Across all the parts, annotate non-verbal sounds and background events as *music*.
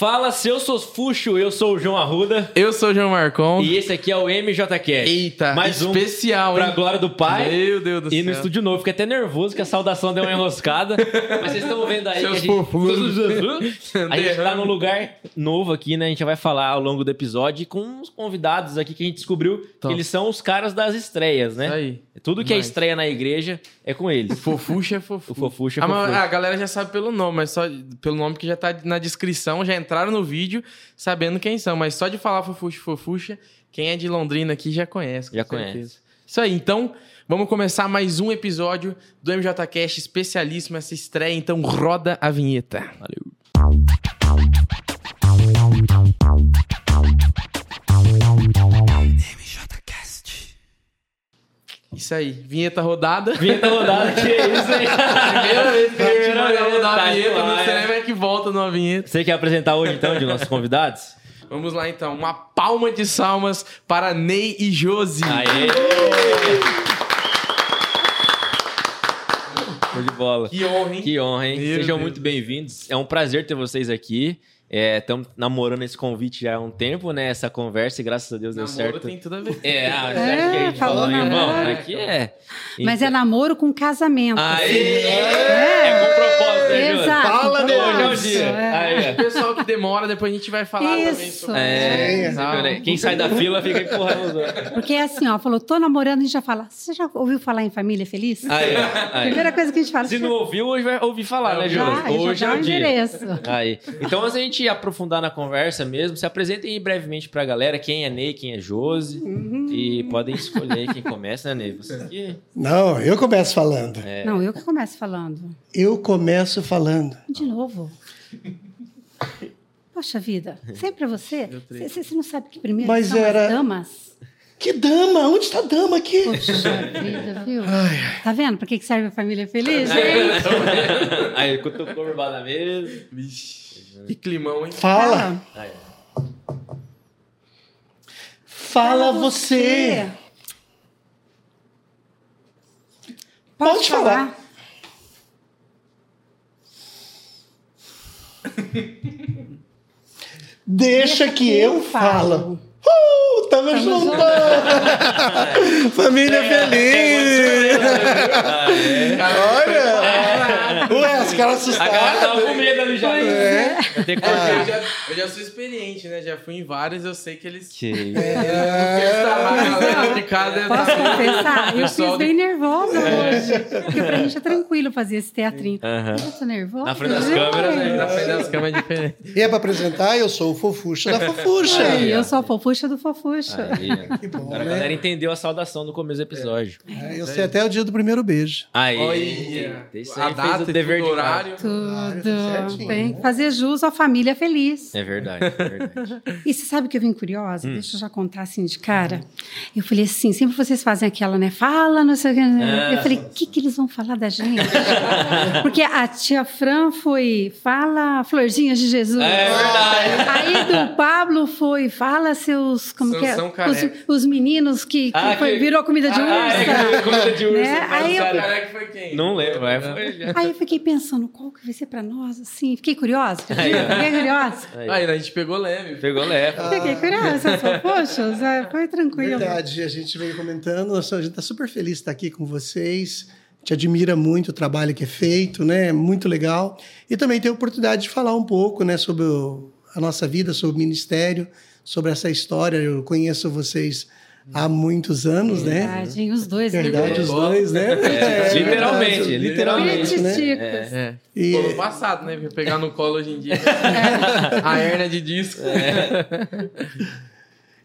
Fala, seus fuxo, eu sou o João Arruda. Eu sou o João Marcon. E esse aqui é o MJCast. Eita, mais um especial, pra hein? glória do Pai. Meu Deus do E céu. no estúdio novo, fiquei até nervoso que a saudação deu uma enroscada. *laughs* Mas vocês estão vendo aí Seus que a gente... a gente tá num lugar novo aqui, né? A gente vai falar ao longo do episódio com uns convidados aqui que a gente descobriu Top. que eles são os caras das estreias, né? Isso aí. Tudo que é estreia na igreja é com eles. Fofuxa é fofuxa. O fofuxa é Ah, mas fofuxa. a galera já sabe pelo nome, mas só pelo nome que já tá na descrição, já entraram no vídeo sabendo quem são. Mas só de falar fofuxa fofuxa, quem é de Londrina aqui já conhece. com Já certeza. conhece. Isso aí, então vamos começar mais um episódio do MJCast especialíssimo, essa estreia. Então roda a vinheta. Valeu. Isso aí, vinheta rodada. Vinheta rodada, que é isso aí? *laughs* Primeira vez que a gente Primeira vai vez, rodar tá a vinheta, não sei nem é que volta numa vinheta. Você quer apresentar hoje, então, de nossos convidados? Vamos lá então, uma palma de salmas para Ney e Josi. Aê! Show de bola. Que honra, hein? Que honra, hein? Meu Sejam Deus. muito bem-vindos. É um prazer ter vocês aqui. Estamos namorando esse convite já há um tempo, né? Essa conversa, e graças a Deus deu Namoro certo. tem tudo a ver. É, você É, que a gente falou falou, irmão? Aqui é. Mas é namoro com casamento. Aê! É, com propósito, né? Exato. Fala, Deus. Hoje é o dia. é. Aí, O pessoal que demora, depois a gente vai falar também Isso. sobre é. É? Quem sai da fila fica empurrando os outros. Porque é assim, ó, falou, tô namorando, a gente já fala, você já ouviu falar em família feliz? Aí, aí. Primeira coisa que a gente fala. Se não ouviu, hoje vai ouvir falar, né, Júlio? Hoje já é o o dia. endereço. Aí. Então, antes da gente aprofundar na conversa mesmo, se apresentem aí brevemente pra galera quem é Ney, quem é Josi. E podem escolher quem começa, né, Ney? Você aqui. Não, eu começo falando. É. Não, eu que começo falando. Eu começo falando. De novo. Poxa vida, sempre é você? Você você não sabe que primeiro Mas são era- as damas? Que dama? Onde está a dama aqui? Poxa vida, viu? Tá vendo pra que que serve a família feliz, Aí, *laughs* gente? aí cutucou por baixo da mesa. Vixe, que climão, hein? Fala, Aí. fala você. Pode, Pode falar. Deixa que eu falo. Uh, tamo junto! *laughs* Família feliz! Olha! Ué, os caras A galera tava com assustados. medo ali já. É. Que Eu, já, eu já sou experiente, né? Já fui em vários, eu sei que eles. Que galera de casa deve Posso confessar? Eu fiz bem nervosa hoje. Porque pra gente é tranquilo fazer esse teatrinho. Aham. Eu tô nervosa. Na frente das né? câmeras, Na né? frente das câmeras é diferente. E é pra apresentar, eu sou o Fofuxa da *laughs* Fofuxa. Ai, eu sou a fofuxa do fofuxa. Aí, ó. *laughs* Que bom, Agora a né? galera entendeu a saudação do começo do episódio. É, eu sei até o dia do primeiro beijo. Aí. Olha, a aí data, o dever de horário. Tudo. certinho. Tem que fazer jus à família feliz. É verdade, é verdade. *laughs* E você sabe que eu vim curiosa? Hum. Deixa eu já contar assim de cara. Eu falei assim, sempre vocês fazem aquela, né? Fala, não sei o que. né? Ah. Eu falei, o que, que eles vão falar da gente? *laughs* Porque a tia Fran foi, fala florzinhas de Jesus. É verdade. Aí do Pablo foi, fala seus, como que é? Os, os meninos que, que Ah, foi- que- virou comida de Ah, ursa. é, comida de ursa, Né? mas Aí eu, Careca foi quem? Não lembro, mas foi. aí eu fiquei pensando, qual que vai ser pra nós, assim? Fiquei curiosa. Aí. Fiquei curiosa. Aí, Aí, a gente pegou leve. Pegou leve. Fiquei curiosa. Falei, Poxa, Zé, foi tranquilo. Verdade, a gente veio comentando, a gente está super feliz de estar aqui com vocês. A gente admira muito o trabalho que é feito, né? Muito legal. E também tem a oportunidade de falar um pouco, né, sobre o- a nossa vida, sobre o ministério, sobre essa história. Eu conheço vocês há muitos anos, né? Verdade, os dois. né? Verdade, os É. dois, né? É, literalmente, verdade, literalmente, né? Titicos. É. E- Pô, passado, né? Vou pegar no colo hoje em dia. a hernia de disco.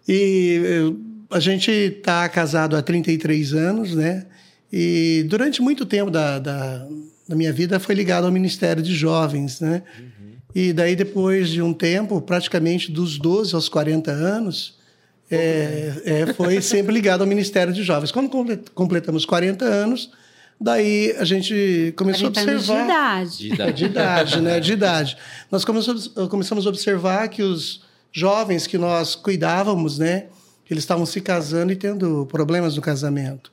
E eh, a gente está casado há 33 anos, né? E durante muito tempo da, da, da minha vida foi ligado ao Ministério de Jovens, né? E daí, depois de um tempo, praticamente dos 12 aos 40 anos, é, é, foi sempre ligado ao Ministério de Jovens. Quando comple- completamos 40 anos, daí a gente começou a 40 anos de observar... idade. De idade. *laughs* de idade, né? De idade. Nós começamos, começamos a observar que os jovens que nós cuidávamos, né? Eles estavam se casando e tendo problemas no casamento.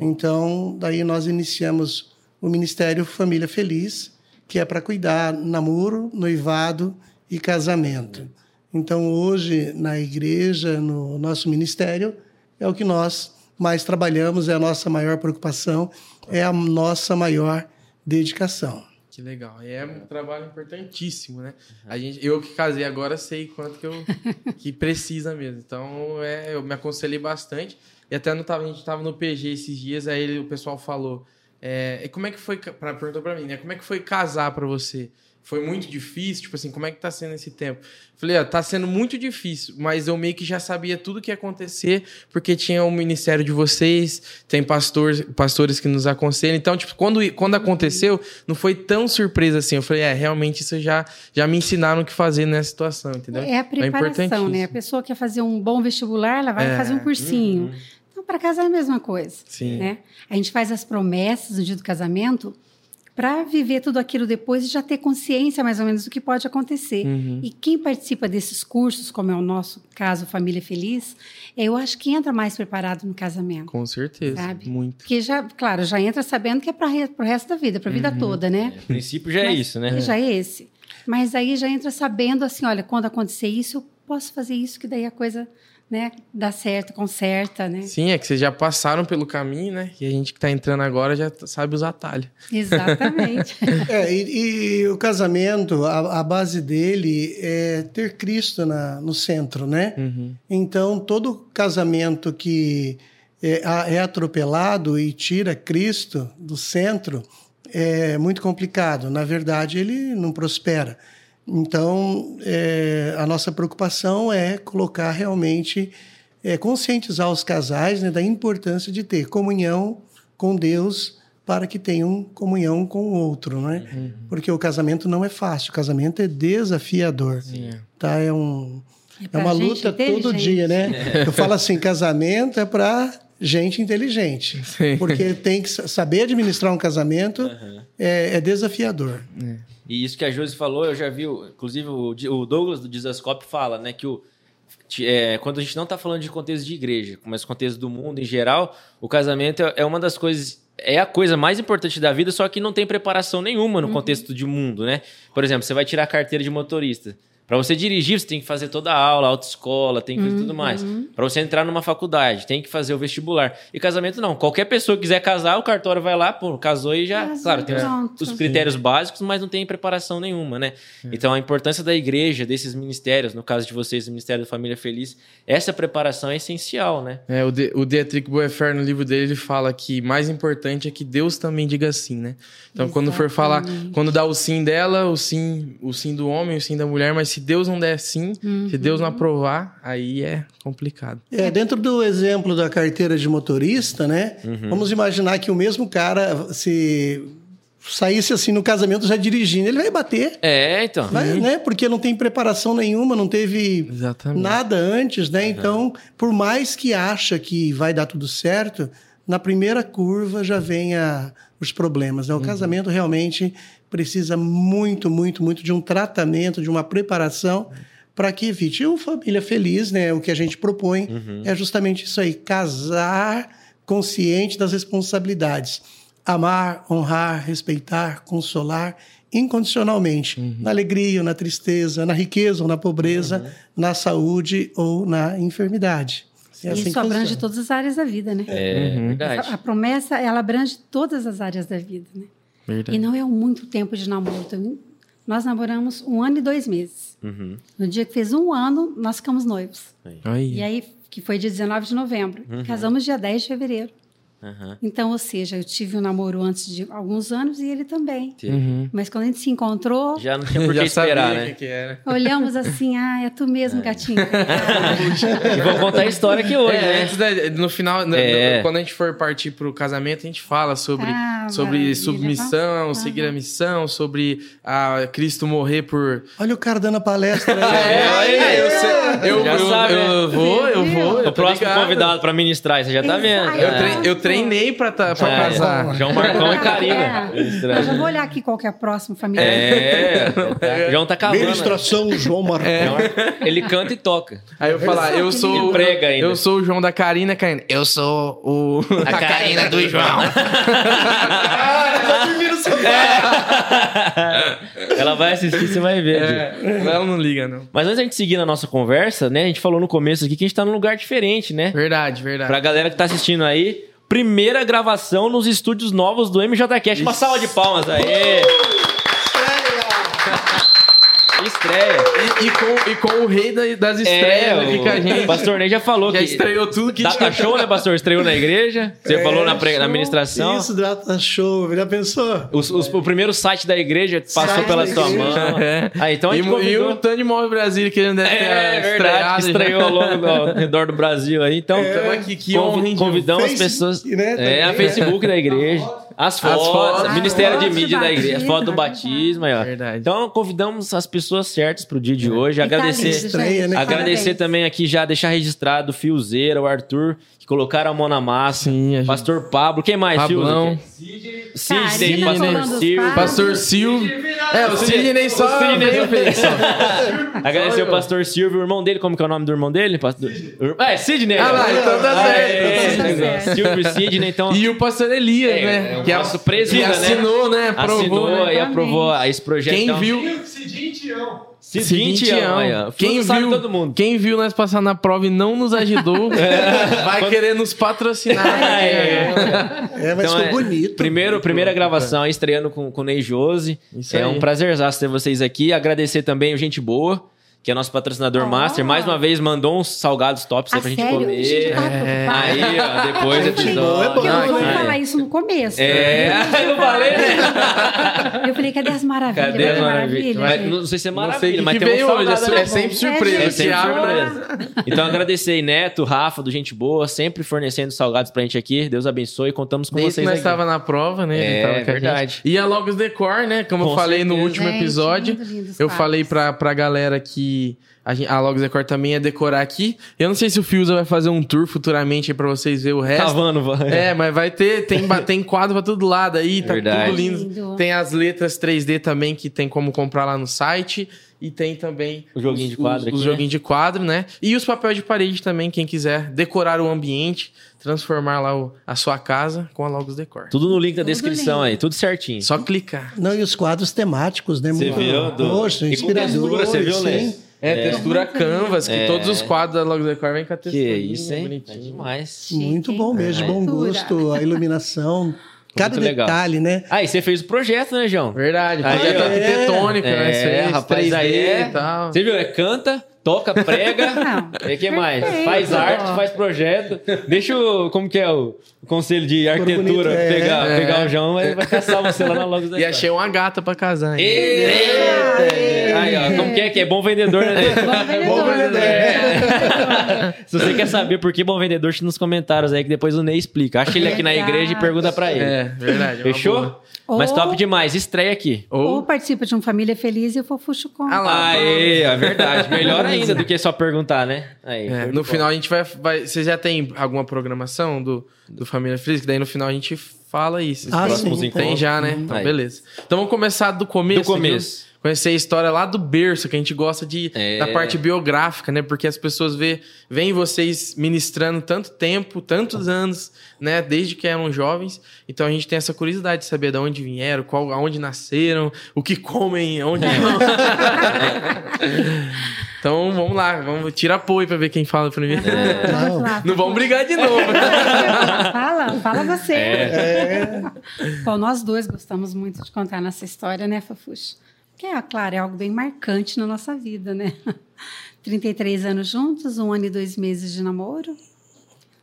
Então, daí nós iniciamos o Ministério Família Feliz, que é para cuidar namoro, noivado e casamento. Então, hoje, na igreja, no nosso ministério, é o que nós mais trabalhamos, é a nossa maior preocupação, é a nossa maior dedicação. Que legal. E é um trabalho importantíssimo, né? A gente, eu que casei agora sei quanto que eu *laughs* que precisa mesmo. Então, é, eu me aconselhei bastante. E até no, a gente estava no PG esses dias, aí o pessoal falou: é, como é que foi, pra, perguntou para mim, né? Como é que foi casar para você? Foi muito difícil? Tipo assim, como é que tá sendo esse tempo? Falei, ó, tá sendo muito difícil, mas eu meio que já sabia tudo que ia acontecer, porque tinha o ministério de vocês, tem pastores, pastores que nos aconselham. Então, tipo, quando, quando aconteceu, não foi tão surpresa assim. Eu falei, é, realmente isso já, já me ensinaram o que fazer nessa situação, entendeu? É a É preparação, né? A pessoa quer fazer um bom vestibular, ela vai É. fazer um cursinho. Então, para casar é a mesma coisa. Sim. Né? A gente faz as promessas no dia do casamento para viver tudo aquilo depois e já ter consciência mais ou menos do que pode acontecer. Uhum. E quem participa desses cursos, como é o nosso caso Família Feliz, eu acho que entra mais preparado no casamento. Com certeza. Sabe? Muito. Porque já, claro, já entra sabendo que é para o resto da vida, para a vida Uhum. toda, né? O princípio já é Mas- isso, né? Já é esse. Mas aí já entra sabendo assim, olha, quando acontecer isso, eu posso fazer isso, que daí a coisa né, dá certo, conserta, né? Sim, é que vocês já passaram pelo caminho, né? E a gente que tá entrando agora já sabe os atalhos. Exatamente. *laughs* É, e, e o casamento, a, a base dele é ter Cristo na, no centro, né? Uhum. Então, todo casamento que é, é atropelado e tira Cristo do centro é muito complicado. Na verdade, ele não prospera. Então, é, a nossa preocupação é colocar realmente, é, conscientizar os casais né, da importância de ter comunhão com Deus para que tenham comunhão com o outro, né? Porque o casamento não é fácil, o casamento é desafiador, tá? É um É é uma luta todo dia, né? *laughs* Eu falo assim, casamento é para gente inteligente, Sim. porque tem que sa- saber administrar um casamento é, é desafiador. E isso que a Josi falou, eu já vi, inclusive o Douglas do Dizascope fala, né, que o, é, quando a gente não está falando de contexto de igreja, mas contexto do mundo em geral, o casamento é, é uma das coisas, é a coisa mais importante da vida, só que não tem preparação nenhuma no contexto de mundo, né? Por exemplo, você vai tirar a carteira de motorista. Para você dirigir, você tem que fazer toda a aula, autoescola, tem que fazer tudo mais. Para você entrar numa faculdade, tem que fazer o vestibular. E casamento não. Qualquer pessoa que quiser casar, o cartório vai lá, pô, casou e já. Casou, claro, tem os, pronto. os critérios básicos, mas não tem preparação nenhuma, né? Então a importância da igreja, desses ministérios, no caso de vocês, o Ministério da Família Feliz, essa preparação é essencial, né? É, o, de, o Dietrich Boefer, no livro dele, ele fala que mais importante é que Deus também diga sim, né? Então, quando for falar, quando dá o sim dela, o sim, o sim do homem, o sim da mulher, mas se Deus não der sim, se Deus não aprovar, aí é complicado. É, dentro do exemplo da carteira de motorista, né? Vamos imaginar que o mesmo cara, se saísse assim no casamento já dirigindo, ele vai bater. É, então. Vai, né? Porque não tem preparação nenhuma, não teve Exatamente. nada antes, né? Então, por mais que acha que vai dar tudo certo, na primeira curva já vem a- os problemas. Né? O casamento realmente precisa muito, muito, muito de um tratamento, de uma preparação para que evite. E o Família Feliz, né? O que a gente propõe é justamente isso aí: casar consciente das responsabilidades. Amar, honrar, respeitar, consolar incondicionalmente, na alegria ou na tristeza, na riqueza ou na pobreza, na saúde ou na enfermidade. É assim Isso que abrange funciona. todas as áreas da vida, né? É Uhum. verdade. A promessa, ela abrange todas as áreas da vida, né? Verdade. E não é muito tempo de namoro. Então, nós namoramos um ano e dois meses. Uhum. No dia que fez um ano, nós ficamos noivos. Aí. E aí, que foi dia 19 de novembro. Casamos dia 10 de fevereiro. Aham. Então, ou seja, eu tive um namoro antes de alguns anos e ele também. Uhum. Mas quando a gente se encontrou, Já não tinha por *laughs* que esperar, né? que era. olhamos assim, ah, é tu mesmo, gatinho. *laughs* E vou contar a história aqui hoje, É, né? da- no final, no- É. no- quando a gente for partir pro casamento, a gente fala sobre, Ah, sobre maravilha. submissão, seguir a missão, sobre a Cristo morrer por. Olha o cara dando a palestra. *laughs* É, aí, eu, sei- eu, Já eu, sabe, eu né? vou, eu vou. eu O próximo ligado. convidado para ministrar, você já tá vendo. Eu, É. treino, eu treinei pra, tá, pra É, casar. João Marcão e Karina. É. Eu já vou olhar aqui qual que é a próxima família. É, tá- *laughs* João tá cavando. Ministração João Marcão. Ele canta e toca. Aí eu falar, eu sou. Ele prega ainda. Eu sou o João da Karina, Karina. Eu sou o. A, *laughs* Karina do João. *laughs* Ela vai assistir, você vai ver. É, ela não liga, não. Mas antes da gente seguir na nossa conversa, né? A gente falou no começo aqui que a gente tá num lugar diferente, né? Verdade, verdade. Pra galera que tá assistindo aí, primeira gravação nos estúdios novos do MJCast. Uma salva de palmas aí. Estreia. E, e com, e com o rei da- das estreias aqui com a gente. É, o Pastor Ney já falou Já que. estreou tudo que Data tinha. show, né, pastor? Estreou na igreja. Você É, falou na, pre- na. Isso, data show. Já pensou? Os- os- o primeiro site da igreja passou Site pela sua igreja. mão. É. Ah, então a e, e o. Tony Móvel Brasil, que ter É verdade, estreado que já. estreou ao longo do, ao redor do Brasil aí. Então, aqui, que convidamos as pessoas. né, É, a. Facebook da igreja. As fotos, fotos. Ministério de Fotos de Mídia da igreja, batismo, foto do é batismo. Aí, ó. Verdade. Então, convidamos as pessoas certas pro dia de hoje. E tá Agradecer. né? Agradecer Parabéns. também aqui já, deixar registrado o Fiozeira, o Arthur, que colocaram a mão na massa. Sim, a gente- Pastor Pablo, quem mais, Pablão. Sidney, Karina Pastor Silvio. Pastor Silvio. É, o Sidney só O Sidney só- fez só. *laughs* Agradecer o pastor Silvio, o irmão dele, como que é o nome do irmão dele? Pastor... É Sidney. Ah lá, então tá certo. é, Tá é, certo. Silvio e Sidney, então... E o pastor Elias, É, né? É o que a- nosso presida, que assinou, né? Aprovou, Assinou né? e aprovou esse projeto. Quem então, viu... Seguinte, ó. Quem viu, todo mundo. quem viu nós passar na prova e não nos ajudou, *laughs* vai querer nos patrocinar. Ah, *laughs* é. É, mas Então, ficou é, bonito. Primeiro, primeira gravação aí, estreando com, com o Ney Jose. Isso é aí. um prazerzaço ter vocês aqui. Agradecer também o Gente Boa, que é nosso patrocinador Oh. master. Mais uma vez, mandou uns salgados tops aí Ah, pra gente sério? comer. Gente, eu tava É. Aí, ó, depois do Gente episódio. é bom, Porque eu Ah, vou é. falar isso no começo. É, eu não falei, né? Eu falei, cadê as maravilhas? Cadê as maravilhas? Mas gente? Não sei se é Não maravilha, mas tem um hoje. salgado É, na sempre surpresa. É É, sempre surpresa. Então agradecer aí, Neto, Rafa, do Gente Boa, sempre fornecendo salgados pra gente aqui. Deus abençoe, contamos com Desde vocês nós aqui. estava na prova, né? É, tava com a verdade. gente. E a Logos Decor, né? Como Com eu falei no último Gente, episódio, eu falei pra, pra galera que a, gente- a Logos Decor também ia decorar aqui. Eu não sei se o Fiusa vai fazer um tour futuramente aí pra vocês verem o resto. Cavando, vai. É, mas vai ter, tem, tem quadro pra todo lado aí, tá Verdade. tudo lindo. Lindo. Tem as letras 3D também que tem como comprar lá no site. E tem também O joguinho de quadro os, aqui, os né? joguinhos de quadro, né? E os papéis de parede também, quem quiser decorar o ambiente, transformar lá o- a sua casa com a Logos Decor. Tudo no link da Tudo descrição lindo. aí, tudo certinho. Só clicar. Não, e os quadros temáticos, né? Você viu? Do... Poxa, textura, você viu, né? Sim. É, textura canvas, que É. todos os quadros da Logos Decor vêm com a Que textura. isso, hein? É Bonitinho. demais. Muito Chique, bom hein? mesmo, É. bom gosto, a iluminação, *laughs* cada legal. detalhe, né? Ah, e você fez o projeto, né, João? Verdade, projeto arquitetônico, né? Isso É, aí, rapaz, 3D aí é... e tal. Você viu, é canta, toca, prega, *laughs* Não, e que mais? perfeito. Faz arte, faz projeto. Deixa o... Como que é o, o conselho de arquitetura bonito, é. pegar, É. pegar o João, ele vai caçar você lá na Logos da E achei uma gata pra casar. hein? Eita! Aí, ó, como que é que é? Bom vendedor, né? Bom vendedor. É. *laughs* Se você quer saber por que bom vendedor, deixa nos comentários aí que depois o Ney explica. Acha ele aqui na igreja e pergunta pra ele. É, verdade. é Fechou? boa. Mas Ou- top demais. Estreia aqui. Ou Ou... participa de um Família Feliz e o Fofuxo com. Ah lá. Aê, é verdade. Melhor ainda *laughs* do que só perguntar, né? Aí, É, no final a gente vai, vai. Você já tem alguma programação do, do Família Feliz? Que daí no final a gente fala isso. Ah, próximos sim, encontros. Tem já, né? Então, Aí. beleza. Então vamos começar do começo. Do começo. viu? Conhecer a história lá do berço, que a gente gosta de, É. da parte biográfica, né? Porque as pessoas vê, veem vocês ministrando tanto tempo, tantos anos, né? Desde que eram jovens. Então a gente tem essa curiosidade de saber de onde vieram, qual, aonde nasceram, o que comem, onde *laughs* vão. *laughs* então vamos lá, vamos tirar apoio pra ver quem fala primeiro. *laughs* Vamos lá. Não vamos brigar de novo. *laughs* Fala, fala você. É. Bom, nós dois gostamos muito de contar nossa história, né, Fafuxa? Porque, é, claro, é algo bem marcante na nossa vida, né? *laughs* 33 anos juntos, um ano e dois meses de namoro.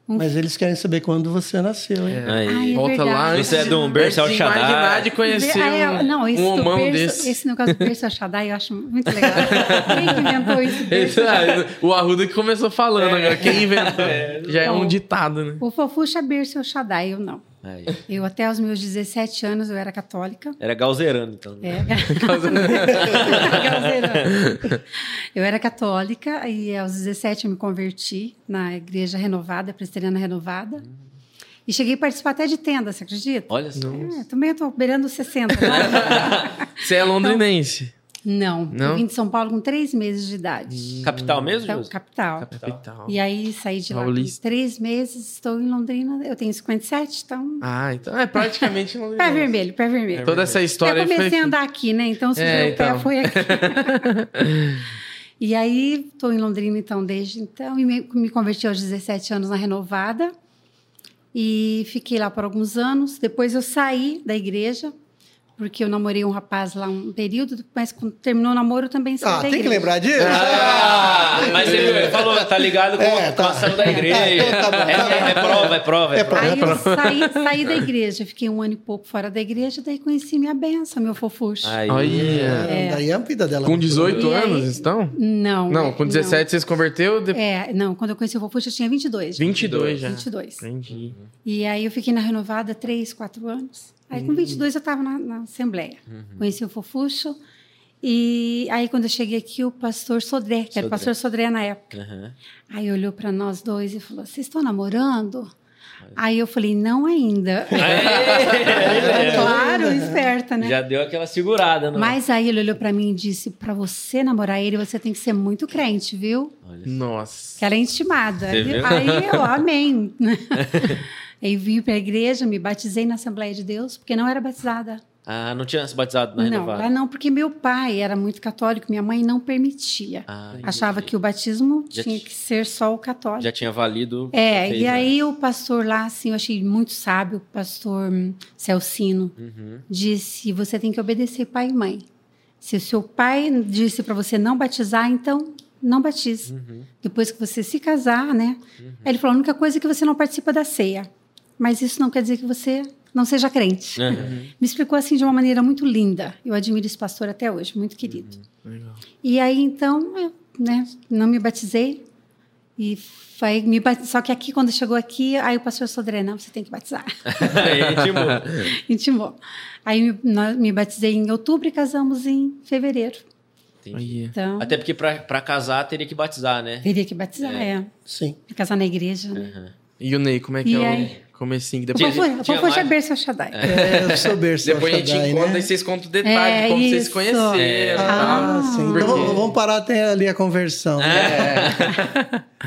Mas eles querem saber quando você nasceu, hein? Aí. Ai, é Volta verdade. lá. Você é de um berço El Shaddai. imaginar de conhecer Ah, é, um, não, esse, um do homão berço, desse. esse negócio do berço El Shaddai eu acho muito legal. Quem que inventou isso? *laughs* Esse, Berço ah, o Arruda que começou falando agora. Quem inventou? *laughs* Já é um Bom. ditado, né? O Fofuxa é berço El Shaddai, eu não. Aí. Eu até os meus 17 anos eu era católica. Era galzerando, então. É. *laughs* eu era católica e aos 17 eu me converti na igreja renovada, presbiteriana renovada. E cheguei a participar até de tenda, você acredita? Olha só. É, também eu tô beirando os 60. né? *laughs* Você é londrinense? Não, Não? eu vim de São Paulo com três meses de idade. Capital mesmo, Então, capital. Capital. E aí saí de lá Paulista. com três meses, estou em Londrina. Eu tenho 57, então. Ah, então é praticamente *laughs* Pé londrinense. vermelho, pé vermelho. Toda essa história eu foi comecei a andar aqui, né? Então, se É, pé então. foi aqui. *laughs* e aí, estou em Londrina, então, desde então. E me, me converti aos 17 anos na Renovada. E fiquei lá por alguns anos. Depois eu saí da igreja, porque eu namorei um rapaz lá um período. Mas quando terminou o namoro, eu também saí Ah, da tem que igreja. lembrar disso? Ah, mas você viu, ele falou, tá ligado com É, a tá. ação da igreja. Tá, tá bom, é, tá bom. é prova, é prova. É É prova. Aí eu saí, saí da igreja, fiquei um ano e pouco fora da igreja, daí conheci minha benção, meu fofuxo. Aí. É, Daí a vida dela. Com 18 E aí- anos, então? Não. Não, é, com 17 você se converteu? De... É, não, quando eu conheci o fofuxo eu tinha 22. já. 22 já. 22. Entendi. E aí eu fiquei na renovada 3, 4 anos. Aí com 22 eu estava na, na Assembleia. Uhum. Conheci o fofuxo. E aí quando eu cheguei aqui, o pastor Sodré, que era Sodré. o pastor Sodré na época. Aham. Aí olhou para nós dois e falou: Vocês estão namorando? Aí eu falei: Não ainda. *laughs* É. claro, esperta, né? Já deu aquela segurada, não? Mas aí ele olhou pra mim e disse: Pra você namorar ele, você tem que ser muito crente, viu? Olha. Nossa. Que ela é intimada. Aí eu, amém. *laughs* aí vim pra igreja, me batizei na Assembleia de Deus, porque não era batizada. Ah, não tinha se batizado na não, renovada? lá não, porque meu pai era muito católico, minha mãe não permitia. Ah, Achava que o batismo Já tinha ti- que ser só o católico. Já tinha valido. É, fez, e né? aí o pastor lá, assim, eu achei muito sábio, o pastor hum, Celcino, Uhum. disse: você tem que obedecer pai e mãe. Se o seu pai disse para você não batizar, então não batize. Uhum. Depois que você se casar, né? Aí ele falou: a única coisa é que você não participa da ceia. Mas isso não quer dizer que você não seja crente. Aham. *laughs* Me explicou assim de uma maneira muito linda. Eu admiro esse pastor até hoje, muito querido. Legal. E aí, então, eu né, não me batizei. E foi, me bat... Só que aqui, quando chegou aqui, aí o pastor Sodré, não, você tem que batizar. *laughs* Tipo, *laughs* Intimou. Aí me, nós- me batizei em outubro e casamos em fevereiro. entendi. Então, Até porque pra casar teria que batizar, né? teria que batizar, é. Sim. Casar na igreja, né? E o Ney, como é que E é aí? o comecinho? O Depois, povo tinha foi mais- berço Shaddai. É, eu sou berço depois a gente Shaddai, encontra né? e vocês contam o detalhe É, de como vocês se isso. conheceram. É. e tal. Ah, sim. Porque- Então vamos- parar até ali a conversão. né?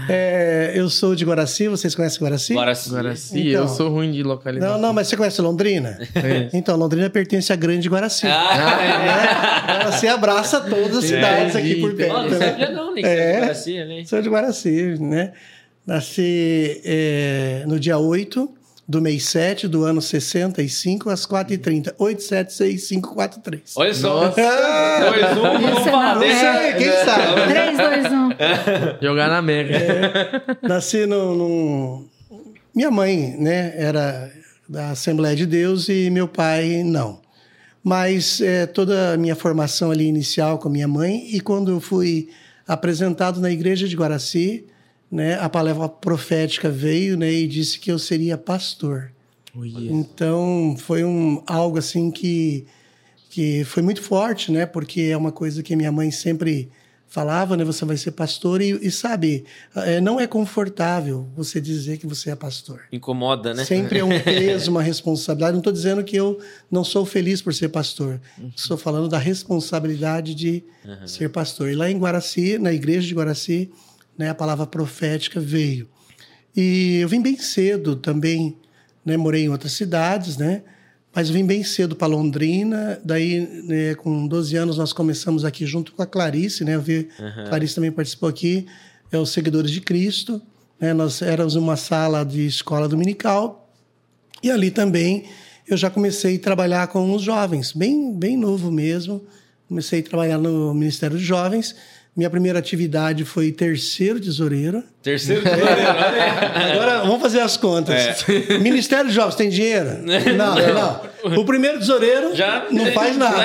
É, eu sou de Guaraci, vocês conhecem Guaraci? Agora sim, Então. eu sou ruim de localidade. Não, não, mas você conhece Londrina? Conheço. Então, Londrina pertence à Grande Guaraci. Ah, né? Guaraci abraça todas as cidades aqui por perto. não né? sabia não, nem É. assim, né? Sou de Guaraci, né? Nasci é, no dia 8 do mês 7 do ano 65, às 4h30. 876543. Olha só. Nossa. Dois, um, vamos Esse falar não, desse. é. Quem sabe? 3, 2, 1. Jogar na Mega. Nasci no, num- Minha mãe, né, era da Assembleia de Deus e meu pai não. Mas é, toda a minha formação ali inicial com a minha mãe e quando eu fui apresentado na igreja de Guaraci, né, a palavra profética veio, né, e disse que eu seria pastor. Olha. Então foi um algo assim que que foi muito forte, né? Porque é uma coisa que minha mãe sempre falava, né? Você vai ser pastor e, e sabe, é, não é confortável você dizer que você é pastor. Incomoda, né? Sempre é um *laughs* peso, uma responsabilidade. Não estou dizendo que eu não sou feliz por ser pastor. Estou falando da responsabilidade de ser pastor. E lá em Guaraci, na igreja de Guaraci, né, a palavra profética veio. E eu vim bem cedo também, né, morei em outras cidades, né? Mas vim bem cedo para Londrina. Daí, né, com 12 anos, nós começamos aqui junto com a Clarice, né? Eu vi, Clarice também participou aqui, é os Seguidores de Cristo. Né? Nós éramos uma sala de escola dominical. E ali também eu já comecei a trabalhar com os jovens, bem, bem novo mesmo. Comecei a trabalhar no Ministério dos Jovens. Minha primeira atividade foi terceiro tesoureiro. Terceiro tesoureiro, olha aí. Agora, vamos fazer as contas. *laughs* Ministério dos Jovens tem dinheiro? *laughs* Não, não. O primeiro tesoureiro Já não faz nada.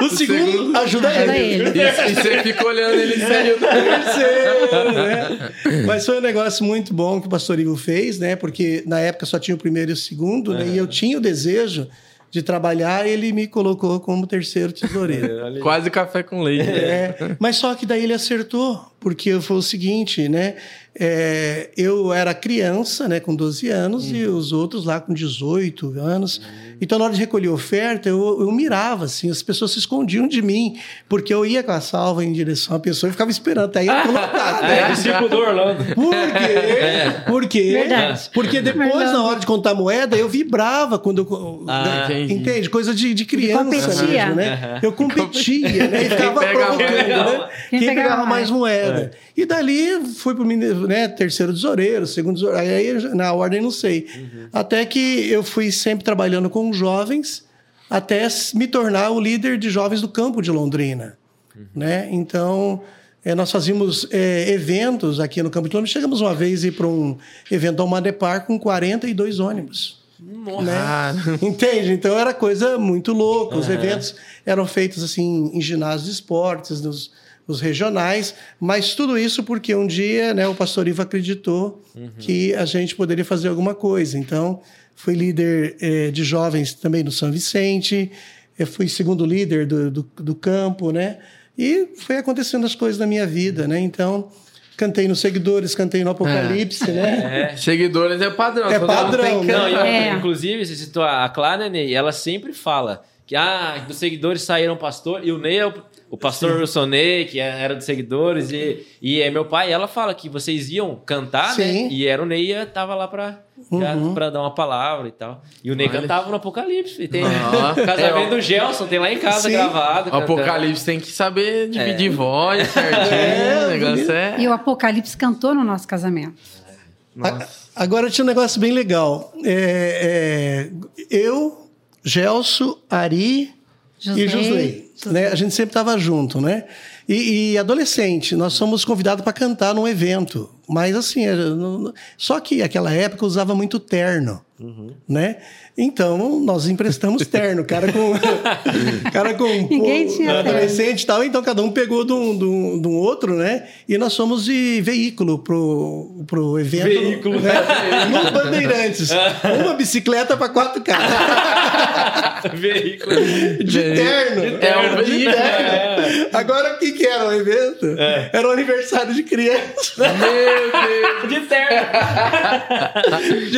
*laughs* o segundo ajuda Ajuda ele. ele. E, e você fica olhando ele sério. Terceiro, né? Mas foi um negócio muito bom que o pastor Ivo fez, né? Porque na época só tinha o primeiro e o segundo, né? E eu tinha o desejo de trabalhar, ele me colocou como terceiro tesoureiro. *laughs* Quase café com leite. É, mas só que daí ele acertou, porque foi o seguinte, né? É, eu era criança, né, com 12 anos, e os outros lá com 18 anos. Então, na hora de recolher oferta, eu, eu mirava, assim, as pessoas se escondiam de mim, porque eu ia com a salva em direção à pessoa e ficava esperando até eu colocar. *laughs* É, né? discípulo do Orlando. Por quê? Por quê? Verdade. Porque depois, Verdade. na hora de contar moeda, eu vibrava quando eu. Ah, entendi. entende? Coisa de, de criança competia. mesmo, né? Eu competia, né? E ficava provocando, né? Quem Quem, pegava pegava mais moeda. E dali fui pro mine- né, terceiro tesoureiro, segundo tesoureiro, aí na ordem não sei. Até que eu fui sempre trabalhando com jovens até me tornar o líder de jovens do campo de Londrina, né? Então, eh, nós fazíamos eh, eventos aqui no campo de Londrina. Chegamos uma vez ir para um evento ao Madepar com 42 ônibus. Né? Ah, *laughs* Entende? Então era coisa muito louca. Os eventos eram feitos assim em ginásios de esportes, nos, nos regionais, mas tudo isso porque um dia né, o pastor Ivo acreditou que a gente poderia fazer alguma coisa. Então, fui líder eh, de jovens também no São Vicente, eu fui segundo líder do, do, do campo, né? E foi acontecendo as coisas na minha vida, né? Então, cantei nos Seguidores, cantei no Apocalipse, né? É. seguidores é padrão. É padrão, né? Não, e, cantar. É. inclusive, você citou a Clara, Ney, ela sempre fala que ah, dos seguidores saíram pastor, e o Ney é o, o pastor Wilson Ney, que é, era dos seguidores, e, e é meu pai, ela fala que vocês iam cantar, né? Sim. E era o Ney tava lá pra, Uhum. pra dar uma palavra e tal. E o Ney Olha. cantava no Apocalipse. E tem Ah. *laughs* o casamento É, do Gelson, tem lá em casa Sim. gravado. O. Apocalipse tem que saber dividir voz certinho. É, o negócio é. E o Apocalipse cantou no nosso casamento. Nossa. Agora tinha um negócio bem legal. É, é, eu, Gelson, Ari Josley. e Josley. Né? A gente sempre estava junto, né? E, e adolescente, nós fomos convidados para cantar num evento. Mas assim, não- só que naquela época usava muito terno, né? Então nós emprestamos *laughs* terno, cara com *laughs* cara com Ninguém pô, tinha terno. adolescente e tal, então cada um pegou de um, de um- de um outro, né? E nós fomos de veículo pro, pro evento. Veículo. né? *laughs* No Bandeirantes. Uma bicicleta para quatro caras. Veículo. De terno. É um De veículo, terno. Agora o que, que era o evento? Era o aniversário de criança. Meu De terno.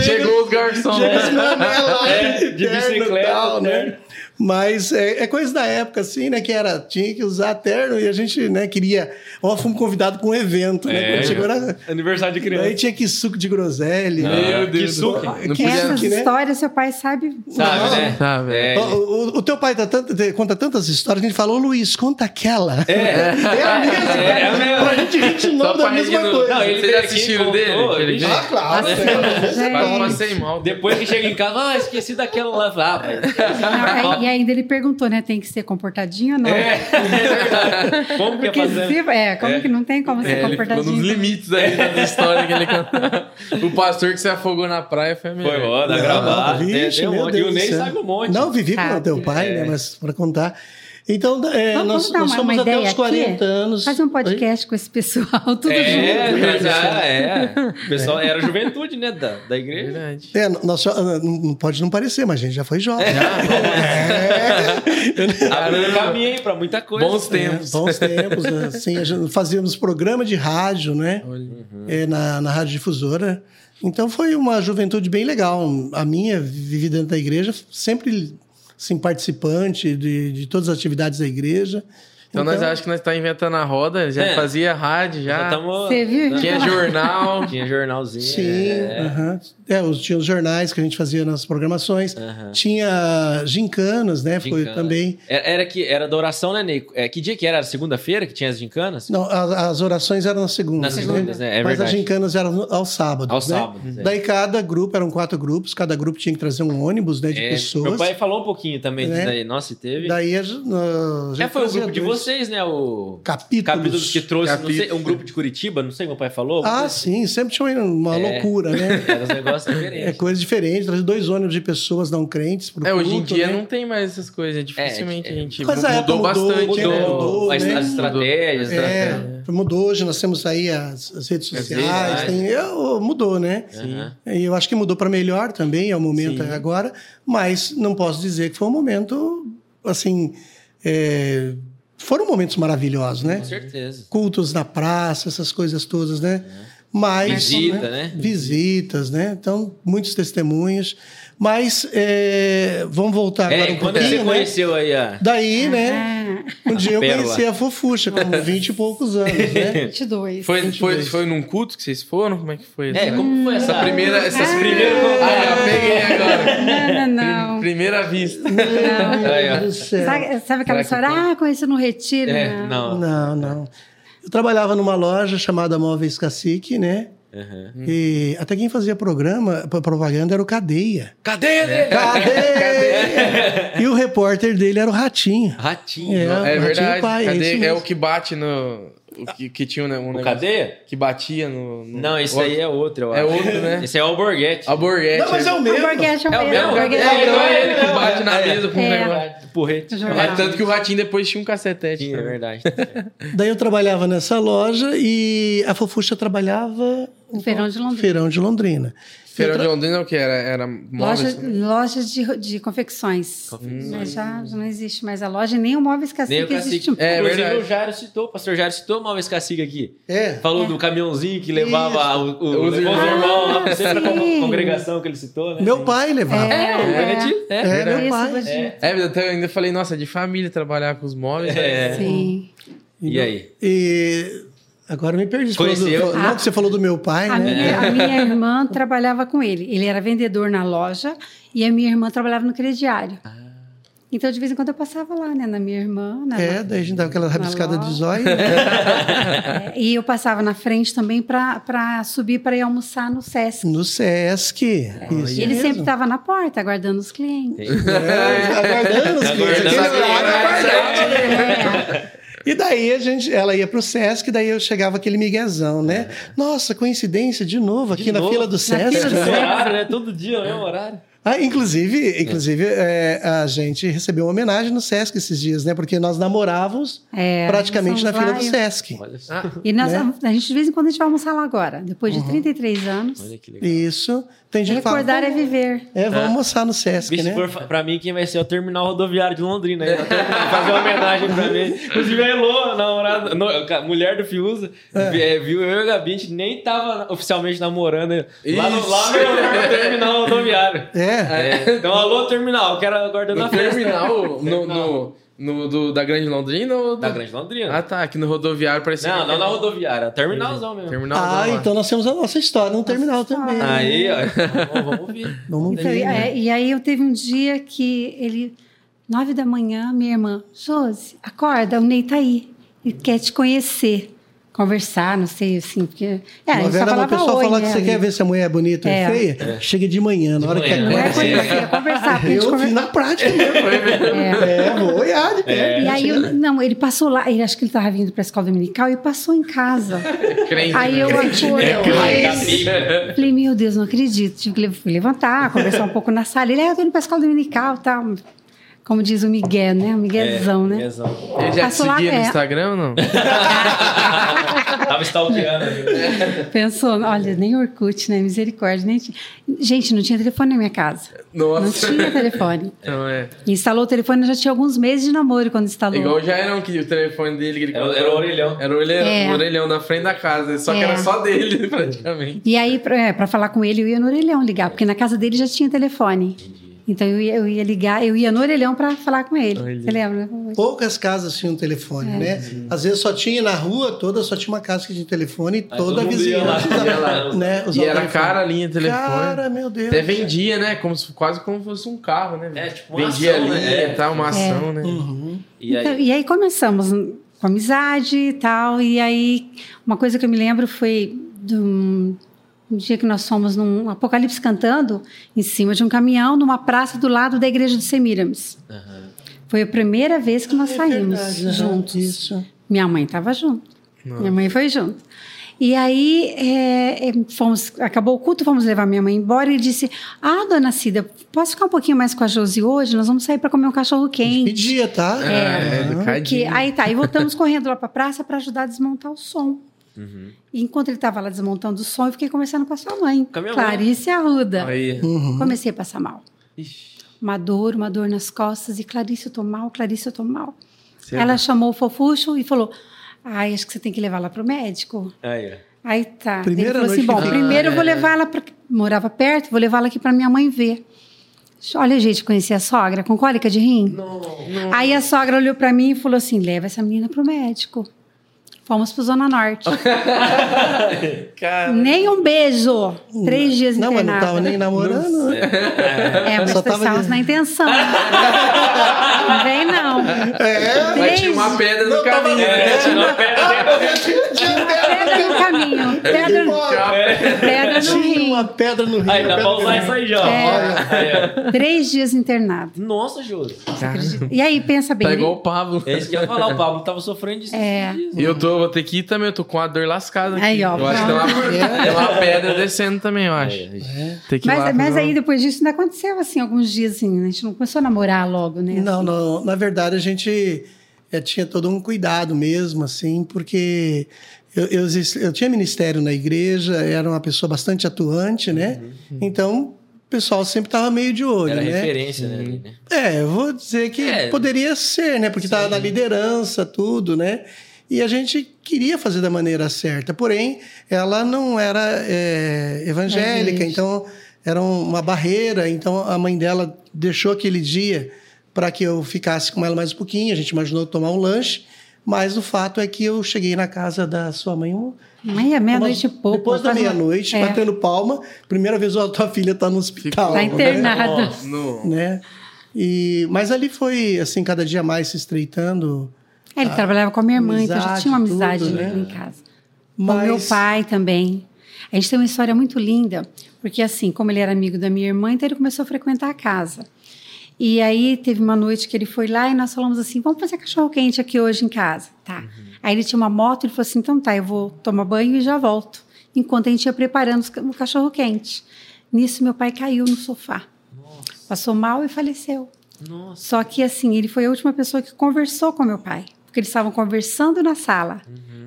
Chegou os garçons. Chega os mané lá É, de e bicicleta, tal, né? Mas é, é coisa da época, assim, né? Que era, tinha que usar terno e a gente, né, queria. Ó, fomos convidados para um evento, né? É. Quando chegou era. Aniversário de criança. Aí tinha que suco de groselha. Ah, né? Meu Deus. que suco. Não Que podia- Essas né? histórias, seu pai sabe. Sabe, Não. né? Sabe, É. O, o- o teu pai tá tanto- conta tantas histórias que a gente falou, Luiz, conta aquela. É, *laughs* a mesma. É, é a mesma. Pra gente rir de novo da mesma coisa. Não, ele Vocês assistiram dele? ele- Ah, claro. É. *laughs* passei mal. Depois que chega em casa, ah, esqueci daquela lá. Ah, e ainda ele perguntou, né? Tem que ser comportadinho ou não? É, é. Como que é se, é, como É. que não tem como ser É, ele ficou comportadinho? nos limites aí das *laughs* histórias que ele contou. O pastor que se afogou na praia foi a melhor. Foi ó, dá Não, gravado. vixe, um meu. Deus E o do Ney céu. sabe um monte. Não, vivi com o Sabe. teu pai, É. né? Mas para contar. Então, é, Vamos, nós, vamos nós uma até os 40 aqui? anos. Fazer um podcast com esse pessoal, tudo É, junto. já é. *laughs* O pessoal era a juventude, né? Da, da igreja. Verdade. É, nós só- não pode não parecer, mas a gente já foi jovem. *laughs* *laughs* Abriu um caminho aí pra muita coisa. Bons É, tempos. bons tempos, assim, a gente fazíamos programa de rádio, né? É, na, na rádio difusora. Então foi uma juventude bem legal. A minha, vivi dentro da igreja, sempre assim, participante de, de todas as atividades da igreja. Então, nós acho que nós tá inventando a roda, já É. fazia rádio, já. Já tamo... Você viu? Tinha jornal. *laughs* Tinha jornalzinho. Sim, É. aham. é, os, tinha os jornais que a gente fazia nas programações. Aham. Tinha gincanas, né? Foi Gincana. também. Era, era que era da oração, né, Ney? É, que dia que era? Era segunda-feira que tinha as gincanas? Não, as, as orações eram nas segundas. Nas segundas, né? É Mas verdade. as gincanas eram aos sábados. Aos né? sábados, é. Daí cada grupo, eram quatro grupos, cada grupo tinha que trazer um ônibus né, de É, pessoas. Meu pai falou um pouquinho também Né? disso daí. Nossa, e teve. Daí a, gente- a gente é, foi o grupo de dois vocês, né? O Capítulos. capítulo que trouxe, não sei, Capítulos. um grupo de Curitiba, não sei o pai falou. Ah, sim, sempre tinha uma É. loucura, né? *laughs* Era uns negócios diferentes. É coisa diferente, trazer dois ônibus de pessoas não crentes pro É, hoje em culto, dia né? não tem mais essas coisas. Dificilmente É, a gente Mas a época mudou mudou, bastante. mudou, né? Mudou, as, né? as estratégias. né? É, mudou hoje, nós temos aí as, as redes sociais, tem, é, mudou, né? E eu acho que mudou para melhor também, é o momento Sim. agora, mas não posso dizer que foi um momento, assim, é, foram momentos maravilhosos, né? Com certeza. Cultos na praça, essas coisas todas, né? Mas, Visita, né? Visitas, né? Então, muitos testemunhos. Mas é, vamos voltar agora É, um quando pouquinho, você né? conheceu aí a. Daí, né? *laughs* Um dia eu conheci a Fofuxa, com 20 e poucos anos, né? *laughs* 22. Foi, foi, foi num culto que vocês foram? Como é que foi? É, como foi essa Essa primeira. Essas Ah. primeiras. Ah, eu peguei agora. Não, não, não. Primeira vista. Céu. Sabe, sabe aquela história? Ah, conheci no retiro. É, não. não. Não, não. Eu trabalhava numa loja chamada Móveis Cacique, né? Uhum. E até quem fazia programa, propaganda era o Cadeia. Cadeia dele? Cadeia! e o repórter dele era o Ratinho. Ratinho. É. É Ratinho verdade. Pai, é É, o que bate no. O que, que tinha né, um O negócio cadeia? que batia no. no- Não, esse o- aí é outro, eu É acho. outro, né? Esse é o Alborguete. Alborguete. Não, mas é o O mesmo. Borghetti é o É o mesmo. mesmo? o Borghetti É, então é ele que mesmo. bate na É. mesa com o É. negócio. Porrete. É, tanto que o Ratinho depois tinha um cacetete. Sim, é verdade. Daí eu trabalhava nessa loja e a Fofuxa trabalhava No Feirão de Londrina. Feirão de Londrina. Feirão de Londrina é o que? Era, era Loja, móveis? loja de, de confecções. Mas já, já não existe mais a loja, nem o Móveis Nem Cacique o cacique. existe. É, Inclusive, verdade. o Jário citou, o pastor Jário citou o Móveis Cacique aqui. É. Falou do caminhãozinho que levava o, o, Os irmãos. irmãos lá pra sempre pra Sim. congregação que ele citou, né? Meu pai levava. É, É. Benedito. É. É, meu pai. É. É, eu ainda falei, nossa, de família trabalhar com os móveis. né? É. Sim. E aí? E agora me perdi. Você falou do- Conheceu? não, que você falou do meu pai, A, né? minha, a minha irmã trabalhava com ele. Ele era vendedor na loja e a minha irmã trabalhava no crediário. Então, de vez em quando, eu passava lá, né? Na minha irmã. Na, É, daí a gente dava aquela rabiscada de loja. zóio. É, e eu passava na frente também para subir para ir almoçar no Sesc. No Sesc. Isso E ele mesmo. sempre estava na porta, aguardando os clientes. É, aguardando os clientes. Aguardando. Aguardado. É. E daí a gente, ela ia pro Sesc, daí eu chegava aquele miguezão, né? Nossa, coincidência, de novo, aqui De na novo? fila do Sesc. fila do Sesc. horário, né? Todo dia, no mesmo horário. Ah, inclusive, inclusive é, a gente recebeu uma homenagem no Sesc esses dias, né? Porque nós namorávamos É, praticamente na fila do Sesc. Olha só. E nós, Né? a gente, de vez em quando, a gente vai almoçar lá agora. Depois de 33 anos. Olha que legal. Isso. Tem gente que fala, Recordar é "Vamos- viver. É, vamos almoçar no Sesc, Bicho, né? pra mim, quem vai ser é o terminal rodoviário de Londrina. Aí, fazer uma homenagem pra mim. Inclusive, a Elô, a namorada, no- a mulher do Fiuza, é, viu eu e a Gabi, a gente nem tava oficialmente namorando lá no, lá no, no terminal rodoviário. É. É, então, alô, terminal, quero aguardando No a festa. terminal, no, no, no- do, da Grande Londrina ou do... Da Grande Londrina. Ah, tá. Aqui no rodoviário parecia... não, que não na era- rodoviária, terminalzão mesmo. Terminal Ah, lá. então nós temos a nossa história no terminal também. Aí, ó, *laughs* vamos, vamos ouvir. Vamos Então, ver. e, né? é, e aí eu teve um dia que ele, nove da manhã, minha irmã, Josi, acorda, o Ney tá aí. Ele quer te conhecer. Conversar, não sei, assim, porque. É, Novela, o falava pessoal oi, fala né, que você quer ver se a mulher é bonita ou É. feia, chega de manhã, na hora que manhã. Não é é conversar. porque Eu conver- fiz na prática mesmo. É, vou olhar de perto. E aí, eu- não, ele passou lá, ele acho que ele estava vindo para a escola dominical e passou em casa. Crente, Aí eu né? acordei. Falei, meu Deus, não acredito. Tive que levantar, conversar um pouco na sala. Ele, ah, eu tô indo para a escola dominical e tal. Como diz o Miguel, né? O Miguelzão, né? Miguelzão. Ele já te seguia no é. Instagram ou não? *laughs* Tava stalkeando. ali. Pensou, olha, nem Orkut, né? Misericórdia. Nem tinha... Gente, não tinha telefone na minha casa. Não Nossa. tinha telefone. Então, é. Instalou o telefone já tinha alguns meses de namoro quando instalou. Igual já era um que o telefone dele que ele Era, era o orelhão. Era o orelhão, É. o orelhão na frente da casa, só que É. era só dele, *laughs* praticamente. E aí, pra, é, pra falar com ele, eu ia no orelhão ligar, porque na casa dele já tinha telefone. Então eu ia, eu ia ligar, eu ia no orelhão pra falar com ele. Olha. Você lembra? Poucas casas tinham telefone, É. né? Às vezes só tinha na rua toda, só tinha uma casa que tinha telefone e toda a vizinhança. lá. *laughs* né, E era cara a linha de telefone. Cara, meu Deus. Até vendia, né? Como se, quase como se fosse um carro, né? É, tipo uma Vendia ação, a linha né? e tal, uma ação, né? Uhum. E Então, aí? e aí começamos com amizade e tal. E aí, uma coisa que eu me lembro foi de um, um dia que nós fomos num Apocalipse cantando em cima de um caminhão, numa praça do lado da igreja de Semiramis. Foi a primeira vez que nós É saímos verdade, juntos. Isso. Minha mãe estava junto. Minha mãe foi junto. E aí, é, é, fomos, acabou o culto, fomos levar minha mãe embora e ele disse: Ah, dona Cida, posso ficar um pouquinho mais com a Josi hoje? Nós vamos sair para comer um cachorro quente. Pedia, tá? É, Que, cadinho. aí tá, e voltamos correndo lá para a praça para ajudar a desmontar o som. E enquanto ele estava lá desmontando o som, eu fiquei conversando com a sua mãe, Com a minha mãe. Clarice Arruda. Aí. Uhum. Comecei a passar mal. Ixi. Uma dor, uma dor nas costas, e Clarice, eu tô mal, Clarice, eu tô mal. Ela chamou o fofucho e falou: Ai, acho que você tem que levar lá pro médico. Aí, tá. Primeira ele falou assim: bom, que- primeiro eu vou levar ela para. Morava perto, vou levar ela aqui para minha mãe ver. Olha, gente, conheci a sogra com cólica de rim. Aí a sogra olhou para mim e falou assim: leva essa menina pro médico. Fomos pro Zona Norte. *laughs* Cara, nem um beijo. Três dias Não, mas não tava nem namorando. né? É, mas Só tava estávamos de- na intenção. não vem, não. É, vai Três tinha uma pedra no caminho. É, tinha uma pedra. pedra no caminho. Pedra, pedra no Tinha rim. uma pedra no rio. Aí, dá pedra pra no usar rio. isso aí já. É. Aí, ó. Três dias internado. Nossa, Josi. E aí, pensa bem. Tá igual o Pablo. É isso que eu ia falar. O Pablo tava sofrendo disso. É. E eu tô, vou ter que ir também, eu tô com a dor lascada aqui. Aí, ó, eu acho que tem uma, pedra descendo também, eu acho. Tem que Mas, mas aí, depois disso, ainda aconteceu, assim, alguns dias, assim. A gente não começou a namorar logo, né? Não, assim. não. Na verdade, a gente eh, tinha todo um cuidado mesmo, assim, porque eu, eu, eu tinha ministério na igreja, era uma pessoa bastante atuante, né? Então, o pessoal sempre estava meio de olho, Era né? referência, né? ali, né? É, eu vou dizer que É. poderia ser, né? Porque estava na liderança, tudo, né? E a gente queria fazer da maneira certa, porém, ela não era é, evangélica, É, então era um- uma barreira. Então a mãe dela deixou aquele dia para que eu ficasse com ela mais um pouquinho. A gente imaginou tomar um lanche, mas o fato é que eu cheguei na casa da sua mãe um, Meia, meia-noite e pouco. depois da meia-noite, É, batendo palma. Primeira vez a tua filha está no hospital. Tá né? internada. No- né? E, mas ali foi, assim, cada dia mais se estreitando. É, ele trabalhava com a minha irmã, então já amizade, tinha uma amizade tudo, né? né? em casa. Com Mas, meu pai também. A gente tem uma história muito linda, porque assim, como ele era amigo da minha irmã, então ele começou a frequentar a casa. E aí teve uma noite que ele foi lá e nós falamos assim: vamos fazer cachorro quente aqui hoje em casa. Tá. Aí ele tinha uma moto, ele falou assim: então tá, eu vou tomar banho e já volto. Enquanto a gente ia preparando o cachorro quente. Nisso, meu pai caiu no sofá. Passou mal e faleceu. Nossa. Só que assim, ele foi a última pessoa que conversou com meu pai, porque eles estavam conversando na sala.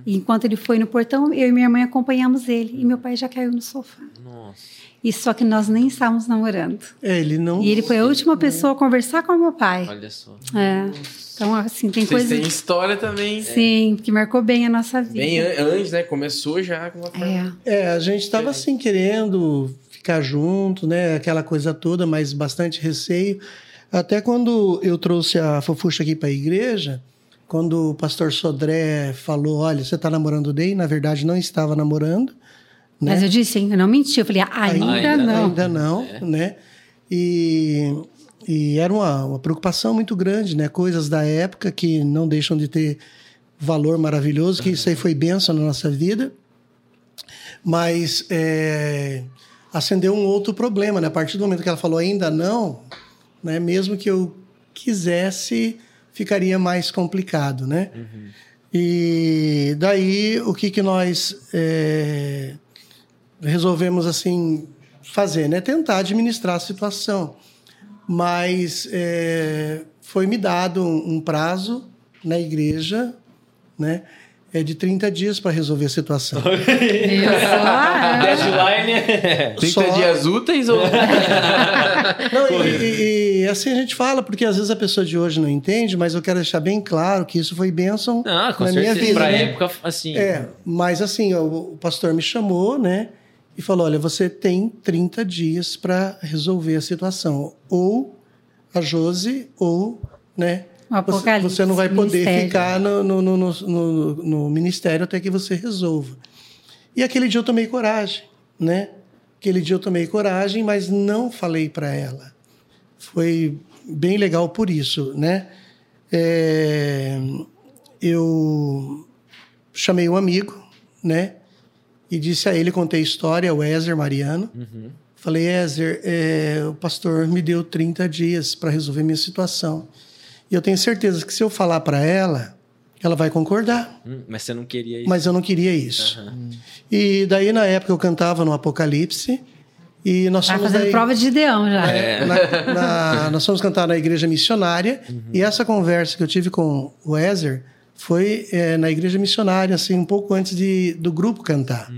E enquanto ele foi no portão, eu e minha mãe acompanhamos ele e meu pai já caiu no sofá. Nossa. E só que nós nem estávamos namorando. é, ele não. E ele foi a última pessoa a conversar com meu pai. Olha só. É. Então assim, tem Vocês coisas têm história também. sim que marcou bem a nossa vida. Bem an- antes, né? Começou já com uma forma. É. É, a gente estava assim querendo ficar junto, né? Aquela coisa toda, mas bastante receio. Até quando eu trouxe a Fofuxa aqui para a igreja, quando o pastor Sodré falou: Olha, você está namorando o Day? Na verdade, não estava namorando. Né? Mas eu disse, hein, eu não menti. Eu falei, ainda, Ainda não. Ainda não, né? E, e era uma, uma preocupação muito grande, né? Coisas da época que não deixam de ter valor maravilhoso, que isso aí foi benção na nossa vida. Mas é, acendeu um outro problema, né? A partir do momento que ela falou ainda não, né? Mesmo que eu quisesse, ficaria mais complicado, né? E daí o que que nós é, resolvemos assim fazer, né? Tentar administrar a situação, mas é, foi me dado um, um prazo na igreja, né? É de 30 dias para resolver a situação. *laughs* Só? É. Deadline. 30 Só- dias úteis ou. *laughs* Não, e, e- e assim a gente fala, porque às vezes a pessoa de hoje não entende, mas eu quero deixar bem claro que isso foi bênção com na minha certeza. vida. pra né? época, assim. É, mas assim, o, o pastor me chamou, né? E falou: olha, você tem 30 dias para resolver a situação. Ou a Josi, ou, né? Você, você não vai poder ministério. ficar no, no, no, no, no- no ministério até que você resolva. E aquele dia eu tomei coragem, né? Aquele dia eu tomei coragem, mas não falei para ela. Foi bem legal por isso, né? É, eu chamei um amigo, né? E disse a ele, contei a história, o Ézer Mariano. Falei, Ézer, é, o pastor me deu 30 dias para resolver minha situação. E eu tenho certeza que se eu falar para ela, ela vai concordar. Hum, mas você não queria isso. Mas eu não queria isso. E daí, na época, eu cantava no Apocalipse. E nós Tá fomos fazendo daí- prova de Gideão já. É. *laughs* na- na- nós fomos cantar na igreja missionária e essa conversa que eu tive com o Ezer foi é, na igreja missionária, assim, um pouco antes de, do grupo cantar.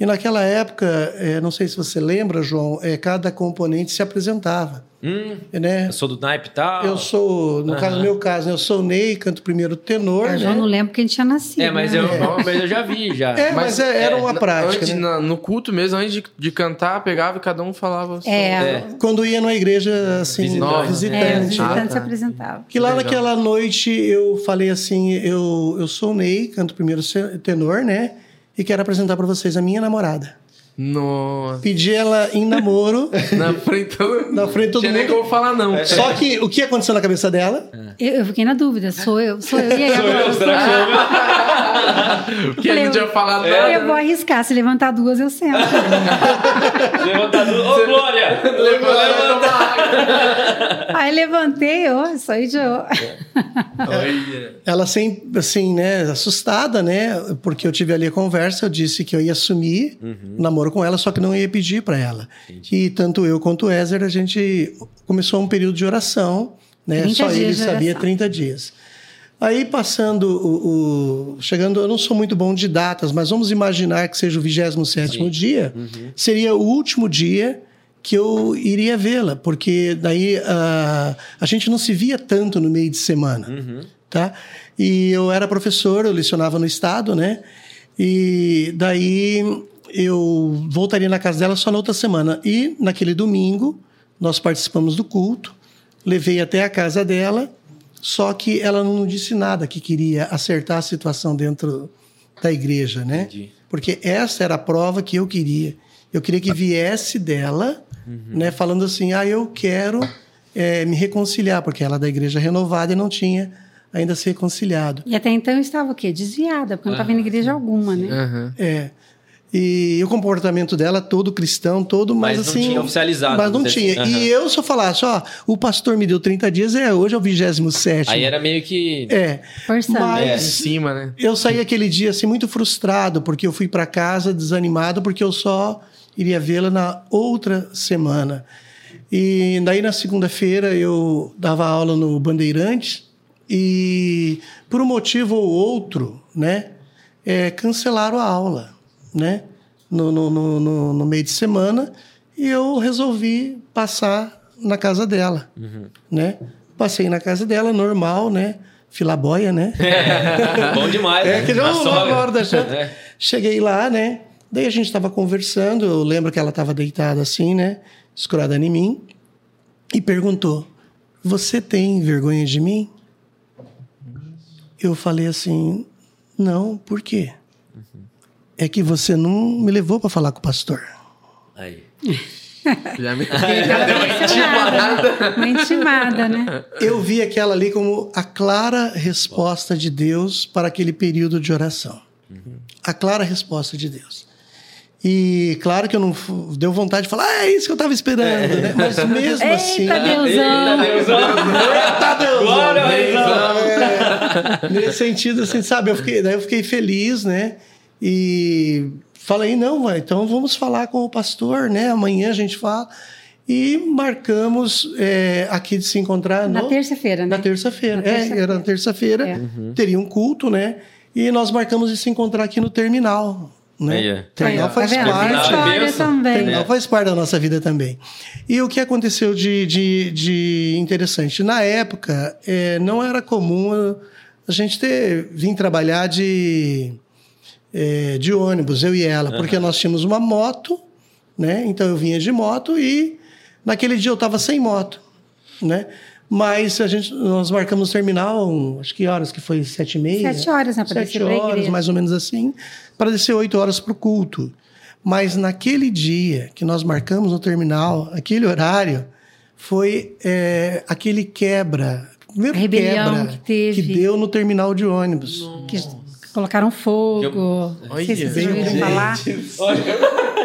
E naquela época, é, não sei se você lembra, João, é, cada componente se apresentava. Hum, Né? eu sou do naipe e tal. Eu sou, no caso, no meu caso, né, eu sou o Ney, canto primeiro tenor. Eu já né? não lembro que a gente tinha nascido. É, mas né? eu, mas eu já vi, já. É, mas, é- era uma na- prática. Antes, né? na- no culto mesmo, antes de, de cantar, pegava e cada um falava. só- É, Quando ia numa igreja assim, Visitante. é, os visitante. Ah, tá. se apresentavam. Que lá Legal. naquela noite eu falei assim: eu, eu sou o Ney, canto primeiro tenor, né? E quero apresentar para vocês a minha namorada. Nossa. Pedi ela em namoro, *laughs* Na frente todo na frente todo Tinha nem mundo. como falar não. Só que o que aconteceu na cabeça dela? Eu, eu fiquei na dúvida, sou eu, sou eu. E aí, Sou agora? eu, será *laughs* que sou eu? Porque ele não tinha falado Eu nada. vou arriscar, se levantar duas, eu sento. *laughs* Levantador. Ô, Glória! Levanta água. Aí levantei, eu, sou idiota. Olha. Ela sempre, assim, né, assustada, né? Porque eu tive ali a conversa, eu disse que eu ia assumir o namoro com ela, só que não ia pedir para ela. E tanto eu quanto o Ézer, a gente começou um período de oração, né? 30 Só ele sabia oração. 30 dias. Aí passando o, o- chegando, eu não sou muito bom de datas, mas vamos imaginar que seja o 27º dia, seria o último dia que eu iria vê-la, porque daí ah, a gente não se via tanto no meio de semana, tá? E eu era professor, eu lecionava no estado, né? E daí eu voltaria na casa dela só na outra semana. E naquele domingo nós participamos do culto, levei até a casa dela, só que ela não disse nada que queria acertar a situação dentro da igreja, né? Entendi. Porque essa era a prova que eu queria. Eu queria que viesse dela, né, falando assim: ah, eu quero eh, me reconciliar, porque ela é da igreja renovada e não tinha ainda se reconciliado. E até então eu estava o quê? Desviada, porque eu não estava indo em igreja alguma, né? Aham. É. E o comportamento dela, todo cristão, todo, mas, Mas não assim. tinha oficializado, Mas não dizer tinha. assim. E eu, se eu falasse, ó, o pastor me deu 30 dias, é hoje é o 27. Aí era meio que. É. Forçando. Em Mas cima, né? eu saí aquele dia assim muito frustrado, porque eu fui para casa desanimado, porque eu só iria vê-la na outra semana. E daí na segunda-feira eu dava aula no Bandeirantes e por um motivo ou outro, né, é, cancelaram a aula, né, no, no, no, no- meio de semana e eu resolvi passar na casa dela, né. Passei na casa dela, normal, né, filaboia, né. *laughs* Bom demais. É né? que não, hora da janta. É. Cheguei lá, né? Daí a gente estava conversando, eu lembro que ela estava deitada assim, né? Escurada em mim. E perguntou: Você tem vergonha de mim? Eu falei assim: Não, por quê? É que você não me levou para falar com o pastor. Aí. *laughs* Já me... *laughs* Já deu uma intimada. Uma intimada, né? Eu vi aquela ali como a clara resposta de Deus para aquele período de oração. A clara resposta de Deus. E claro que eu não deu vontade de falar, ah, é isso que eu estava esperando, né? Mas mesmo Eita, assim. Deusão! Eita, Deusão! Eita, Deus! Glória a É, nesse sentido, assim, sabe? Eu fiquei, daí eu fiquei feliz, né? E falei, não, vai, então vamos falar com o pastor, né? Amanhã a gente fala. E marcamos é, aqui de se encontrar Na terça-feira, né? na terça-feira. Na É, era na terça-feira. É. Teria um culto, né? E nós marcamos de se encontrar aqui no terminal. Né? É. Terminal ó, faz tá vendo? parte. Bênção. também. Terminal faz parte da nossa vida também. E o que aconteceu de, de, de interessante? Na época, é, não era comum a, a gente ter vir trabalhar de, é, de ônibus, eu e ela, porque nós tínhamos uma moto, né? Então eu vinha de moto e naquele dia eu estava sem moto, né? Mas a gente, nós marcamos o terminal, acho que horas que foi? Sete e meia? Sete horas, né, pra Sete horas, mais ou menos assim, para descer oito horas para o culto. Mas naquele dia que nós marcamos no terminal, aquele horário, foi é, aquele quebra, primeiro A rebelião quebra que teve. que deu no terminal de ônibus. Que colocaram fogo. Eu- Olha, vocês ouviram veio falar.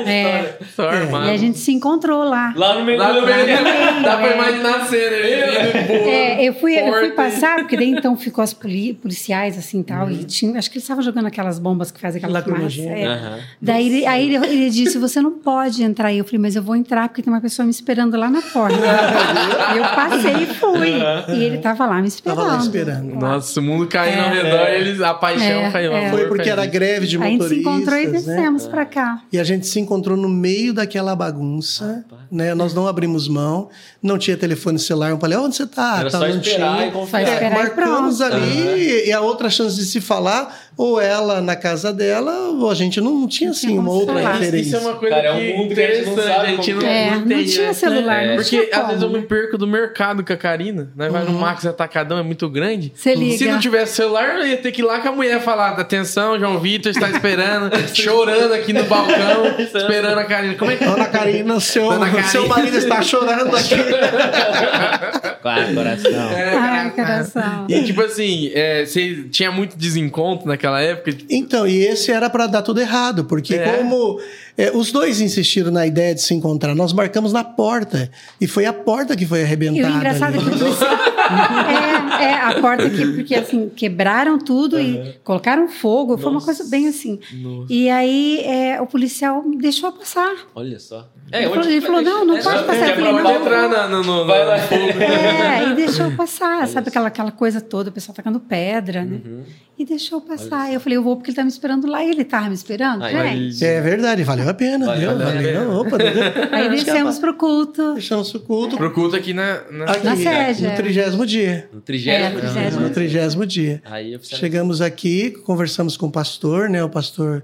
É, Só armado. e a gente se encontrou lá. Lá no meio Lá do no meio, meio, dá pra é. imaginar a cena. Ele voando, É, eu fui, eu fui passar, porque daí então ficou as poli- policiais assim e tal, e tinha, acho que eles estavam jogando aquelas bombas que fazem aquela fumaça. É. Aham. Daí ele, aí ele, ele disse: Você não pode entrar aí. Eu falei: Mas eu vou entrar porque tem uma pessoa me esperando lá na porta. e eu passei e fui. E ele tava lá me esperando. Tava lá esperando. Nossa, o mundo caindo ao redor, eles, a paixão É, o é. Foi porque era greve de a gente se motoristas, encontrou e né? descemos pra cá. E a gente se encontrou no meio daquela bagunça, né? Nós não abrimos mão, não tinha telefone celular. Eu falei, onde você tá? Era tá, só não esperar tinha. e confiar. Só É, esperar e marcamos ali e a outra chance de se falar, ou ela na casa dela, ou a gente não, não tinha assim uma outra referência. Isso é uma coisa Cara, é um que mundo que a gente não sabe a gente não, É, não tinha essa, celular, né? não Porque tinha às vezes eu me perco do mercado com a Karina. Nós vai no Max Atacadão, é muito grande. Você liga. Se não tivesse celular, eu ia ter que ir lá com a mulher falar: atenção, João Vitor está esperando, *laughs* chorando aqui no balcão, *laughs* esperando a Karina. Como é que Dona Karina, seu, Dona Karina. seu marido está chorando aqui. *laughs* Claro, coração. É, Ai, coração. E tipo assim, é, você tinha muito desencontro naquela época? Então, e esse era para dar tudo errado, porque É. como é, os dois insistiram na ideia de se encontrar, nós marcamos na porta e foi a porta que foi E arrebentada. o engraçado é ali. que *laughs* o policial... é, é, a porta aqui, porque assim, quebraram tudo e colocaram fogo. Foi uma coisa bem assim. E aí é, o policial deixou passar. Olha só. Ele onde falou- ele que falou, vai não, não pode É, passar. pra não. onde entrar na- no, no, Vai lá. É, e deixou passar, sabe aquela, aquela coisa toda, o pessoal tacando pedra, né? Uhum. E deixou passar. Eu falei, eu vou porque ele tá me esperando lá. E ele tava me esperando, Aí, gente. É verdade, valeu a pena. Valeu a pena. Valeu, opa, deu- *laughs* Aí descemos pro culto. deixamos o culto Pro culto aqui na. na- aqui, Na sede, no é. trigésimo dia. No É, trigésimo. No trigésimo dia. Aí Chegamos aqui, conversamos com o pastor, né? O pastor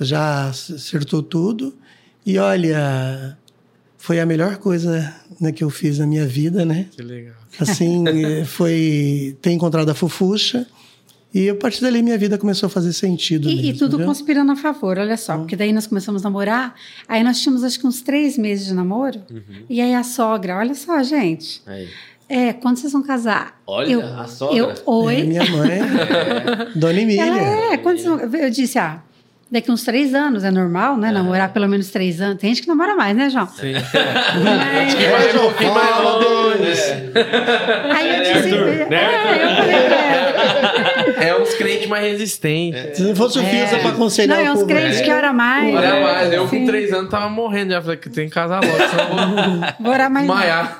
já acertou tudo. E olha, foi a melhor coisa né, que eu fiz na minha vida, né? Que legal. Assim, *laughs* eh, foi ter encontrado a Fofuxa. E a partir dali minha vida começou a fazer sentido. E, e mesmo, tudo viu? conspirando a favor, olha só. Porque daí nós começamos a namorar. Aí nós tínhamos acho que uns três meses de namoro. E aí a sogra, olha só, gente. Aí. É, quando vocês vão casar? Olha, eu, a sogra. Eu, oi. É, minha mãe, *laughs* Dona Emília. Ela é, quando vocês vão- eu disse, ah, daqui uns três anos, é normal, né? Namorar pelo menos três anos. Tem gente que namora mais, né, João? Sim. Mas- Que vai um pouquinho mais fala longe. Aí eu Né, disse, Arthur? Né, é, eu falei pra ela. É uns crentes mais resistentes. Se não fosse o é para aconselhar Não, é uns crentes que ora mais. Olha mais, eu com três anos tava morrendo já. Falei que tem que casar logo, senão vou Vou orar mais. desmaiar.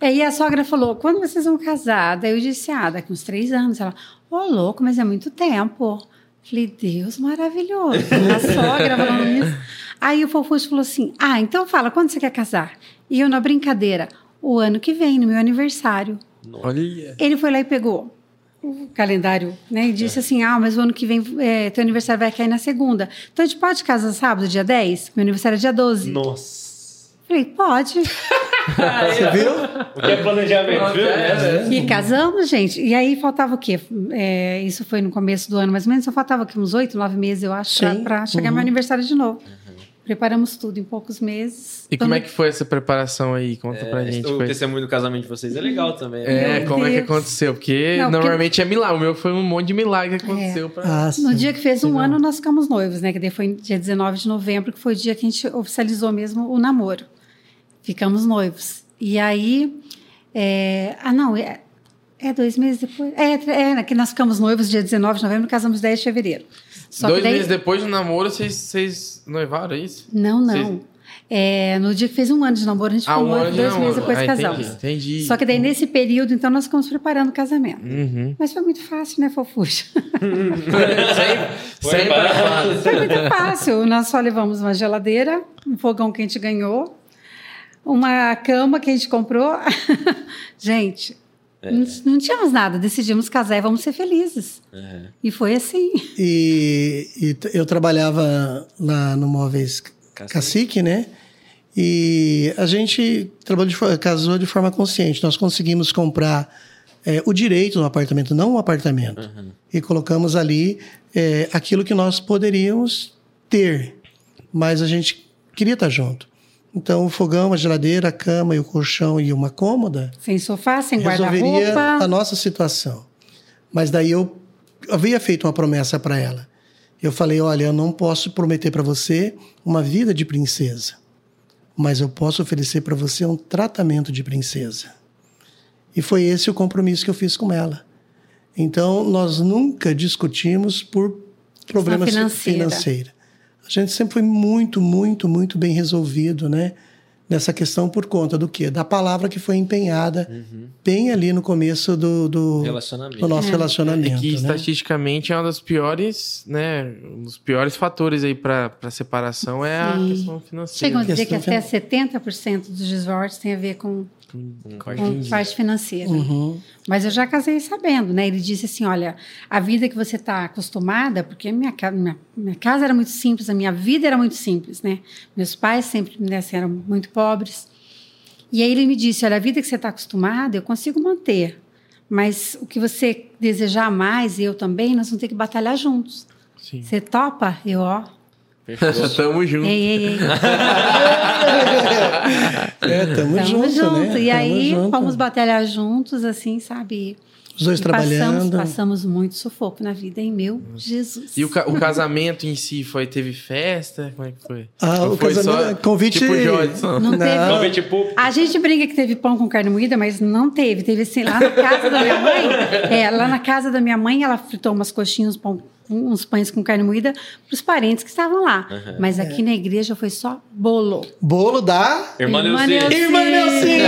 Aí a sogra falou: quando vocês vão casar? Daí eu disse: ah, daqui uns três anos. Ela, ô louco, mas é muito tempo. Falei, Deus maravilhoso. A sogra falando isso. Aí o Fofuxo falou assim: ah, então fala, quando você quer casar? E eu na brincadeira: o ano que vem, no meu aniversário. Olha. Ele foi lá e pegou o calendário, né? E disse assim: Ah, mas o ano que vem é, teu aniversário vai cair na segunda. Então a gente pode casar sábado, dia 10? Meu aniversário é dia 12. Nossa. Falei, pode. *laughs* Você viu? O que é planejamento, viu? É, E casamos, gente. E aí faltava o quê? É, isso foi no começo do ano, mais ou menos. Só faltava aqui uns oito, nove meses, eu acho, Sim. para chegar meu aniversário de novo. Preparamos tudo em poucos meses. E como é que foi essa preparação aí? Conta pra gente. o Foi... testemunho do casamento de vocês é legal também. né? É, Meu como é que Deus. aconteceu? Porque Não, porque- normalmente é milagre. O meu foi um monte de milagre que aconteceu. Pra... Ah, No sim. dia que fez um ano, nós ficamos noivos, né? Que daí foi dia 19 de novembro, que foi o dia que a gente oficializou mesmo o namoro. Ficamos noivos. E aí. é, Ah, não, é, é dois meses depois. É, é, é, que nós ficamos noivos dia 19 de novembro, casamos 10 de fevereiro. Só Dois daí, meses depois do namoro, vocês, vocês noivaram, é isso? Não, não. É, no dia que fez um ano de namoro, a gente Ah, ficou um noivo, ano dois meses depois Ah, casamos. entendi, entendi. Só que daí, nesse período, então, nós ficamos preparando o casamento. Uhum. Mas foi muito fácil, né, Fofuxa? *laughs* sempre sempre é fácil. Foi muito fácil. Nós só levamos uma geladeira, um fogão que a gente ganhou, uma cama que a gente comprou. *laughs* gente, não, não tínhamos nada. Decidimos casar e vamos ser felizes. É. E foi assim. E, e eu trabalhava lá no Móveis Cacique. Cacique, né? E a gente trabalhou de, casou de forma consciente. Nós conseguimos comprar é, o direito do apartamento, não um apartamento. E colocamos ali é, aquilo que nós poderíamos ter, mas a gente queria estar junto. Então, o fogão, a geladeira, a cama e o colchão e uma cômoda Sem sofá, sem resolveria a guarda-roupa. nossa situação. Mas daí eu havia feito uma promessa para ela. Eu falei: olha, eu não posso prometer para você uma vida de princesa, mas eu posso oferecer para você um tratamento de princesa. E foi esse o compromisso que eu fiz com ela. Então, nós nunca discutimos por problemas financeira. A gente sempre foi muito, muito, muito bem resolvido, né? Nessa questão por conta do quê? Da palavra que foi empenhada bem ali no começo do, do, Relacionamento. do nosso É. relacionamento. É que né? estatisticamente é um dos piores, né? Um dos piores fatores aí para separação é a Sim. questão financeira. Chegam a dizer que até 70% dos divórcios tem a ver com, Com com parte financeira. Uhum. Mas eu já casei sabendo, né? Ele disse assim: olha, a vida que você está acostumada, porque minha, minha, minha casa era muito simples, a minha vida era muito simples, né? Meus pais sempre né, assim, eram muito pobres. E aí ele me disse: olha, a vida que você está acostumada, eu consigo manter. Mas o que você desejar mais, e eu também, nós vamos ter que batalhar juntos. Sim. Você topa? Eu, ó. Fechou. *laughs* Tamo junto. Ei, ei, ei. *laughs* É, tamo, Tamo junto, junto. né? E Tamo aí, junto. vamos batalhar juntos, assim, sabe? Os dois E trabalhando. Passamos, passamos muito sufoco na vida, hein, meu Jesus. E o, ca- o casamento em si foi teve festa? Como é que foi? Ah, Ou o foi casamento- convite- Tipo Jodson. Não teve. Não. Convite público. A gente brinca que teve pão com carne moída, mas não teve. Teve assim, lá na casa da minha mãe. É, lá na casa da minha mãe, ela fritou umas coxinhas, pão- uns pães com carne moída para os parentes que estavam lá. Mas aqui na igreja foi só bolo. Bolo da. Irmã Irmã Neuci. Irmã Neuci!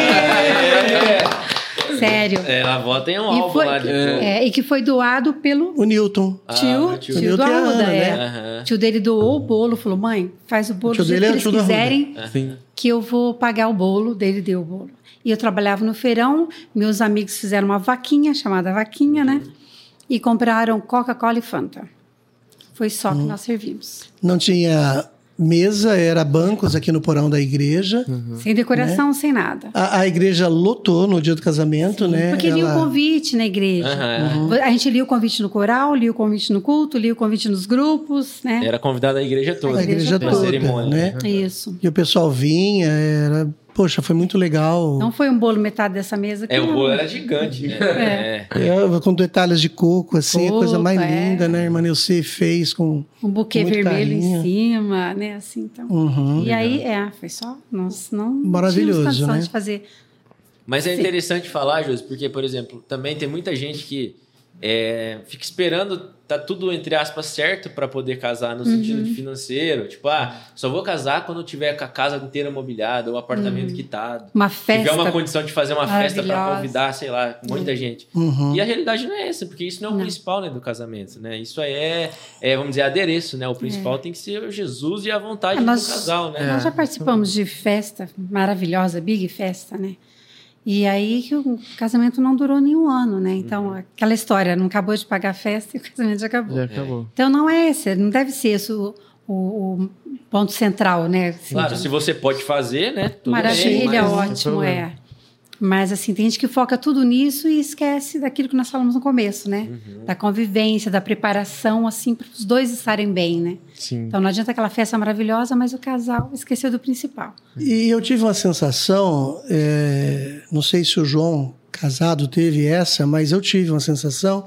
*laughs* Sério. É, a avó tem um álbum foi, lá de é, e que foi doado pelo O Newton. Ah, tio, meu tio, tio. Newton do Arruda. Ana, é. né? O tio dele doou o bolo, falou: mãe, faz o bolo O do jeito que é o eles quiserem, Sim. que eu vou pagar o bolo. Dele deu o bolo. E eu trabalhava no feirão, meus amigos fizeram uma vaquinha, chamada vaquinha, né? E compraram Coca-Cola e Fanta. Foi só Hum. que nós servimos. Não tinha mesa, era bancos aqui no porão da igreja. Sem decoração, sem nada. A, a igreja lotou no dia do casamento, né? Porque lia o Ela- convite na igreja. Aham. A gente lia o convite no coral, lia o convite no culto, lia o convite nos grupos, né? Era convidada a igreja toda. A igreja na toda, cerimônia. né? Isso. E o pessoal vinha, era. Poxa, foi muito legal. Não foi um bolo metade dessa mesa. que É, o não. bolo era gigante, né? É. É, com detalhes de coco, assim, a coisa mais é. linda, né? A irmã Neuci fez com. um buquê Muito vermelho carinho. em cima, né? Assim, então. Uhum. E aí, é, foi só. Nós não Maravilhoso, tínhamos condição né? de fazer. Mas é Sim. interessante falar, Josi, porque, por exemplo, também tem muita gente que é, fica esperando tá tudo, entre aspas, certo para poder casar no sentido Uhum. de financeiro. Tipo, ah, só vou casar quando tiver com a casa inteira mobiliada ou apartamento quitado. Uma Uhum. festa. tiver uma condição de fazer uma festa para convidar, sei lá, muita gente. Uhum. E a realidade não é essa, porque isso não é o Não. principal né, do casamento, né? Isso aí é, é, vamos dizer, adereço, né? O principal tem que ser o Jesus e a vontade Ah, nós- do casal, né? Nós já participamos de festa maravilhosa, Big Festa, né? E aí que o casamento não durou nenhum ano, né? Então, Uhum. aquela história, não acabou de pagar a festa e o *laughs* casamento já acabou. Já acabou. Então, não é esse, não deve ser esse o, o- o ponto central, né? Assim, Claro, de- se você pode fazer, né? tudo Maravilha, bem, mas- ótimo, é. Mas assim, tem gente que foca tudo nisso e esquece daquilo que nós falamos no começo, né? Uhum. Da convivência, da preparação, assim, para os dois estarem bem, né? Sim. Então não adianta aquela festa maravilhosa, mas o casal esqueceu do principal. E eu tive uma sensação, é, não sei se o João casado teve essa, mas eu tive uma sensação.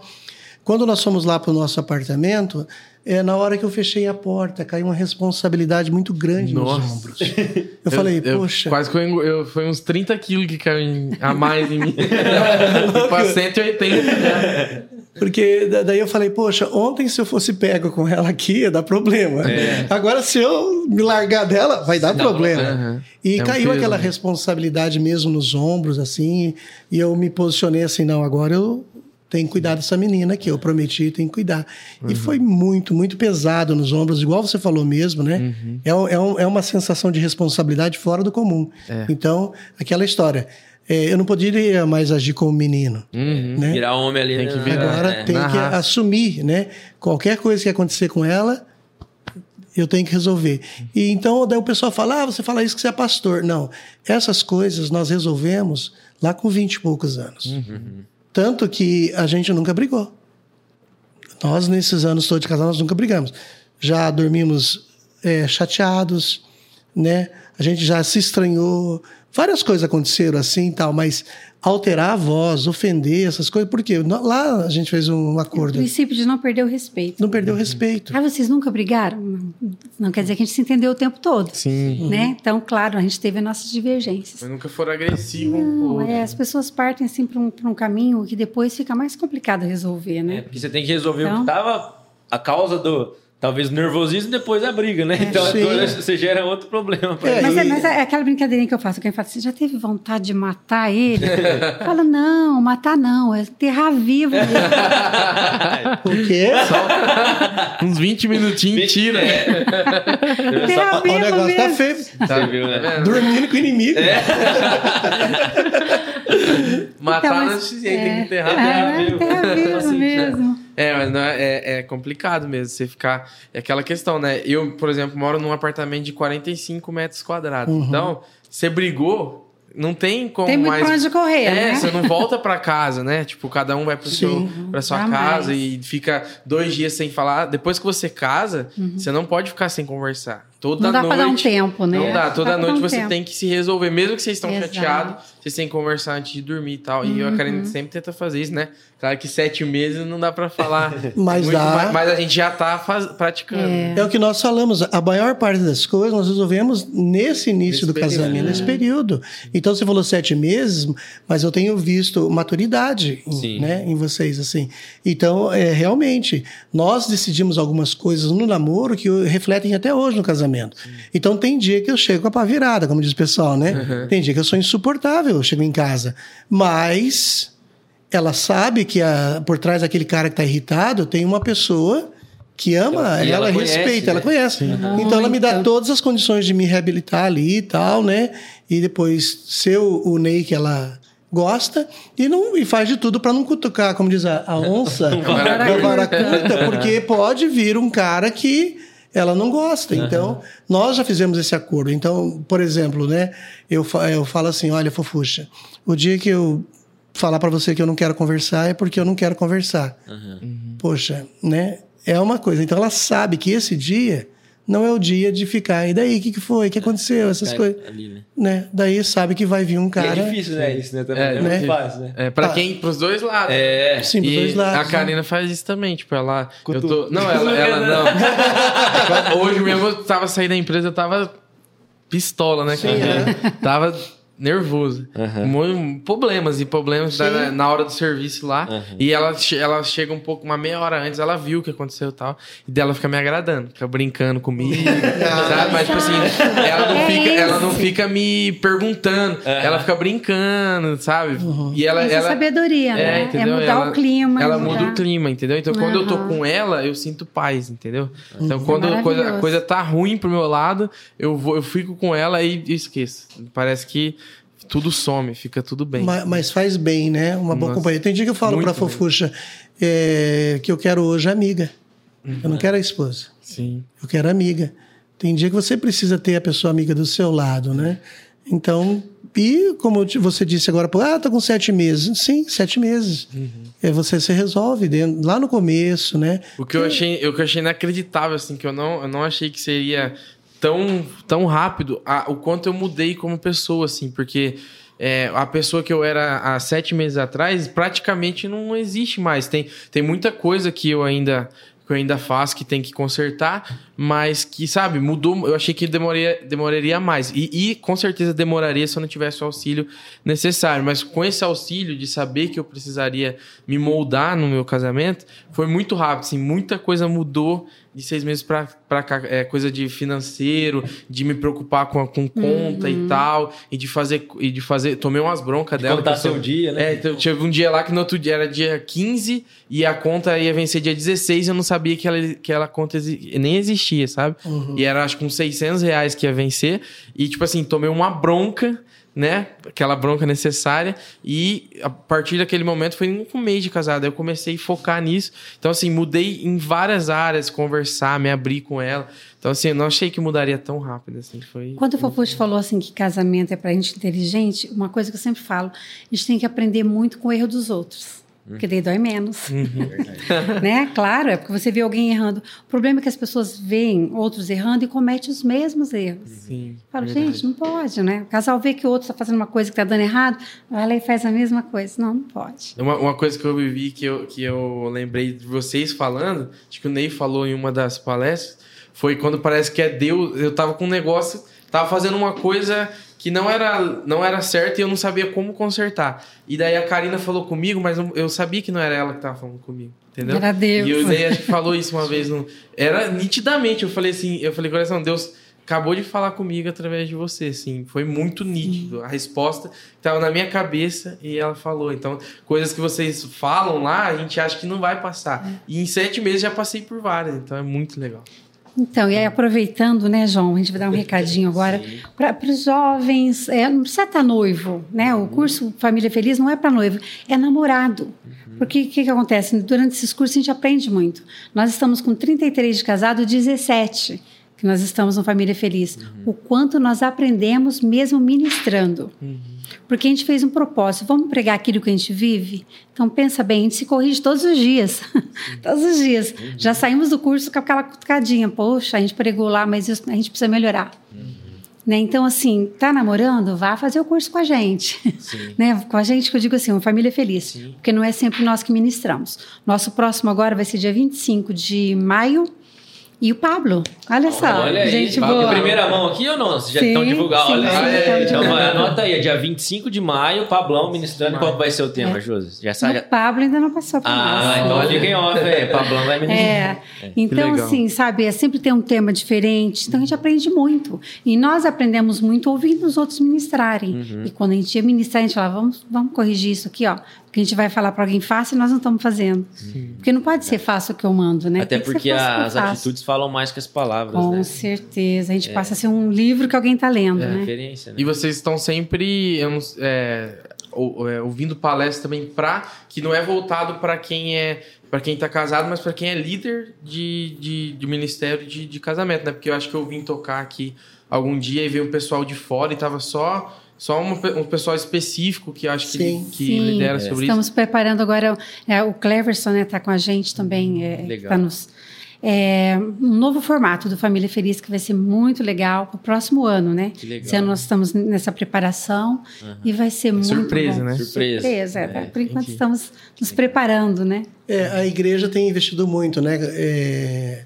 Quando nós fomos lá para o nosso apartamento, é, na hora que eu fechei a porta, caiu uma responsabilidade muito grande Nossa. nos ombros. *laughs* Eu, falei, eu- poxa. Quase que eu, eu, foi uns 30 quilos que caiu em- a mais em mim. *laughs* Para 180. Porque da- daí eu falei, poxa, ontem se eu fosse pego com ela aqui, ia dar problema. Agora, se eu me largar dela, vai dar Dá problema. E É um caiu peso, aquela né? responsabilidade mesmo nos ombros, assim, e eu me posicionei assim, não, agora eu tenho que cuidar dessa menina aqui, eu prometi, tenho que cuidar. E foi muito, muito pesado nos ombros, igual você falou mesmo, né? É, um- é, um- é uma sensação de responsabilidade fora do comum. Então, aquela história, é, eu não poderia mais agir como menino, Uhum. né? Virar homem ali. Tem que né? virar. Agora É. tem na que raça. assumir, né? Qualquer coisa que acontecer com ela, eu tenho que resolver. E então daí o pessoal fala: ah, você fala isso que você é pastor. Não, essas coisas nós resolvemos lá com 20 e poucos anos. Uhum. Tanto que a gente nunca brigou. Nós, nesses anos todos de casal, nós nunca brigamos. Já dormimos é, chateados, né? A gente já se estranhou, Várias coisas aconteceram assim e tal, mas alterar a voz, ofender, essas coisas, porque lá a gente fez um O acordo. princípio de não perder o respeito. Não perdeu o respeito. Ah, vocês nunca brigaram? Não, quer dizer que a gente se entendeu o tempo todo. Sim. Né? Então, claro, a gente teve nossas divergências. Mas nunca foram agressivos o Não, é, as pessoas partem assim para um, pra um caminho que depois fica mais complicado resolver, É, né? porque você tem que resolver o Então- que tava a causa do. Talvez nervosismo e depois a briga, né? Então Sim. agora você gera outro problema pra É, ele. Mas, é, mas é aquela brincadeirinha que eu faço, quem fala, você já teve vontade de matar ele? Fala, não, matar não, é enterrar vivo. O quê? Uns 20 minutinhos, tira. enterrar Só- o negócio tá mesmo. feio. Você viu, né? Dormindo com o inimigo. Matar Então, não mas- precisa, aí tem que enterrar. É, enterrar né? vivo. enterrar vivo mesmo. É, mas não é, é, é complicado mesmo você ficar. É aquela questão, né? Eu, por exemplo, moro num apartamento de 45 metros quadrados. Então, você brigou, não tem como Tem muito mais. pra onde correr, é, né? você não volta pra casa, né? Tipo, cada um vai pro seu, pra sua Jamais. casa e fica dois dias sem falar. Depois que você casa, você não pode ficar sem conversar. Toda Não dá noite. pra dar um tempo, né? Não dá, toda dar noite um você tempo. tem que se resolver, mesmo que vocês estão chateados, vocês têm que conversar antes de dormir e tal. E eu, a Uhum. Karine sempre tenta fazer isso, né? Claro que sete meses não dá pra falar. *laughs* Mas muito dá. mas a gente já tá faz- praticando. É o que nós falamos, a maior parte das coisas nós resolvemos nesse início Nesse do período. casamento, nesse período. Então você falou sete meses, mas eu tenho visto maturidade em, Sim. né, em vocês, assim. Então, é, realmente, nós decidimos algumas coisas no namoro que refletem até hoje no casamento. Então tem dia que eu chego com a pá virada, como diz o pessoal, né? Tem dia que eu sou insuportável, eu chego em casa. Mas ela sabe que a- por trás daquele cara que está irritado tem uma pessoa que ama, E ela, ela conhece, respeita, né? ela conhece. Então ela me dá todas as condições de me reabilitar ali e tal, né? E depois ser o, o Ney que ela gosta e não e faz de tudo para não cutucar, como diz a, a onça, *laughs* vara da vara curta, porque pode vir um cara que ela não gosta. Então, nós já fizemos esse acordo. Então, por exemplo, né, eu, eu falo assim, olha, fofucha, o dia que eu falar para você que eu não quero conversar é porque eu não quero conversar. Poxa, né? É uma coisa. Então ela sabe que esse dia não é o dia de ficar. E daí, o que, que foi? O que aconteceu? Essas É, coisas. né? Né? Daí sabe que vai vir um E cara. é difícil, né? Isso, né? Também É, é, né? muito fácil, né? É, pra Ah. quem, pros dois lados. É. Sim, dos E dois lados. a né? Karina faz isso também, tipo, ela. Eu tô, não, ela, ela *laughs* não. Hoje mesmo eu tava saindo da empresa, eu tava pistola, né, cara? Tava nervoso. Mu- Problemas e problemas da- na hora do serviço lá. E ela, ela chega um pouco, uma meia hora antes, ela viu o que aconteceu e tal. E dela fica me agradando, fica brincando comigo. *laughs* sabe? Mas, tipo assim, ela não, É fica, ela não fica me perguntando. Ela fica brincando, sabe? E ela. Isso é ela sabedoria, né? É entendeu? mudar Ela- o clima. Ela é muda mudar. o clima, entendeu? Então, quando eu tô com ela, eu sinto paz, entendeu? Então, quando a coisa, a maravilhoso. coisa tá ruim pro meu lado, eu, vou, eu fico com ela e esqueço. Parece que tudo some, fica tudo bem. Ma- Mas, faz bem, né? Uma boa Nossa. companhia. Tem dia que eu falo Muito pra. Fofuxa é, que eu quero hoje amiga. Eu não quero a esposa. Sim. Eu quero amiga. Tem dia que você precisa ter a pessoa amiga do seu lado, né? Então, e como você disse agora, ah, tô com sete meses. Sim, sete meses. É você se resolve dentro, lá no começo, né? O que eu achei, o que eu achei inacreditável, assim, que eu não, eu não achei que seria tão, tão rápido a- o quanto eu mudei como pessoa, assim, porque é, a pessoa que eu era há sete meses atrás praticamente não existe mais. Tem, tem muita coisa que eu ainda que eu ainda faço, que tem que consertar, mas que, sabe, mudou. Eu achei que demoraria, demoraria mais. E, e com certeza demoraria se eu não tivesse o auxílio necessário. Mas com esse auxílio de saber que eu precisaria me moldar no meu casamento, foi muito rápido. Assim, muita coisa mudou de seis meses pra, pra cá. É, coisa de financeiro, de me preocupar com, com conta e tal, e de fazer. E de fazer. Tomei umas broncas dela. Contar seu dia, né? é, então, tive um dia lá que no outro dia era dia 15 e a conta ia vencer dia 16 e eu não sabia que ela, que ela conta nem existia, sabe? E era acho que uns 600 reais que ia vencer. E tipo assim, tomei uma bronca, né? Aquela bronca necessária. E a partir daquele momento foi um mês de casado. Eu comecei a focar nisso. Então assim, mudei em várias áreas, conversar, me abrir com ela. Então assim, eu não achei que mudaria tão rápido assim. Foi... Quando o Fofuxo falou assim que casamento é pra gente inteligente, uma coisa que eu sempre falo, a gente tem que aprender muito com o erro dos outros. Porque daí dói menos. Uhum. *laughs* né? Claro, é porque você vê alguém errando. O problema é que as pessoas veem outros errando e cometem os mesmos erros. Sim. Fala, verdade. gente, não pode, né? O casal vê que o outro está fazendo uma coisa que está dando errado, vai lá e faz a mesma coisa. Não, não pode. Uma, uma coisa que eu vivi, que eu, que eu lembrei de vocês falando, acho que o Ney falou em uma das palestras, foi quando parece que é Deus. Eu tava com um negócio, tava fazendo uma coisa que não era, não era certa e eu não sabia como consertar. E daí a Karina falou comigo, mas eu, eu sabia que não era ela que tava falando comigo. Entendeu? Era Deus. E acho que falou isso uma vez. No, era nitidamente. Eu falei assim, eu falei, coração, Deus acabou de falar comigo através de você, assim. Foi muito nítido. A resposta estava na minha cabeça e ela falou. Então, coisas que vocês falam lá, a gente acha que não vai passar. E em sete meses já passei por várias. Então é muito legal. Então, e aí aproveitando, né, João, a gente vai dar um recadinho agora para os jovens. É, não precisa estar noivo, né? O curso Família Feliz não é para noivo, é namorado. Porque o que, que acontece? Durante esses cursos a gente aprende muito. Nós estamos com 33 de casado, 17 que nós estamos no Família Feliz. O quanto nós aprendemos mesmo ministrando. Porque a gente fez um propósito, vamos pregar aquilo que a gente vive? Então pensa bem, a gente se corrige todos os dias. *laughs* todos os dias. Já saímos do curso com aquela cutucadinha, poxa, a gente pregou lá, mas isso- a gente precisa melhorar. Né? Então, assim, tá namorando? Vá fazer o curso com a gente. Sim. *laughs* né? Com a gente, que eu digo assim, uma família feliz. Porque não é sempre nós que ministramos. Nosso próximo agora vai ser dia 25 de maio. E o Pablo, olha só, Olha aí, gente Pablo, boa. em primeira mão aqui ou não? Vocês já Sim, estão divulgando. sim, Olha sim, aí. estamos Então, anota aí, dia 25 de maio, Pablão ministrando. Qual vai ser o tema, Josi? Já O sabe? Pablo ainda não passou para Ah, nós. então fiquem off, é. Pablão vai ministrar. É, então legal. assim, sabe, é sempre tem um tema diferente, então a gente aprende muito. E nós aprendemos muito ouvindo os outros ministrarem. Uhum. E quando a gente ia ministrar, a gente falava, vamos, vamos corrigir isso aqui, ó. Porque a gente vai falar para alguém fácil e nós não estamos fazendo. Porque não pode ser fácil o que eu mando, né? Até que porque que as faço. atitudes falam mais que as palavras, Com né? certeza. A gente passa a ser um livro que alguém está lendo, É né? referência, né? E vocês estão sempre eu não- é, ou- é, ouvindo palestras também pra que não é voltado para quem é para quem tá casado, mas para quem é líder de, de, de ministério de, de casamento, né? Porque eu acho que eu vim tocar aqui algum dia e veio um pessoal de fora e tava só só pe- um pessoal específico que acho que, Sim. que Sim. lidera sobre Estamos preparando agora. é, o Cleverson está com a gente também. É, Legal. tá nos, é, um novo formato do Família Feliz que vai ser muito legal para o próximo ano, né? Que legal. Esse ano nós estamos nessa preparação e vai ser muito surpresa, bom. né? Surpresa. Surpresa, É, tá? Por enquanto entendi. estamos nos preparando, né? É, a igreja tem investido muito, né? É,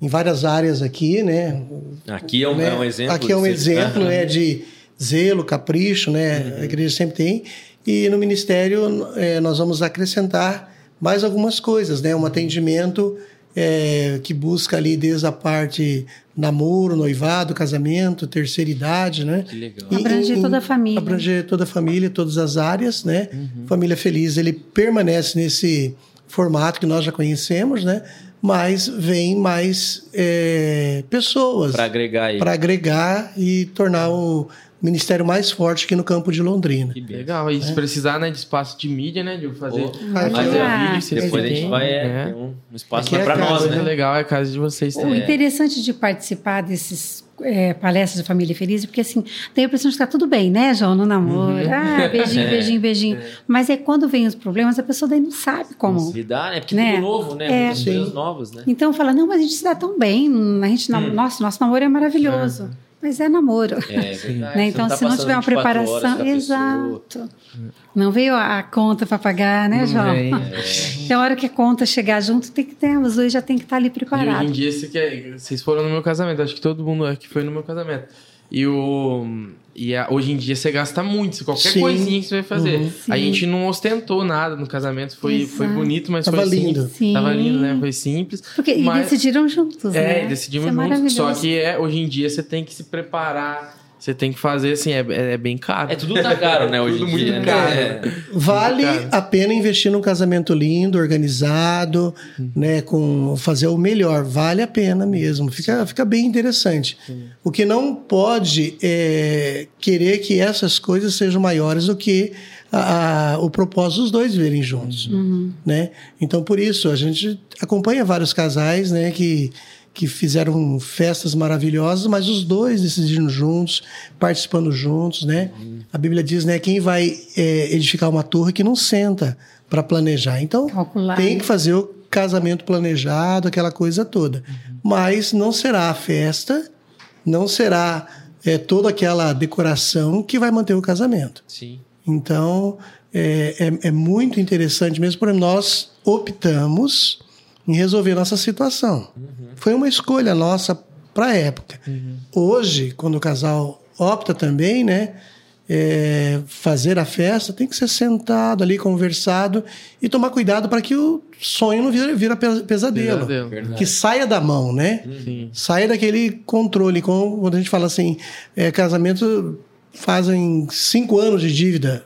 em várias áreas aqui, né? Aqui é um, né? é um exemplo. Aqui é um exemplo, né? De zelo, capricho, né? Uhum. A igreja sempre tem. E no ministério é, nós vamos acrescentar mais algumas coisas, né? Um atendimento é, que busca ali desde a parte namoro, noivado, casamento, terceira idade, né? Que legal. E- Abranger em- toda a família. Abranger toda a família, todas as áreas, né? Família Feliz, ele permanece nesse formato que nós já conhecemos, né? Mas vem mais é, pessoas Para agregar aí. para agregar e tornar o ministério mais forte aqui no campo de Londrina. Que. Legal, e se precisar, né, de espaço de mídia, né, de fazer, Oh. Fazer ah, vídeo, Depois a gente vai é, ter um, espaço é para nós, né? legal é a casa de vocês O também. interessante de participar desses é, palestras da Família Feliz, é porque assim, tem a impressão de que está tudo bem, né, João, no namoro. Ah, beijinho, *laughs* beijinho, beijinho. Mas é quando vem os problemas, a pessoa daí não sabe como. Lidar, né? Porque Né? tudo novo, né? É. Muitas novas, né? Então fala, não, mas a gente se dá tão bem, a gente nam- nossa, nosso namoro é maravilhoso. Mas é namoro. É verdade. Né? Então, tá se não tiver uma 24 horas com preparação. a pessoa. Exato. Não veio a a conta para pagar, né, Não João? vem. Tem hora que a conta chegar junto, tem que ter, os dois já tem que estar ali E hoje em preparados. dia, você quer, vocês foram no meu casamento, acho que todo mundo aqui foi no meu casamento. E, o, e a- hoje em dia você gasta muito, qualquer Sim. coisinha que você vai fazer. Uhum. A gente não ostentou nada no casamento, foi, foi bonito, mas Tava foi lindo. Sim. Tava lindo, né? Foi simples. Porque, mas- E decidiram juntos, né? É, decidimos Isso é juntos. Só que é, hoje em dia você tem que se preparar, você tem que fazer assim, é, é, é bem caro. É, tudo tá caro, né, *laughs* hoje Tudo em muito dia. né? caro. É. Vale Cara. a pena investir num casamento lindo, organizado, né, com fazer o melhor. Vale a pena mesmo. Fica, fica bem interessante. O que não pode é querer que essas coisas sejam maiores do que a- a- o propósito dos dois viverem juntos, né? Então por isso a gente acompanha vários casais, né, que que fizeram festas maravilhosas, mas os dois decidindo juntos, participando juntos, né? A Bíblia diz, né, quem vai é, edificar uma torre que não senta para planejar. Então, Calcular, tem que fazer o casamento planejado, aquela coisa toda. Mas não será a festa, não será é, toda aquela decoração que vai manter o casamento. Sim. Então, é, é, é muito interessante mesmo, porque nós optamos em resolver nossa situação. Foi uma escolha nossa para a época. Hoje, quando o casal opta também, né, é, fazer a festa, tem que ser sentado ali, conversado e tomar cuidado para que o sonho não vira, vira pe- pesadelo. Pesadelo. Verdade. Que saia da mão, né? Sim. Saia daquele controle. Quando a gente fala assim, é, casamento fazem cinco anos de dívida.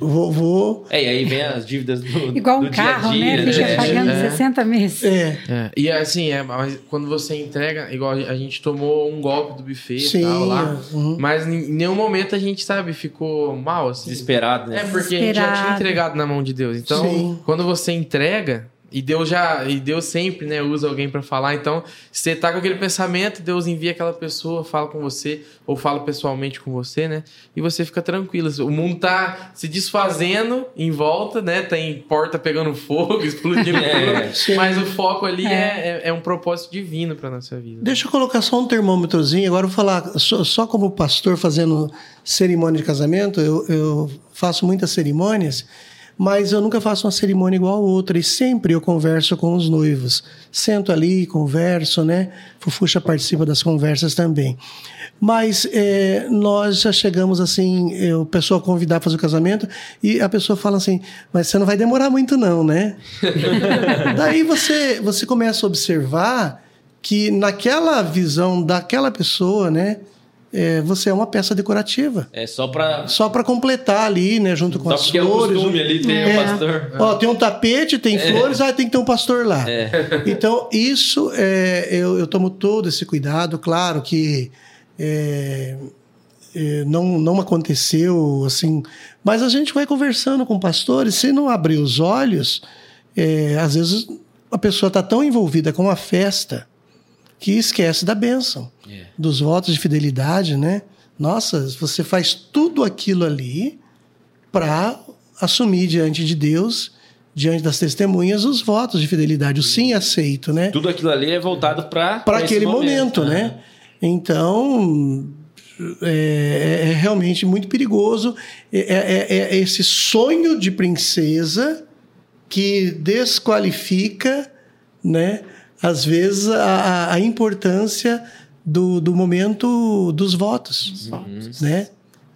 Vou, vou- É, e aí vem as dívidas do, *laughs* Igual do um carro, dia a dia, né? Fica né? pagando É. 60 meses. é, É, e assim, é, mas quando você entrega, igual a gente tomou um golpe do buffet Sim, e tal lá, uhum. mas em nenhum momento a gente, sabe, ficou mal, assim. Desesperado, né? É, porque a gente já tinha entregado na mão de Deus. Então, Sim. quando você entrega, e Deus já, e Deus sempre, né, usa alguém pra falar. Então, você tá com aquele pensamento, Deus envia aquela pessoa, fala com você, ou fala pessoalmente com você, né? E você fica tranquilo. O mundo tá se desfazendo em volta, né? Tem porta pegando fogo, *laughs* explodindo É, tudo. sim. Mas o foco ali é, é, é um propósito divino pra nossa vida. Deixa eu colocar só um termômetrozinho. Agora eu vou falar só, só como pastor fazendo cerimônia de casamento. Eu, eu faço muitas cerimônias, mas eu nunca faço uma cerimônia igual a outra. E sempre eu converso com os noivos. Sento ali, converso, né? Fufuxa participa das conversas também. Mas é, nós já chegamos assim, eu, o pessoal convidar para fazer o casamento, e a pessoa fala assim, mas você não vai demorar muito não, né? *laughs* Daí você, você começa a observar que naquela visão daquela pessoa, né, é, você é uma peça decorativa. É só pra. Só para completar ali, né, junto com Só as porque é o flores. costume ali, tem É. o pastor. Ó, tem um tapete, tem flores, ah, tem que ter um pastor lá. É. *laughs* Então, isso, é, eu, eu tomo todo esse cuidado. Claro que é, é, não, não aconteceu assim, mas a gente vai conversando com pastores. Se não abrir os olhos, é, às vezes a pessoa está tão envolvida com a festa que esquece da bênção, É. dos votos de fidelidade, né? Nossa, você faz tudo aquilo ali para assumir diante de Deus, diante das testemunhas, os votos de fidelidade, o sim aceito, né? Tudo aquilo ali é voltado. Para esse aquele momento, né? Então, é, é realmente muito perigoso. É, é- é esse sonho de princesa que desqualifica, né? Às vezes, a, a- importância do, do momento dos votos, né?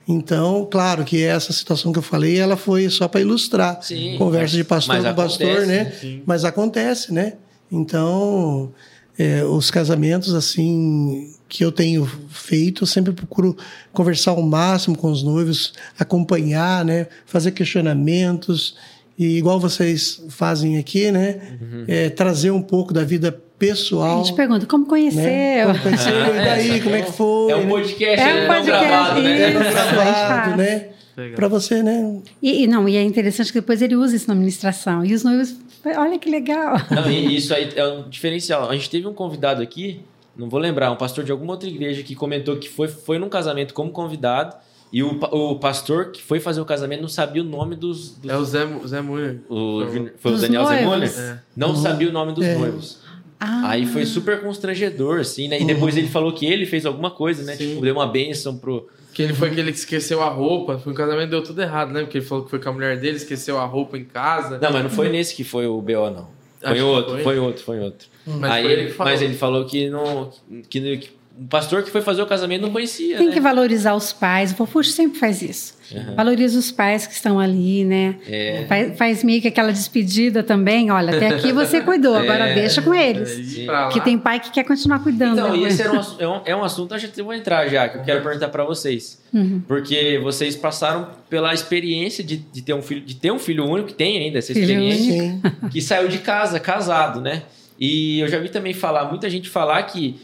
Então, claro que essa situação que eu falei, ela foi só para ilustrar. Sim, Conversa de pastor mas com pastor, acontece, né? sim. Mas acontece, né? Então, é, os casamentos, assim, que eu tenho feito, eu sempre procuro conversar ao máximo com os noivos, acompanhar, né? Fazer questionamentos. E igual vocês fazem aqui, né? Uhum. É, trazer um pouco da vida A pessoal. gente pergunta, como conheceu? né? Como conheceu, e daí, como é que foi? É um podcast, É um né? podcast, não gravado, né? isso. É gravado, né? Para você, né? E, e não, e é interessante que depois ele usa isso na administração. E os noivos, olha que legal. Não, e isso aí é um diferencial. A gente teve um convidado aqui, não vou lembrar, um pastor de alguma outra igreja que comentou que foi, foi num casamento como convidado e o, o pastor que foi fazer o casamento não sabia o nome dos. dos- É o Zé, Zé Muller. o, Foi- o Daniel noivos. Zemuller? É. Não sabia o nome dos É. noivos. Ah, Aí foi super constrangedor, assim, né? E depois ele falou que ele fez alguma coisa, né? Sim. Tipo, deu uma bênção pro. Que ele foi aquele que esqueceu a roupa. Foi um casamento deu tudo errado, né? Porque ele falou que foi com a mulher dele, esqueceu a roupa em casa. Não, mas não foi nesse que foi o BO, não. Acho Foi que outro, foi. foi outro, foi outro. Mas Aí foi ele ele, mas ele falou que não. Que, que o pastor que foi fazer o casamento não conhecia. Tem né? que valorizar os pais. O Fofuxo sempre faz isso. Valoriza os pais que estão ali, né? É. Faz, faz meio que aquela despedida também. Olha, até aqui você cuidou, agora É. deixa com eles. Que tem pai que quer continuar cuidando. Então, né? esse um, é, um, é um assunto, a gente vai entrar já, que eu quero perguntar para vocês. Uhum. Porque vocês passaram pela experiência de, de ter um filho, de ter um filho único, que tem ainda essa Filho experiência, que saiu de casa, casado, né? E eu já vi também falar, muita gente falar que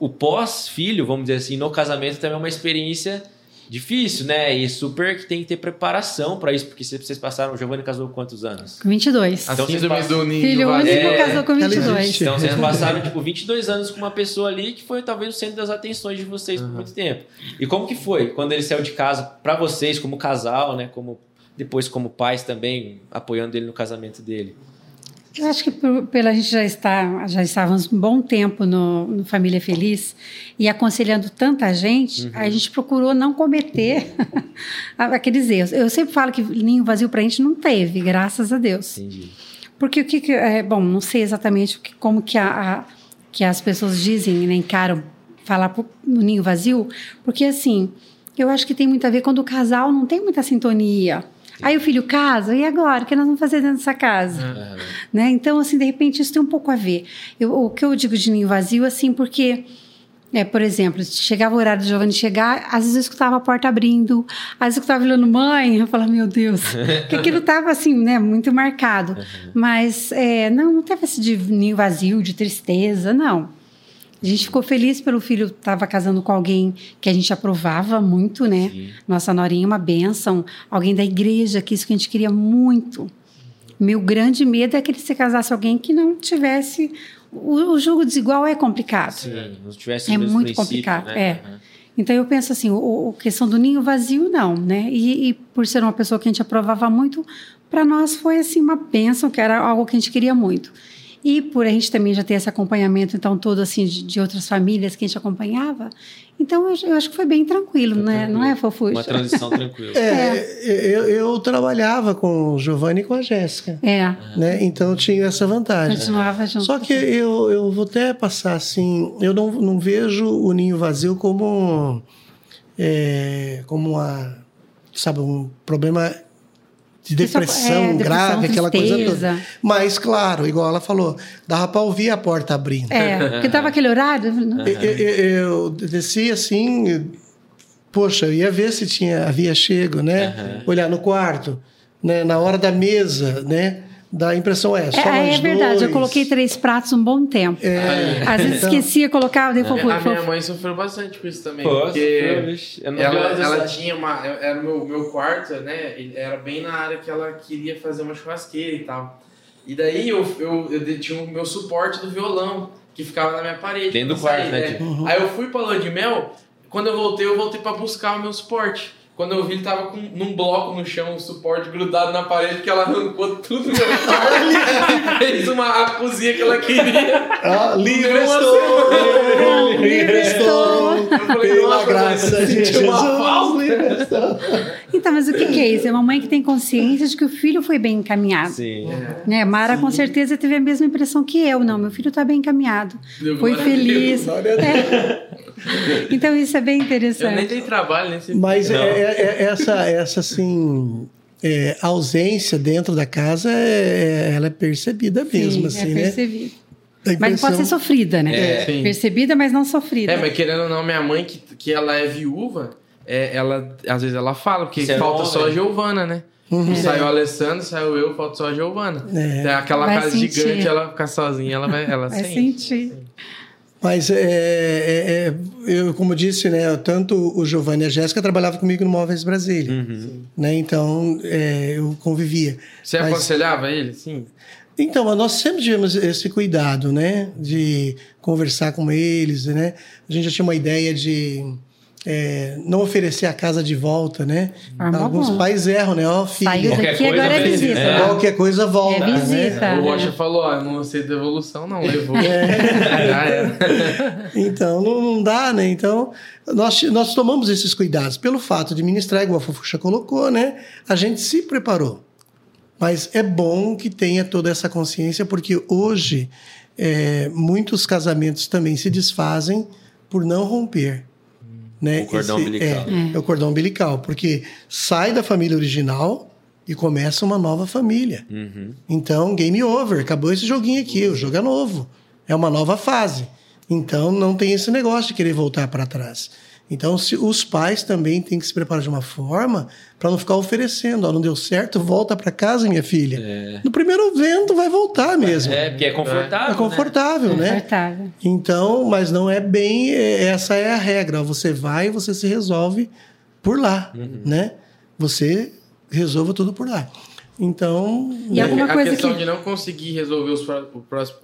o pós-filho, vamos dizer assim, no casamento também é uma experiência difícil, né? E super que tem que ter preparação pra isso, porque se vocês passaram, o Giovanni casou com quantos anos? Com 22. A Então, vocês passam- do ninho Filho único É, casou com ela 22. existe. Então vocês passaram, tipo, 22 anos com uma pessoa ali que foi talvez o centro das atenções de vocês por muito tempo. E como que foi quando ele saiu de casa pra vocês, como casal, né? Como depois como pais também, apoiando ele no casamento dele? Eu acho que por- pela gente já estar, já estávamos um bom tempo no, no Família Feliz e aconselhando tanta gente, a gente procurou não cometer *laughs* aqueles erros. Eu sempre falo que ninho vazio para a gente não teve, graças a Deus. Entendi. Porque o que, que é, bom, não sei exatamente que, como que, a, a- que as pessoas dizem, né, encaram falar pro- no ninho vazio, porque assim, eu acho que tem muito a ver quando o casal não tem muita sintonia. Aí o filho casa, e agora? O que nós vamos fazer dentro dessa casa? Aham. né? Então, assim, de repente isso tem um pouco a ver. Eu- o que eu digo de ninho vazio, assim, porque, é, por exemplo, chegava o horário do Giovanni chegar, às vezes eu escutava a porta abrindo, às vezes eu escutava olhando mãe, eu falava, meu Deus, *laughs* porque aquilo estava, assim, né, muito marcado. Mas, é, não, não teve esse de ninho vazio, de tristeza, não. A gente ficou feliz pelo filho estava casando com alguém que a gente aprovava muito, né? Sim. Nossa norinha, uma bênção. Alguém da igreja, que isso que a gente queria muito. Meu grande medo é que ele se casasse com alguém que não tivesse. O, o jogo desigual é complicado. Sim, não tivesse É muito complicado, né? é. Aham. Então eu penso assim, o, o questão do ninho vazio não, né? E, e por ser uma pessoa que a gente aprovava muito, para nós foi assim uma bênção, que era algo que a gente queria muito. E por a gente também já ter esse acompanhamento então todo assim de, de outras famílias que a gente acompanhava, então eu, eu acho que foi bem tranquilo, né? Não é fofuxa? Uma transição tranquila. *laughs* É, Eu, eu trabalhava com o Giovanni e com a Jéssica, É, né? Então eu tinha essa vantagem. continuava junto. Só que eu, eu vou até passar assim, eu não, não vejo o ninho vazio como é, como uma, sabe, um problema de é- depressão, é, depressão, grave, aquela coisa tristeza. toda. Mas, claro, igual ela falou, dava para ouvir a porta abrindo. É, porque tava aquele horário. Eu, eu, eu desci assim, poxa, eu ia ver se tinha havia chego, né? Olhar no quarto, né? Na hora da mesa, né? Dá a impressão é só É, é verdade, eu dois. coloquei três pratos um bom tempo. Às vezes então- esquecia, colocava, daí foi, A foi, minha mãe sofreu bastante com isso também. Pô, porque sofreu. Eu ela, ela tinha uma. Era o meu, meu quarto, né? Era bem na área que ela queria fazer uma churrasqueira e tal. E daí eu, eu, eu tinha o meu suporte do violão, que ficava na minha parede. Dentro do quarto, sair, né, é. tipo? Aí eu fui pra lua de mel, quando eu voltei, eu voltei pra buscar o meu suporte. Quando eu vi, ele tava com, num bloco no chão, um suporte grudado na parede, que ela arrancou tudo do meu quarto. *laughs* fez uma a cozinha que ela queria. Ah, livre estou! Livre estou! Pela graça de Jesus, falta. livre estou! Então, mas o que, que é isso? É uma mãe que tem consciência de que o filho foi bem encaminhado. Sim. Né? Mara com certeza teve a mesma impressão que eu. Não, meu filho está bem encaminhado. Deu Foi a feliz. A. É. Então isso é bem Eu nem interessante. dei trabalho, nem sei. Mas é, é- é- essa, essa assim, é, ausência dentro da casa, é, ela é percebida mesmo, Sim, assim, é né? percebido. Dá a Mas não pode ser impressão- sofrida, né? É, sim. Percebida, mas não sofrida. É, mas querendo ou não, minha mãe, que, que ela é viúva, é, ela, às vezes ela fala, porque Isso é falta só a né? Giovana, né? Saiu o Alessandro, saiu eu, falta só a Giovana. É. Então, aquela Vai casa sentir. gigante, ela ficar sozinha, ela vai, ela Vai sente. sentir. Mas, é, é- é- eu, como disse, né, tanto o Giovanni e a Jéssica trabalhavam comigo no Móveis Brasília. Uhum. Né, então, é, eu convivia. Você Mas- aconselhava ele? Sim. Então, nós sempre tivemos esse cuidado, né? De conversar com eles, né? A gente já tinha uma ideia de é, não oferecer a casa de volta, né? Ah, mas Alguns bom. pais erram, né? Ó, filho, Saiu Qualquer daqui, coisa agora é visita. é. qualquer coisa volta, É né? visita. O Rocha falou, ó, não sei de devolução, não, levou. *laughs* Já era. *laughs* Então, não, não dá, né? Então, nós, nós tomamos esses cuidados. Pelo fato de ministrar, igual a Fofuxa colocou, né? A gente se preparou. Mas é bom que tenha toda essa consciência, porque hoje é, muitos casamentos também se desfazem por não romper. Né? O cordão umbilical. É, é o cordão umbilical, porque sai da família original e começa uma nova família. Uhum. Então, game over, acabou esse joguinho aqui, o jogo é novo, é uma nova fase. Então, não tem esse negócio de querer voltar para trás. Então, se os pais também têm que se preparar de uma forma para não ficar oferecendo, ó, não deu certo, volta para casa, minha filha. No primeiro vento vai voltar mesmo. É, porque é confortável. É confortável, né? Confortável. Então, mas não é bem. é- Essa é a regra. Você vai e você se resolve por lá, né? Você resolva tudo por lá. Então, E alguma a coisa questão que- de não conseguir resolver os, pró-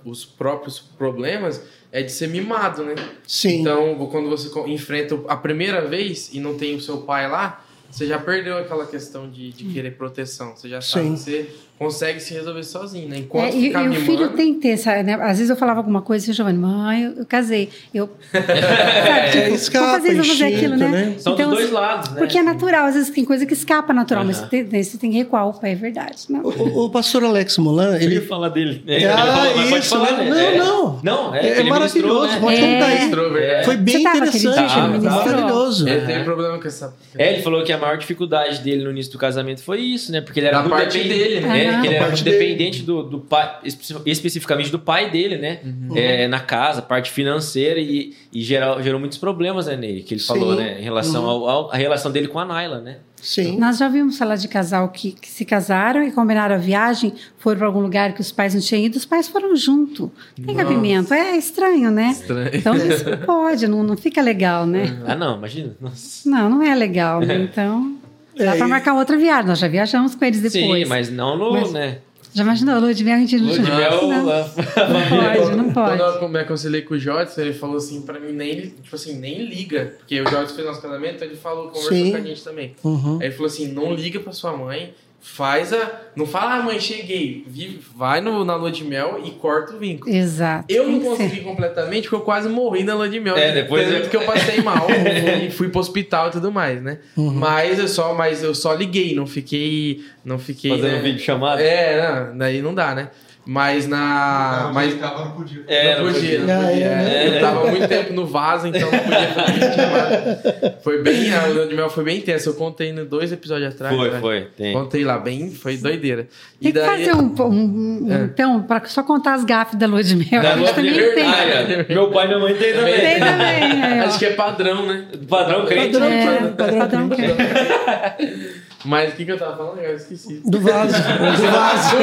os próprios problemas é de ser mimado, né? sim. Então, quando você enfrenta a primeira vez e não tem o seu pai lá, você já perdeu aquela questão de, de querer proteção. Você já sabe Sim. que você consegue se resolver sozinho, né? É, Enquanto e, ficar e o mimando... filho tem que ter, sabe, né? Às vezes eu falava alguma coisa e o Giovanni, mãe, eu, eu casei. Eu. *laughs* Sabe, tipo, escapa, vou fazer isso, vou fazer aquilo, né? né? São dos dois lados, né? Porque é natural, às vezes tem coisa que escapa natural, mas Aham. você tem, você tem que recuar o pé, é verdade. Não. O, o- pastor Alex Molan, Eu ele ia falar dele. É, Ah, falou, mas pode isso, falar, né? né? Não, não. Não, é, é, maravilhoso, ministrou, pode né? contar aí. Foi bem interessante, maravilhoso. Ele teve problema com essa... É, ele falou que a maior dificuldade dele no início do casamento foi isso, né? Porque ele era Da muito parte dependente, dele, né? É, que ele era muito dependente do, do pai, espe- especificamente do pai dele, né? Uhum. É, na casa, parte financeira e, e gerou, gerou muitos problemas, né, Ney? Que ele Sim. falou, né? Em relação Uhum. ao, ao- a relação dele com a Naila, né? Sim. Nós já ouvimos falar de casal que, que se casaram e combinaram a viagem, foram para algum lugar que os pais não tinham ido, os pais foram junto. Tem Nossa. cabimento. É estranho, né? Estranho. Então isso pode, não, não fica legal, né? Ah, não, imagina. Nossa. Não, não é legal, né? Então. Dá É, para e- marcar outra viagem. Nós já viajamos com eles depois. Sim, mas não no, Mas- né? Já imaginou, Lua de mel, a gente não Lua de mel, Não, não pode, não pode. Quando eu me aconselhei com o Jodson, ele falou assim pra mim, nem, tipo assim, nem liga. Porque o Jodson fez nosso casamento, ele falou, conversou Sim. com a gente também. Uhum. Aí ele falou assim, não liga pra sua mãe, faz a... Não fala, ah, mãe, cheguei. Vive, vai no, na lua de mel e corta o vínculo. Exato. Eu não consegui completamente, porque eu quase morri na lua de mel. É, depois Tanto eu- que eu passei mal *laughs* e fui pro hospital e tudo mais, né? Uhum. Mas eu só, mas eu só liguei, não fiquei, não fiquei. Fazendo né? um vídeo chamado. É, não, daí não dá, né? Mas na, mas Ficava, não podia. É, não podia, não Ah, podia. é, É, Eu tava muito tempo no vaso, então não podia fazer. Foi bem, a lua de mel foi bem intensa. Eu contei no dois episódios atrás. Foi, né? foi. Tem. Contei lá, bem, foi doideira. Tem E que daí. fazer um, um- É. então, para só contar as gafes da lua de mel. Da a gente também de tem. verdade, ó. Meu pai e minha mãe tem também. Tem também. é. *laughs* Acho que é padrão, né? Padrão crente. Padrão, É, padrão, padrão padrão. *laughs* Mas o que, que eu tava falando? Eu esqueci. Do vaso. *laughs* Do vaso.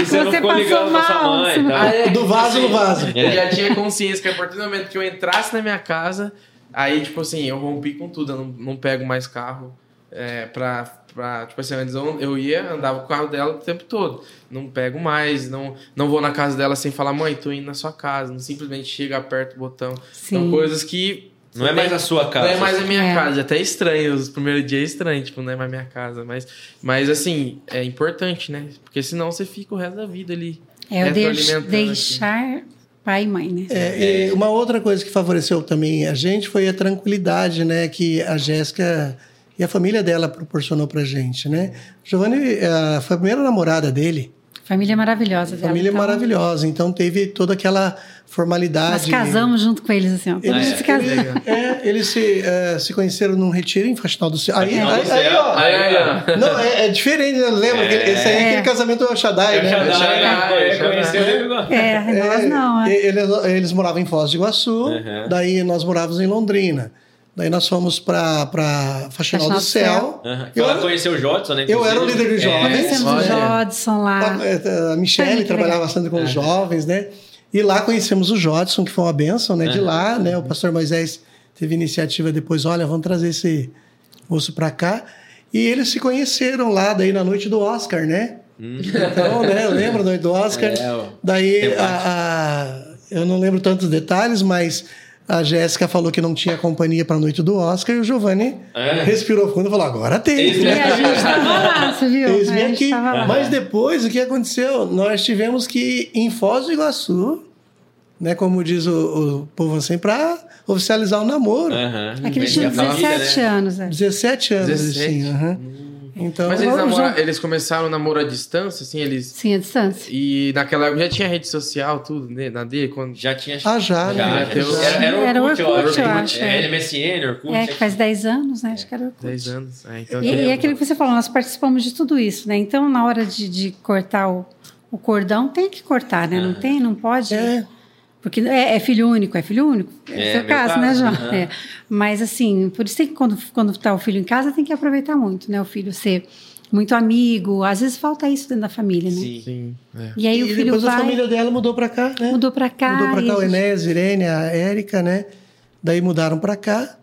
E você não Você ficou mal, mãe você tal. Ah, é, Do vaso no assim, vaso. Eu já tinha consciência que a partir do momento que eu entrasse na minha casa, aí, tipo assim, eu rompi com tudo. Eu não, não pego mais carro é, pra, pra. Tipo assim, antes eu, eu ia, andava com o carro dela o tempo todo. Não pego mais, não, não vou na casa dela sem falar, mãe, tô indo na sua casa. Não simplesmente chega, aperta o botão. São Sim. coisas que. Não é mais a sua casa. Não é mais a minha É. casa, até estranho. Os primeiros dias é estranho, tipo, não é mais minha casa. Mas, mas assim, é importante, né? Porque senão você fica o resto da vida ali. É o deix- retroalimentando deixar pai e mãe, né? É, e uma outra coisa que favoreceu também a gente foi a tranquilidade, né, que a Jéssica e a família dela proporcionou pra gente, né? Giovanni eh, foi a primeira namorada dele, Família maravilhosa dela. família então, maravilhosa, então teve toda aquela formalidade. Nós casamos junto com eles, assim, ó. Eles, A gente se. Legal. é, eles se, eh, se conheceram num retiro em Faxinal do Céu. Aí, aí, do aí, Céu. ó, Aí, aí, ó. não, é, é diferente, né? lembra? É. Aquele- Esse aí é aquele casamento do Shaddai, É o né? Shaddai, Shaddai, é, conheceu ele. É, nós não. É, é. Eles, eles moravam em Foz do Iguaçu, Uhum. daí nós morávamos em Londrina. Daí nós fomos para Faxinal Faxinal do do Céu. Eu Ela era- conheceu o Jodson, né? eu era o líder de jovens. Conhecemos o. Jodson lá. A, a Foi Michelle muito trabalhava legal. bastante com os jovens, né? E lá conhecemos o Jodson, que foi uma benção, né? De Uhum. lá, né? O pastor Moisés teve iniciativa depois, olha, vamos trazer esse moço para cá. E eles se conheceram lá, daí na noite do Oscar, né? Então, né? Lembra da noite do Oscar? *laughs* É. Daí, a, a- eu não lembro tantos detalhes, mas a Jéssica falou que não tinha companhia para a noite do Oscar e o Giovanni É. respirou fundo e falou: agora tem. E a gente tava lá, você viu? A gente aqui. Mas depois, o que aconteceu? Nós tivemos que ir em Foz do Iguaçu, né, como diz o, o povo assim, para oficializar o namoro. Aham. É que eles tinham Vender a família, 17 né? anos. é. 17 anos, 17. assim. Então, Mas eles, namora- eles começaram o namoro à distância, assim, eles. Sim, a distância. E naquela época já tinha rede social, tudo, né? Na dele, quando. Já tinha. Ah, já, né? já, Já Era, era, Era o Orkut, Orkut, eu eu acho. É, é. MSN, Orkut. É, que faz 10 anos, né? Acho que era o 10 anos. É, então E, e é aquilo que você falou, nós participamos de tudo isso, né? Então, na hora de, de cortar o, o cordão, tem que cortar, né? Não tem, não pode. É. Porque é, é filho único, é filho único. É, É, o seu meu caso, né, caso, João? É. Mas, assim, por isso tem que, quando, quando tá o filho em casa, tem que aproveitar muito, né? O filho ser muito amigo. Às vezes falta isso dentro da família, né? Sim. Sim. É. E aí E o filho depois a vai, família dela mudou para cá, né? mudou pra cá. Mudou para cá a o Enéas, Irene, a Érica, né? Daí mudaram para cá.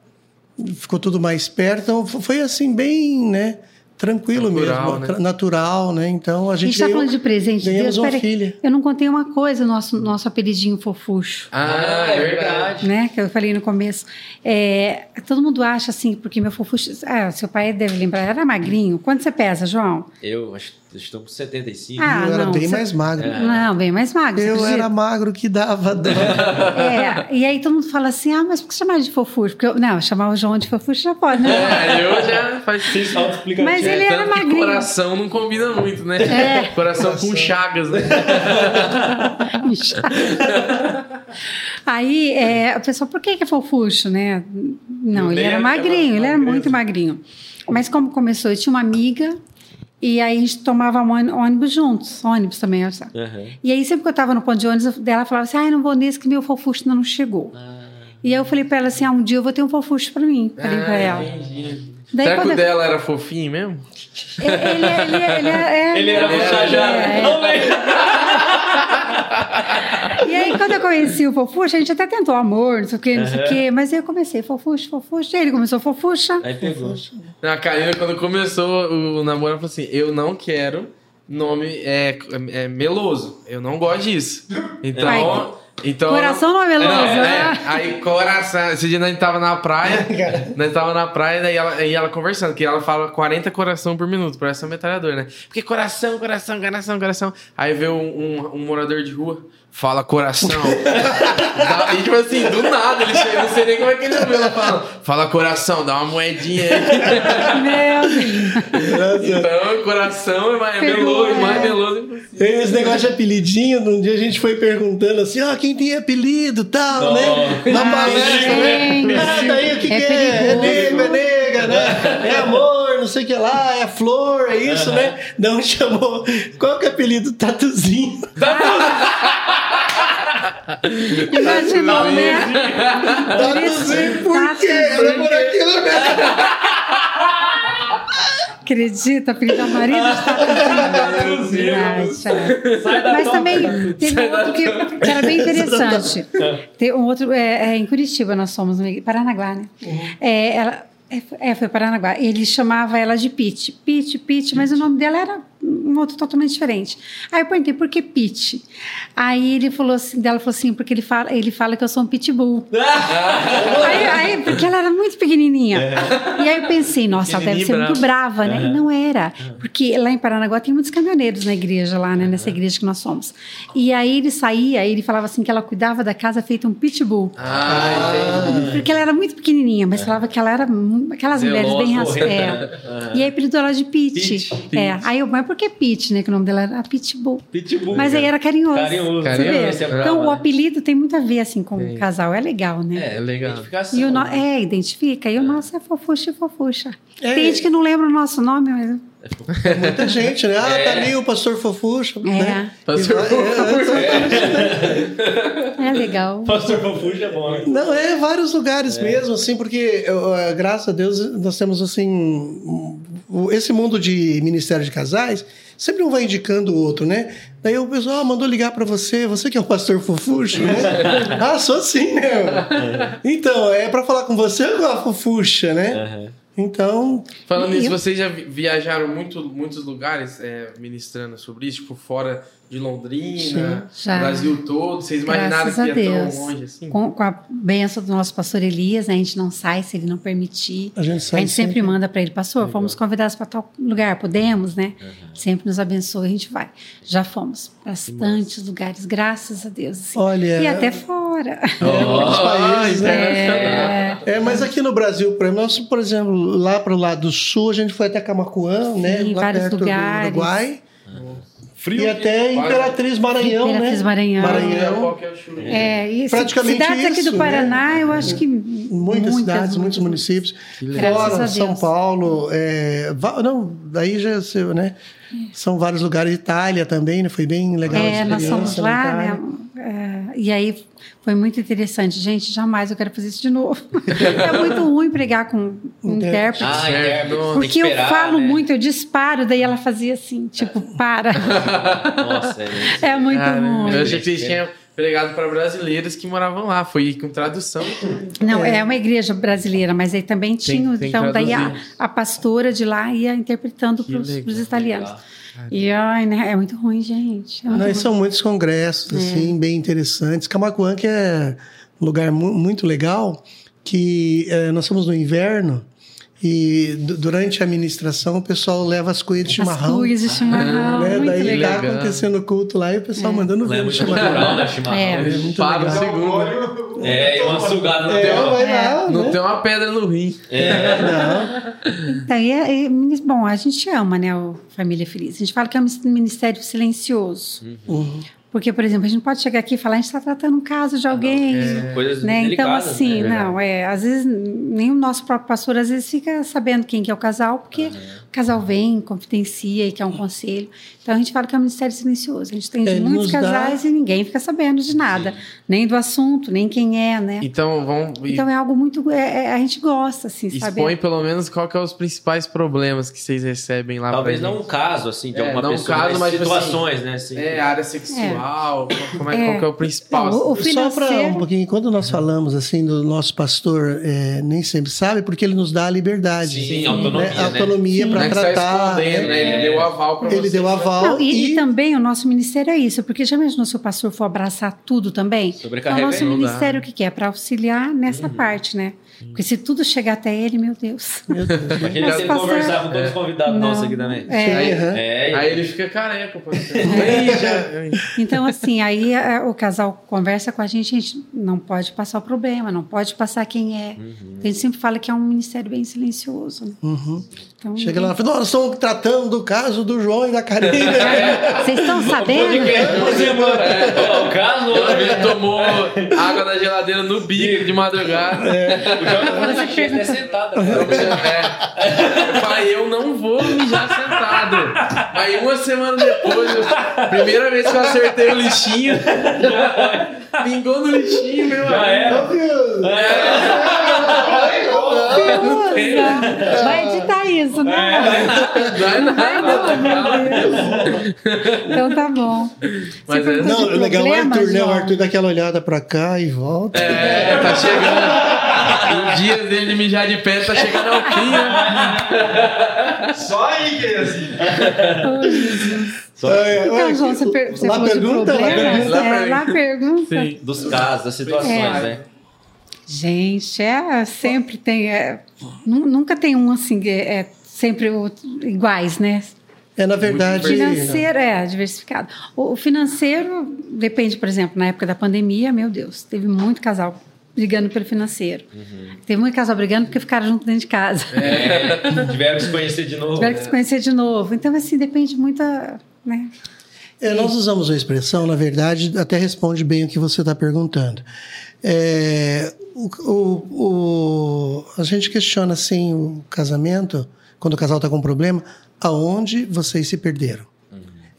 ficou tudo mais perto. Então foi assim, bem, né? Tranquilo Natural, mesmo, né? natural, né? Então a A gente, está falando de presente ganhamos Deus. uma filha. eu não contei uma coisa, nosso, nosso apelidinho fofucho. Ah, é verdade. né? Que eu falei no começo. É, todo mundo acha assim, porque meu fofucho. Ah, seu pai deve lembrar, era magrinho. Quanto você pesa, João? Eu acho estou com 75. Ah, eu era não, bem você- mais magro. Não, bem mais magro. Eu acredita? era magro que dava dó. *laughs* É, e aí todo mundo fala assim: ah, mas por que chamar de fofucho? Porque eu, não, chamar o João de fofucho já pode, né? É, eu já faz Mas ele É, era magrinho. coração não combina muito, né? É. Coração com chagas, né? *laughs* Aí é, a pessoa, por que, que é fofucho, né? Não, ele Nem era magrinho, ele era magreza. muito magrinho. Mas como começou, eu tinha uma amiga e aí a gente tomava ôni- ônibus juntos, ônibus também. sabe? Aham. E aí sempre que eu estava no ponto de ônibus, ela falava assim, ai, não vou nesse que meu fofucho ainda não chegou. E aí eu falei para ela assim, ah, um dia eu vou ter um fofucho para mim. Falei para ela. Ah, entendi. Daí Será que quando o eu- dela era fofinho mesmo? Ele, ele, ele, ele, é- Ele era puxajado. é, é. *laughs* quando eu conheci o Fofuxa, a gente até tentou amor, não sei o quê, não sei o quê. Mas aí eu comecei Fofuxa, Fofuxa. E ele começou Fofuxa. Aí pegou. A Karina, quando começou o namoro, ela falou assim: Eu não quero nome é, é meloso. Eu não gosto disso. Então. Ai. então Coração não é meloso, é, né? Aí, coração. Esse dia nós tava na praia. *laughs* nós tava na praia, daí ela, aí ela conversando, que ela fala 40 coração por minuto, parece um metralhador, né? Porque coração, coração, coração, coração. Aí vê um, um, um morador de rua. Fala coração. *laughs* Dá- e tipo assim, do nada, ele chega, eu não sei nem como é que ele ouviu. Ela fala, fala coração, dá uma moedinha aí. Meu Deus. Então, coração é mais meloso, é. mais meloso impossível. Tem esse negócio de apelidinho, num dia a gente foi perguntando assim, ó, quem tem apelido tal, né? Na Ah, palestra, né? Ah, daí o que, É que é? É é nega, né? É amor, não sei o que lá, é flor, é isso, né? Não chamou. Qual que é o apelido? Tatuzinho. *laughs* Imaginou, né? Tatuzinho, por quê? Era por aquilo mesmo. Acredita, filho da marido está Tatuzinho. Mas também teve um outro que, que era bem *laughs* interessante. Tem um outro, é, é, em Curitiba nós somos, no Paranaguá, né? É, ela, é, foi- é, foi Paranaguá. Ele chamava ela de Pete. Pete, Pete, mas o nome dela era um outro totalmente diferente. Aí eu perguntei, por que Pete? Aí ele falou assim, dela falou assim, porque ele fala, ele fala que eu sou um pitbull. *laughs* aí, aí, porque ela era muito pequenininha. E aí eu pensei, nossa, ela deve ser muito brava, né? E não era. Porque lá em Paranaguá tem muitos caminhoneiros na igreja, lá, né? Nessa igreja que nós somos. E aí ele saía, aí ele falava assim que ela cuidava da casa feita um pitbull. Ah. Porque ela era muito pequenininha, mas falava que ela era aquelas mulheres Zelosa, bem ras- correta. é. E aí apelidou ela de Pete. Pete, É. Aí eu, mas por que Pete, né? Que o nome dela era Pitbull. Pitbull. Mas aí era carinhoso. Carinhoso. Carinhoso, é Então brava, o né? apelido tem muito a ver assim com o casal, é legal, né? É legal. Identificação. E o no... É, identifica. E o nosso é fofuxa e fofuxa. É. Tem gente que não lembra o nosso nome, mas. Muita gente, né? Ah, tá ali o pastor Fofuxa. Né? Pastor É, é legal. Pastor Fofuxa é bom, né? Não, é vários lugares mesmo, assim, porque eu, eh, graças a Deus nós temos assim esse mundo de ministério de casais sempre um vai indicando o outro, né? Daí o pessoal ah, mandou ligar para você, você que é o pastor Fofuxa, né? *laughs* ah, sou sim, né? Então é para falar com você ou com a Fofuxa, né? Então Falando nisso, vocês já vi- viajaram muito, muitos lugares é, ministrando sobre isso, tipo fora de Londrina, Sim, já. Brasil todo. Vocês imaginaram Graças que a ia Deus. tão longe assim? Com, com a benção do nosso pastor Elias, né, a gente não sai se ele não permitir. a gente A sai gente sempre manda para ele, pastor, fomos convidados para tal lugar, podemos, né? Sempre nos abençoa, a gente vai. Já fomos bastantes lugares, graças a Deus. assim. Olha- E até fora. outros países, É, né? É, mas aqui no Brasil, por exemplo, nós, por exemplo, lá para o lado do sul, a gente foi até Camacuã, né? Lá vários perto lugares. do Uruguai. Frio. E até Quase. Imperatriz Maranhão, Imperatriz né? Maranhão. Maranhão. Qual que é o show? é, e Praticamente cidades aqui isso, do Paraná, né? eu acho que Muitas, cidades, muitos municípios. Fora, São. Paulo, é, não, daí já se- né? São vários lugares, Itália também, né? Foi bem legal a É, nós fomos na lá, né? é, e aí foi muito interessante. Gente, jamais eu quero fazer isso de novo. *laughs* é muito ruim pregar com um intérprete. Ah, é. porque eu falo muito, eu disparo, daí ela fazia assim, tipo, para. *laughs* Nossa, é. É muito Cara, ruim. eu achei que vocês tinham pregado para brasileiros que moravam lá. Foi com tradução. Não, é. uma igreja brasileira, mas aí também tinha. tem então, daí a, a pastora de lá ia interpretando para os italianos. E ai, né, é muito ruim, gente. É muito e ruim. são muitos congressos, assim, bem interessantes. Camacuã, que é um lugar mu- muito legal, que eh, nós estamos no inverno e du- durante a ministração o pessoal leva as cuias de As chimarrão. cuias de chimarrão, né? muito Daí legal. tá legal. acontecendo o culto lá e o pessoal mandando Não é ver o muito chimarrão. natural, né, chimarrão? É. É muito Para o legal. segundo. É, e uma sugada no É, teu. vai lá, Não né? tem uma pedra no rim. É. Não. Então, e é- e, bom, a gente ama, né, o Família Feliz. A gente fala que é um ministério silencioso. Uhum. Porque, por exemplo, a gente pode chegar aqui e falar, a gente está tratando um caso de alguém. Coisas né? Então, assim, né? não, é, às vezes nem o nosso próprio pastor às vezes fica sabendo quem que é o casal, porque o casal vem, confidencia e quer um conselho. Então a gente fala que é um ministério silencioso. A gente tem É, muitos nos dá- casais e ninguém fica sabendo de nada, nem do assunto, nem quem é, né? Então, vamos. Então é algo muito. é- é- a gente gosta, assim, sabe? Expõe pelo menos qual que é os principais problemas que vocês recebem lá Talvez não um gente. caso, assim, de É, alguma não um pessoa, caso, mas, tipo situações, né? Assim. É, área sexual, como é, É. qual que é o principal? Não, o- o assim? Só para financeiro- um pouquinho, quando nós falamos assim do nosso pastor, é, nem sempre sabe, porque ele nos dá a liberdade. Sim, autonomia, né? Autonomia para é tratar. escondendo, né? Ele deu aval pra Ele você. deu aval Não, e, e, e também o nosso ministério é isso, porque já imaginou se o pastor for abraçar tudo também? Então, o nosso ministério o que, que é? Para auxiliar nessa parte, né? Porque se tudo chegar até ele, meu Deus. Meu Deus. Mas ele passar- conversar com todos os convidados Não. nossos aqui também. É. Aí. É, aí ele fica careca, já- *laughs* Então, assim, aí a- o casal conversa com a gente, a gente não pode passar o problema, não pode passar quem é. A gente sempre fala que é um ministério bem silencioso. né? Uhum. Então, Chega lá e fala, nós estamos tratando do caso do João e da Karine. *laughs* Vocês estão sabendo? O caso, Ele tomou água da geladeira no bico de madrugada. o João tá cheio até sentado. É. Eu falei, eu não vou mijar sentado. Aí uma semana depois, eu- primeira vez que eu acertei o lixinho, *laughs* pingou no lixinho, meu Já amigo. era. Vai editar isso, né? Não é nada. cara. Então tá bom. Mas é- Não, o legal é o Arthur, né? O? Arthur dá aquela olhada pra cá e volta. É, tá chegando. Os dias dele de mijar de pé tá chegando ao fim, né? Só aí que é assim. Oh, Jesus. É, Então, João, você, per você lá falou pergunta, de lá problemas? pergunta. É, lá pergunta. Sim. Dos casos, das situações, É. né? Gente, é, sempre tem. é, nu- nunca tem um assim, é, é sempre o- iguais, né? É, na verdade. Financeiro é diversificado. O, o financeiro depende, por exemplo, na época da pandemia, meu Deus, teve muito casal brigando pelo financeiro. Teve muito casal brigando porque ficaram junto dentro de casa. É, *laughs* tiveram que se conhecer de novo. Tiveram que se conhecer de novo. Então, assim, depende muito, a- né? É, nós usamos a expressão, na verdade, até responde bem o que você está perguntando. É, o, o- o- a gente questiona assim o casamento, quando o casal está com um problema, aonde vocês se perderam.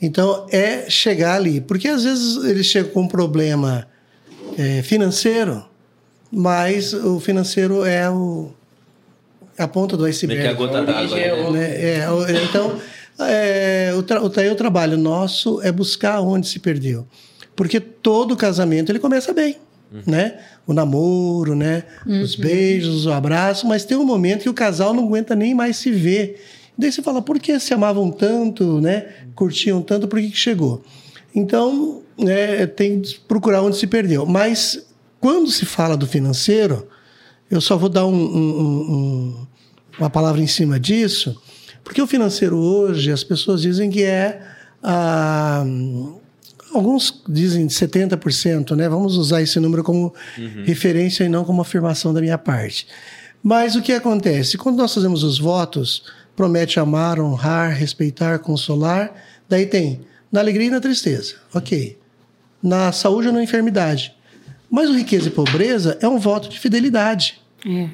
Então, é chegar ali. Porque às vezes eles chegam com um problema é, financeiro, mas o financeiro é o, é a ponta do Meio que a iceberg. gota d'água. é né? Né? É, o- então, é, o, tra o, tra- o trabalho nosso é buscar onde se perdeu. Porque todo casamento ele começa bem, né? O namoro, né? Os beijos, o abraço, mas tem um momento que o casal não aguenta nem mais se ver. Daí você fala, por que se amavam tanto, né? Curtiam tanto, por que, que chegou? Então, é, tem que procurar onde se perdeu. Mas quando se fala do financeiro, eu só vou dar um- um- um- um- uma palavra em cima disso, porque o financeiro hoje, as pessoas dizem que é. ah, alguns dizem 70%, né? Vamos usar esse número como referência e não como afirmação da minha parte. Mas o que acontece? Quando nós fazemos os votos, promete amar, honrar, respeitar, consolar, daí tem na alegria e na tristeza. Ok. Na saúde ou na enfermidade. Mas o riqueza e pobreza é um voto de fidelidade. É.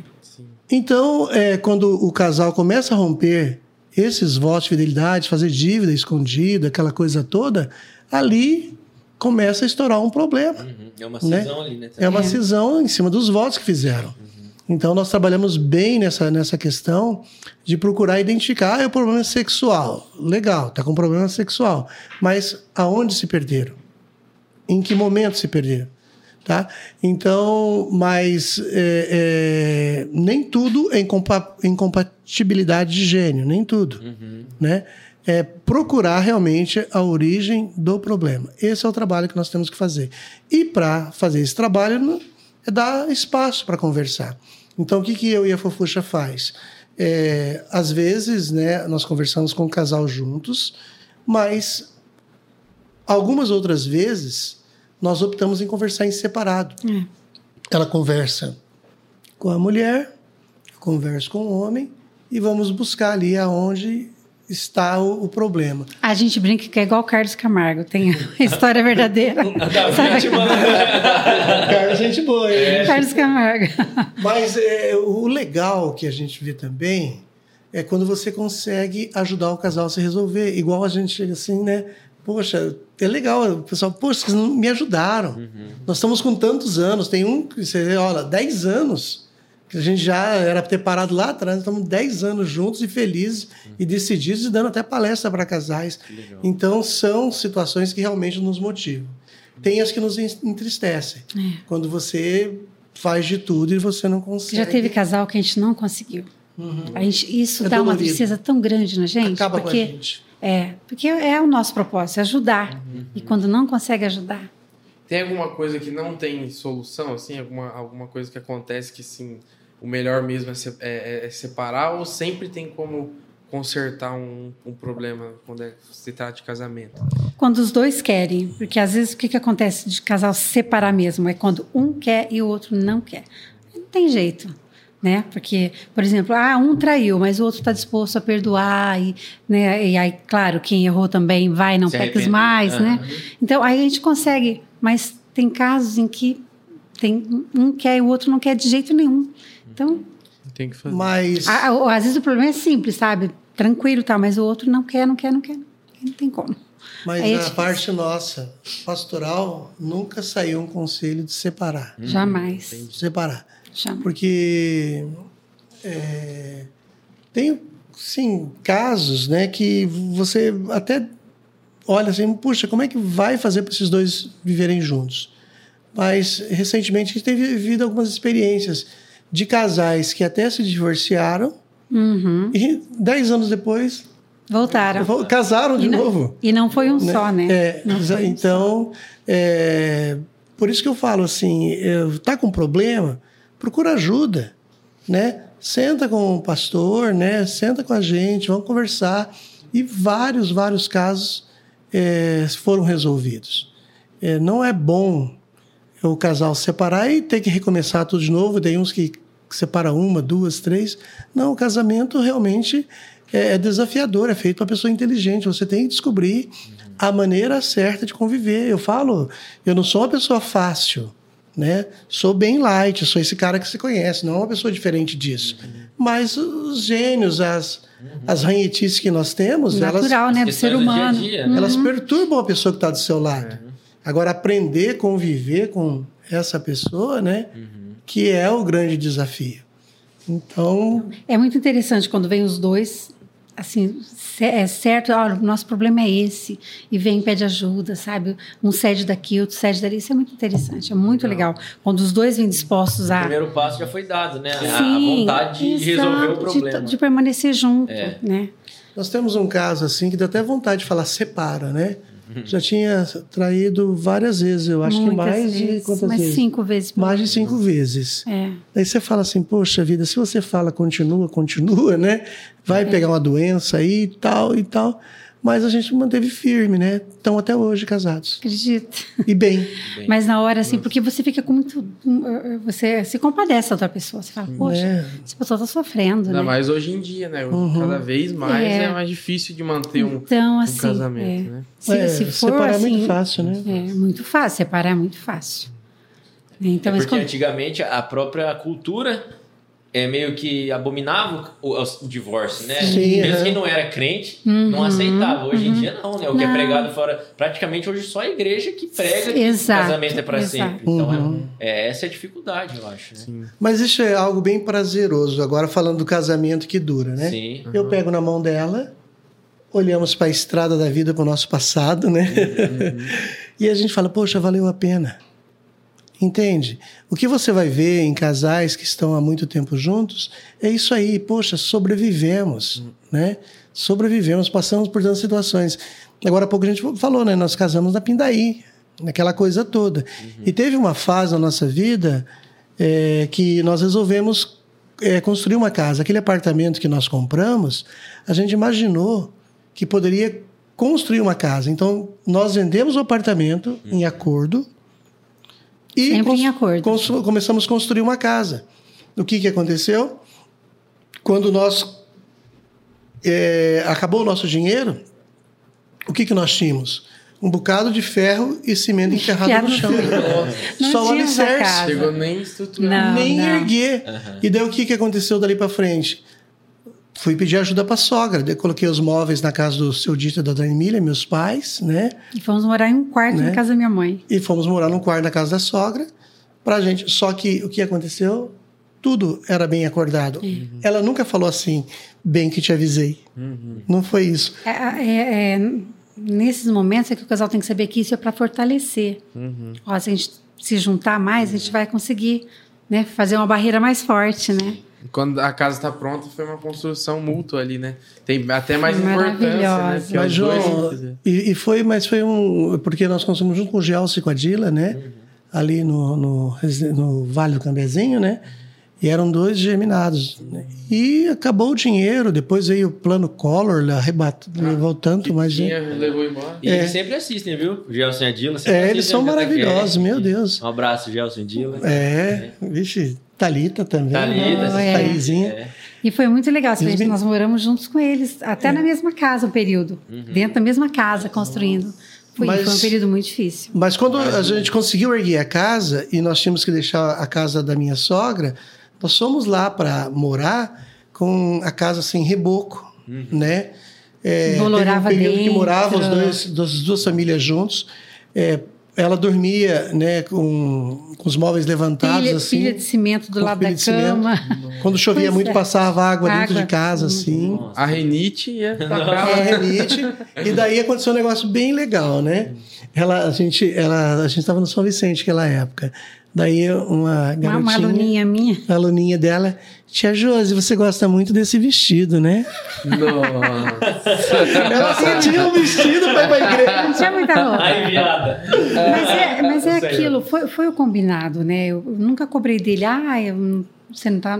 Então, é, quando o casal começa a romper esses votos de fidelidade, fazer dívida escondida, aquela coisa toda, ali começa a estourar um problema. Uhum, É uma Né? cisão ali, né? É uma É. cisão em cima dos votos que fizeram. Então, nós trabalhamos bem nessa, nessa questão de procurar identificar ah, é o problema sexual. Legal, tá com problema sexual. Mas aonde se perderam? Em que momento se perderam? Tá? Então, mas é, é, nem tudo é incompa incompatibilidade de gênio, nem tudo. Uhum. Né? É procurar realmente a origem do problema. Esse é o trabalho que nós temos que fazer. E para fazer esse trabalho, é dar espaço para conversar. Então, o que, que eu e a Fofuxa faz? É, às vezes, né, nós conversamos com o casal juntos, mas algumas outras vezes nós optamos em conversar em separado. É. Ela conversa com a mulher, conversa com o homem e vamos buscar ali aonde está o, o, problema. A gente brinca que é igual o Carlos Camargo, tem a *laughs* história verdadeira. *laughs* Carlos, gente boa. É. Carlos Camargo. Mas é, o legal que a gente vê também é quando você consegue ajudar o casal a se resolver. Igual a gente chega assim, né? Poxa, é legal. O pessoal, poxa, vocês me ajudaram. Uhum. Nós estamos com tantos anos. Tem um, você olha, 10 anos que a gente já era ter parado lá atrás. Estamos 10 anos juntos e felizes uhum. e decididos e dando até palestra para casais. Então, são situações que realmente nos motivam. Tem as que nos entristecem. É. Quando você faz de tudo e você não consegue. Já teve casal que a gente não conseguiu. Uhum. A gente, isso é dá dolorido. uma tristeza tão grande na gente. Acaba porque, com a gente. É, porque é o nosso propósito, é ajudar. Uhum. E quando não consegue ajudar. Tem alguma coisa que não tem solução, assim? Alguma, alguma coisa que acontece que, sim, o melhor mesmo é, se, é, é separar ou sempre tem como consertar um, um problema quando é, se trata de casamento? Quando os dois querem, porque às vezes o que, que acontece de casal separar mesmo é quando um quer e o outro não quer. Não tem jeito. Né? Porque, por exemplo, ah, um traiu, mas o outro está disposto a perdoar e, né? E aí, claro, quem errou também vai, não peques mais, uhum. né? Então aí a gente consegue, mas tem casos em que tem um quer e o outro não quer de jeito nenhum. Então tem que fazer. Mas às vezes o problema é simples, sabe? Tranquilo, tá? Mas o outro não quer, não quer, não quer, não tem como. Mas Aí a parte nossa, pastoral, nunca saiu um conselho de separar. Jamais. De separar. Jamais. Porque é, tem, sim, casos né, que você até olha assim, puxa, como é que vai fazer para esses dois viverem juntos? Mas, recentemente, a gente teve vivido algumas experiências de casais que até se divorciaram uhum. e dez anos depois voltaram, casaram de e novo. e não foi um né? só, né? É, então, é, por isso que eu falo assim, tá com problema, procura ajuda, né? Senta com o pastor, né? Senta com a gente, vamos conversar. E vários, vários casos é, foram resolvidos. É, não é bom o casal separar e ter que recomeçar tudo de novo. Tem uns que separa uma, duas, três. Não, o casamento realmente é, é desafiador, é feito para pessoa inteligente. Você tem que descobrir a maneira certa de conviver. Eu falo, eu não sou uma pessoa fácil, né? Sou bem light, sou esse cara que você conhece, não é uma pessoa diferente disso. Mas os gênios, as, as ranhetices que nós temos, Natural, elas, né? Do ser humano. Dia dia, né? Elas uhum. perturbam a pessoa que está do seu lado. Agora, aprender a conviver com essa pessoa, né? Uhum. Que é o grande desafio. Então. É muito interessante quando vem os dois, assim, é certo, olha, o nosso problema é esse, e vem e pede ajuda, sabe? Um cede daqui, outro cede dali. Isso é muito interessante, é muito legal. legal. Quando os dois vêm dispostos a. O primeiro passo já foi dado, né? Sim, a vontade de resolver o problema. De, de permanecer junto, é. né? Nós temos um caso assim que dá até vontade de falar separa, né? Já tinha traído várias vezes, eu acho Muitas que mais vezes, de quantas mais vezes? cinco vezes. Mais de cinco vezes. É. Daí você fala assim, poxa vida, se você fala continua, continua, né? Vai é. pegar uma doença aí e tal e tal. Mas a gente manteve firme, né? Estão até hoje casados. Acredito. E bem. Mas na hora, assim, porque você fica com muito. Você se compadece da outra pessoa. Você fala, poxa, é. essa pessoa está sofrendo. Ainda né? mais hoje em dia, né? Uhum. Cada vez mais é. é. mais difícil de manter um, então, assim, um casamento, é. né? Se, é, se for, separar assim, é muito fácil, né? É muito fácil. Separar é muito fácil. Então, é porque quando... antigamente a própria cultura é meio que abominava o, o divórcio, né? Sim, Mesmo quem não era crente, uhum, não aceitava. Hoje uhum. em dia não, né? O não. que é pregado fora, praticamente hoje só a igreja que prega que exato, o casamento é para sempre. Então é uhum. é, essa é a dificuldade, eu acho. Né? Mas isso é algo bem prazeroso. Agora falando do casamento que dura, né? Sim. Eu pego na mão dela, olhamos para a estrada da vida, para o nosso passado, né? Uhum. *laughs* E a gente fala, poxa, valeu a pena. Entende? O que você vai ver em casais que estão há muito tempo juntos é isso aí, poxa, sobrevivemos, né? Sobrevivemos, passamos por tantas situações. Agora há pouco a gente falou, né? Nós casamos na Pindaí, naquela coisa toda. Uhum. E teve uma fase na nossa vida é, que nós resolvemos é, construir uma casa. Aquele apartamento que nós compramos, a gente imaginou que poderia construir uma casa. Então, nós vendemos o apartamento uhum. em acordo e Sempre em acordo. começamos a construir uma casa. O que, que aconteceu? Quando nós é, acabou o nosso dinheiro, o que, que nós tínhamos? Um bocado de ferro e cimento enterrado no chão. Só o alicerce. Chegou nem estruturar. Nem não. erguer. Uhum. E daí o que, que aconteceu dali para frente? Fui pedir ajuda para sogra. Daí coloquei os móveis na casa do seu Dita da Dona Emília, meus pais, né? E fomos morar em um quarto né? na casa da minha mãe. E fomos morar num quarto na casa da sogra. Pra gente. Só que o que aconteceu? Tudo era bem acordado. Uhum. Ela nunca falou assim, bem que te avisei. Uhum. Não foi isso. É, é, é, nesses momentos é que o casal tem que saber que isso é para fortalecer. Uhum. Ó, se a gente se juntar mais, a gente vai conseguir né, fazer uma barreira mais forte, né? Quando a casa está pronta, foi uma construção mútua ali, né? Tem até mais importância, né? Mas, João, e, e, foi, mas foi um... Porque nós construímos junto com o Gelson e com a Dila, né? Uhum. Ali no, no, no, Vale do Cambezinho, né? E eram dois germinados. Né? E acabou o dinheiro, depois veio o plano Collor, arrebatou, ah, levou tanto, mas. Tinha, levou embora. E é. eles sempre assistem, viu? O Gelson e a Dila. É, eles são maravilhosos, meu Deus. Um abraço, Gelson e Dila. É, é. vixe, Talita também. Talita, né? Thaísinha. É. E foi muito legal, assim, gente, nós moramos juntos com eles, até é. na mesma casa um período, uhum. dentro da mesma casa, construindo. Foi, mas, foi um período muito difícil. Mas quando a gente conseguiu erguer a casa e nós tínhamos que deixar a casa da minha sogra, nós fomos lá para morar com a casa sem reboco, uhum. né? É, Bolorava teve um período dentro. que moravam as, dois, as duas famílias juntos. É, ela dormia né, com, com os móveis levantados pilha, assim. Pilha de cimento do lado da cama. Quando chovia pois muito, é. passava água, água, dentro de casa, assim. A renite ia A renite. *laughs* E daí aconteceu um negócio bem legal, né? Ela, a gente ela, a gente estava no São Vicente naquela época. Daí uma garotinha... Uma, aluninha minha. A aluninha dela... Tia Josi, você gosta muito desse vestido, né? Nossa! Ela tinha um vestido para ir pra igreja. Não tinha muita roupa. Ai, viada. Mas é, mas é aquilo, foi, foi o combinado, né? Eu nunca cobrei dele, ah, eu, você não tá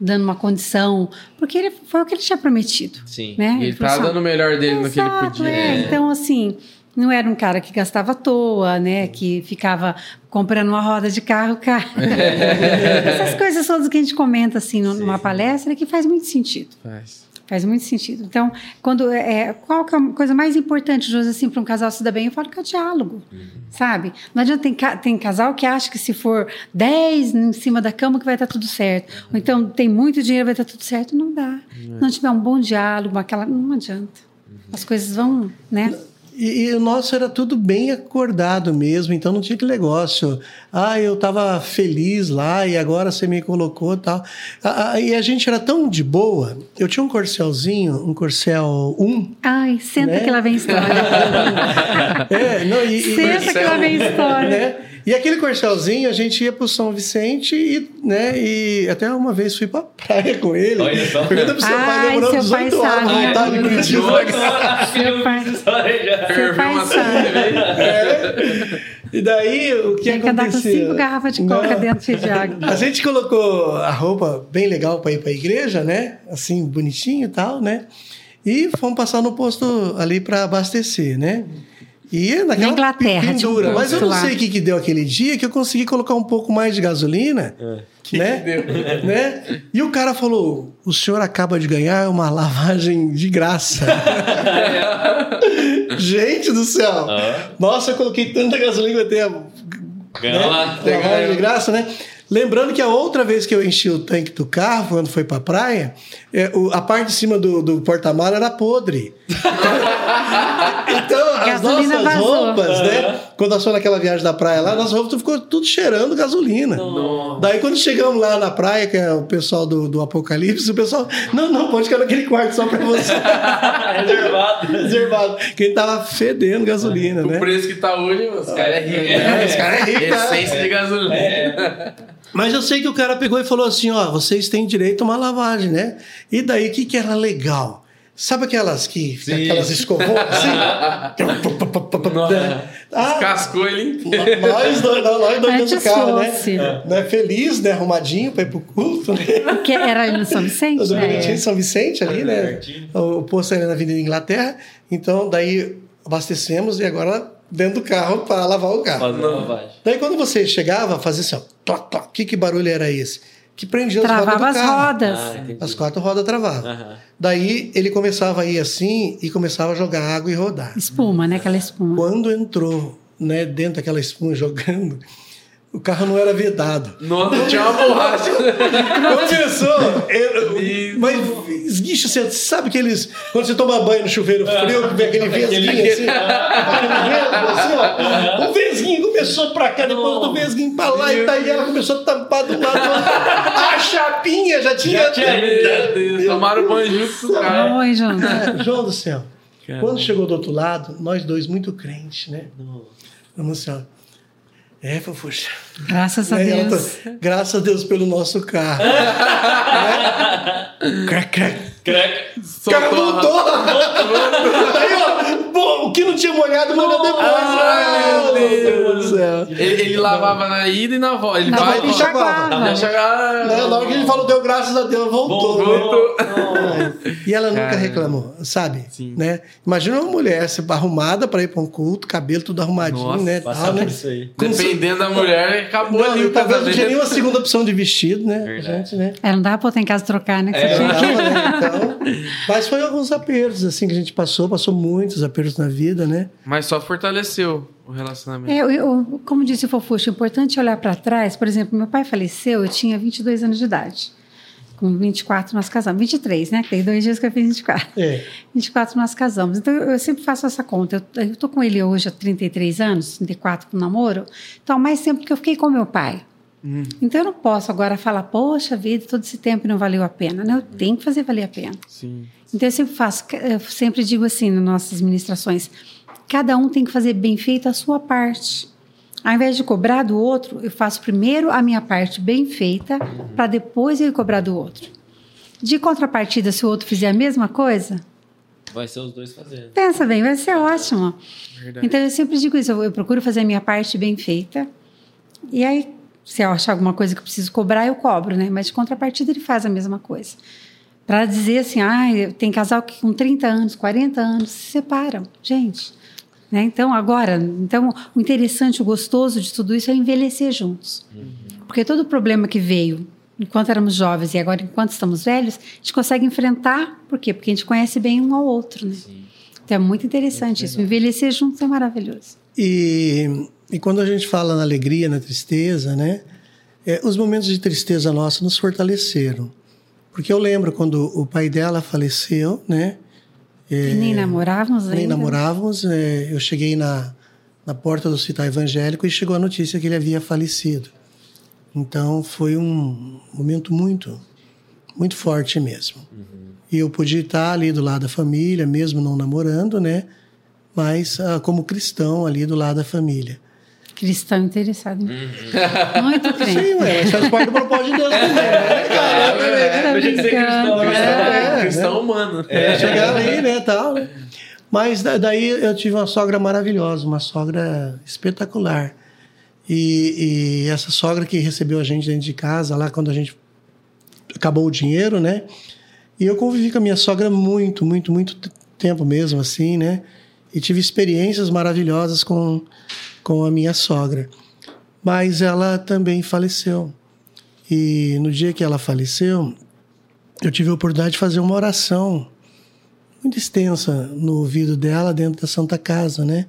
dando uma condição, porque ele, foi o que ele tinha prometido. Sim. Né? E ele, ele tá dando o melhor dele no que ele podia. É, então, assim não era um cara que gastava à toa, né? Que ficava comprando uma roda de carro, cara. *laughs* Essas coisas todas que a gente comenta assim numa Sim. palestra que faz muito sentido. Faz. Faz muito sentido. Então, quando é, qual que é a coisa mais importante, José, assim, para um casal se dar bem? Eu falo que é o diálogo, uhum. sabe? Não adianta, tem, tem casal que acha que se for 10 em cima da cama que vai estar tudo certo. Uhum. Ou então, tem muito dinheiro, vai estar tudo certo. Não dá. Uhum. Não tiver um bom diálogo, aquela... Não adianta. Uhum. As coisas vão, né? E, e, o nosso era tudo bem acordado mesmo, então não tinha aquele negócio. Ah, eu estava feliz lá e agora você me colocou tal. Ah, e a gente era tão de boa. Eu tinha um corcelzinho, um corcel 1. Ai, senta né? que lá vem história. *laughs* é, não, e, senta e, que lá vem história. Né? E aquele corcelzinho, a gente ia pro São Vicente e, né, e até uma vez fui pra praia com ele. Olha só. Pergunta pro seu pai, demorou 18 horas de voltar de Curitiba. *laughs* Seu pai, seu pai sabe. É. E daí, o que Tem que andar com cinco garrafas de coca Não. dentro de água. A gente colocou a roupa bem legal para ir para a igreja, né? Assim, bonitinho e tal, né? E fomos passar no posto ali para abastecer, né? E naquela Na Inglaterra, pendura. Um mas eu não sei o que, que deu aquele dia que eu consegui colocar um pouco mais de gasolina. É. Que né? Que deu? *laughs* né? E o cara falou: o senhor acaba de ganhar uma lavagem de graça. *laughs* Gente do céu! Ah. Nossa, eu coloquei tanta gasolina até. Ganhou né? lá. Lavagem de graça, né? Lembrando que a outra vez que eu enchi o tanque do carro, quando foi pra praia, é, o, a parte de cima do, do porta-malas era podre. *laughs* Então, as Gasolina nossas vazou. roupas, né? Quando nós fomos naquela viagem da praia lá, nossas roupas ficou tudo cheirando gasolina. Daí, quando chegamos lá na praia, que é o pessoal do, do Apocalipse, o pessoal, não, não, pode ficar naquele quarto só pra você. *laughs* Reservado. Reservado. Que ele tava fedendo gasolina, O né? preço que tá hoje, os caras é rico. É, né? os caras é rico? Essência de gasolina. *laughs* Mas eu sei que o cara pegou e falou assim: ó, vocês têm direito a uma lavagem, né? E daí, o que, que era legal? Sabe aquelas que Sim. aquelas escovões assim? *laughs* ah, Cascou ele inteiro. nós dois, nós dois dentro do carro, né? fosse. né? Feliz, né? Arrumadinho pra ir pro culto, né? Que era ali no São Vicente? Todo né? bonitinho em São Vicente ali, né? O, posto ali na Avenida Inglaterra. Então, daí abastecemos e agora dentro do carro para lavar o carro. Fazendo lavagem. Daí quando você chegava, fazia assim, ó, toc, toc, que, que barulho era esse? Que prendia as rodas Travava do as carro. rodas. Ah. As quatro rodas travavam. Aham. Daí ele começava a ir assim e começava a jogar água e rodar. Espuma, né? Aquela espuma. Quando entrou né, dentro daquela espuma jogando, o carro não era vedado. Nossa, tinha uma borracha. Começou, ele- mas esguicha, você sabe aqueles. Quando você toma banho no chuveiro frio, que vem aquele vesguinho assim, assim, ó. O vesguinho começou pra cá, depois do vesguinho pra lá, e daí ela começou a tampar do lado. A chapinha já tinha. Meu Deus, tomaram banho junto com o cara. Oi, João. João do céu. Quando chegou do outro lado, nós dois muito crentes, né? Vamos assim, ó. É, fofuxa. Graças a Né? Ela Deus. tá- graças a Deus pelo nosso carro. *laughs* né? Crack, crack. O cara voltou! Aí, ó, pô, o que não tinha molhado, molhou depois. Ai, Ah, meu Deus. do céu. Ele, ele lavava na ida e na volta. Ele Na vai volta e enxaguava. Né, Na hora que ele falou, deu graças a Deus, voltou. né? Voltou. E ela nunca Cara. reclamou, sabe? Sim. Né? Imagina uma mulher se arrumada para ir para um culto, cabelo tudo arrumadinho, Nossa, né? Tal, né? isso aí. Dependendo da mulher, acabou Não, ali talvez não tinha nenhuma segunda opção de vestido, né? Verdade. Gente, né? É, não dá pra botar em casa trocar, né? Que É. você Não, tinha que- né? *laughs* Então, *laughs* mas foi alguns apertos assim que a gente passou, passou muitos apertos na vida, né? Mas só fortaleceu o relacionamento. É, eu, eu- como disse o Fofuxo, é importante olhar para trás. Por exemplo, meu pai faleceu, eu tinha 22 anos de idade. Com 24 nós casamos. 23, né? Tem dois dias que eu fiz 24. É. 24 nós casamos. Então eu, eu sempre faço essa conta. Eu, eu tô com ele hoje há 33 anos, 34 com namoro. Então, há mais tempo que eu fiquei com meu pai. Então eu não posso agora falar, poxa vida, todo esse tempo não valeu a pena. Não, eu tenho que fazer valer a pena. Sim. Então eu sempre faço, eu sempre digo assim nas nossas ministrações, cada um tem que fazer bem feito a sua parte. Ao invés de cobrar do outro, eu faço primeiro a minha parte bem feita, para depois eu ir cobrar do outro. De contrapartida, se o outro fizer a mesma coisa, Vai ser os dois fazendo. pensa bem, vai ser ótimo. Verdade. Então eu sempre digo isso, eu, eu procuro fazer a minha parte bem feita. E aí, se eu achar alguma coisa que eu preciso cobrar, eu cobro, né? Mas de contrapartida ele faz a mesma coisa. Para dizer assim, ah, tem casal que com 30 anos, 40 anos se separam. Gente, né? Então agora, então o interessante, o gostoso de tudo isso é envelhecer juntos. Porque todo problema que veio enquanto éramos jovens e agora enquanto estamos velhos, a gente consegue enfrentar, por quê? Porque a gente conhece bem um ao outro, né? Então é muito interessante isso. Envelhecer juntos é maravilhoso. E, e quando a gente fala na alegria, na tristeza, né? é, os momentos de tristeza nossa nos fortaleceram. Porque eu lembro quando o pai dela faleceu, né? E nem namorávamos ainda. Nem namorávamos. é, eu cheguei na, na porta do hospital evangélico e chegou a notícia que ele havia falecido. Então foi um momento muito, muito forte mesmo. E eu pude estar ali do lado da família, mesmo não namorando, né? Mas ah, como cristão ali do lado da família. Cristão interessado. em- Muito crente. Sim, ué, mas faz parte do propósito de Deus também, né? Cara, É, Tá Deixa de ser cristão, né? É, cristão humano. É, chegar ali, né, tal. Mas da- daí eu tive uma sogra maravilhosa, uma sogra espetacular. E, e essa sogra que recebeu a gente dentro de casa, lá quando a gente acabou o dinheiro, né? E eu convivi com a minha sogra muito, muito, muito tempo mesmo, assim, né? E tive experiências maravilhosas com, com a minha sogra. Mas ela também faleceu. E no dia que ela faleceu, eu tive a oportunidade de fazer uma oração muito extensa no ouvido dela dentro da Santa Casa, né?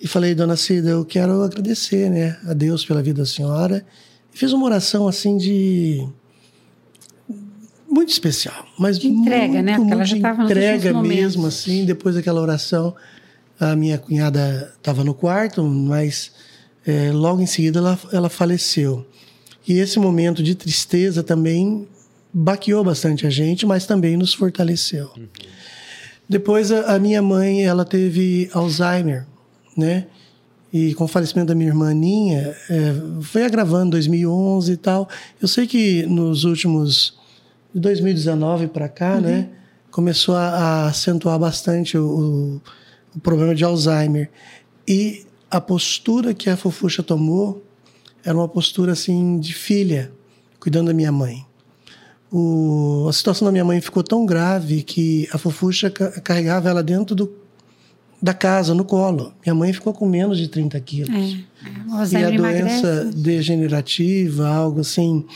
E falei, dona Cida, eu quero agradecer, né, a Deus pela vida da senhora. E fiz uma oração assim de muito especial, mas De entrega, muito, né? Porque ela muito já de tava nos entrega mesmo, assim. Depois daquela oração, a minha cunhada estava no quarto, mas é, logo em seguida ela, ela faleceu. E esse momento de tristeza também baqueou bastante a gente, mas também nos fortaleceu. Depois a, a minha mãe, ela teve Alzheimer, né? E com o falecimento da minha irmã Ninha, é, foi agravando 2011 e tal. Eu sei que nos últimos de 2019 para cá, né, começou a, a acentuar bastante o, o, o problema de Alzheimer. E a postura que a Fofuxa tomou era uma postura assim de filha, cuidando da minha mãe. O, a situação da minha mãe ficou tão grave que a Fofuxa ca- carregava ela dentro do, da casa, no colo. Minha mãe ficou com menos de 30 quilos. É, E a doença emagrece. degenerativa, algo assim.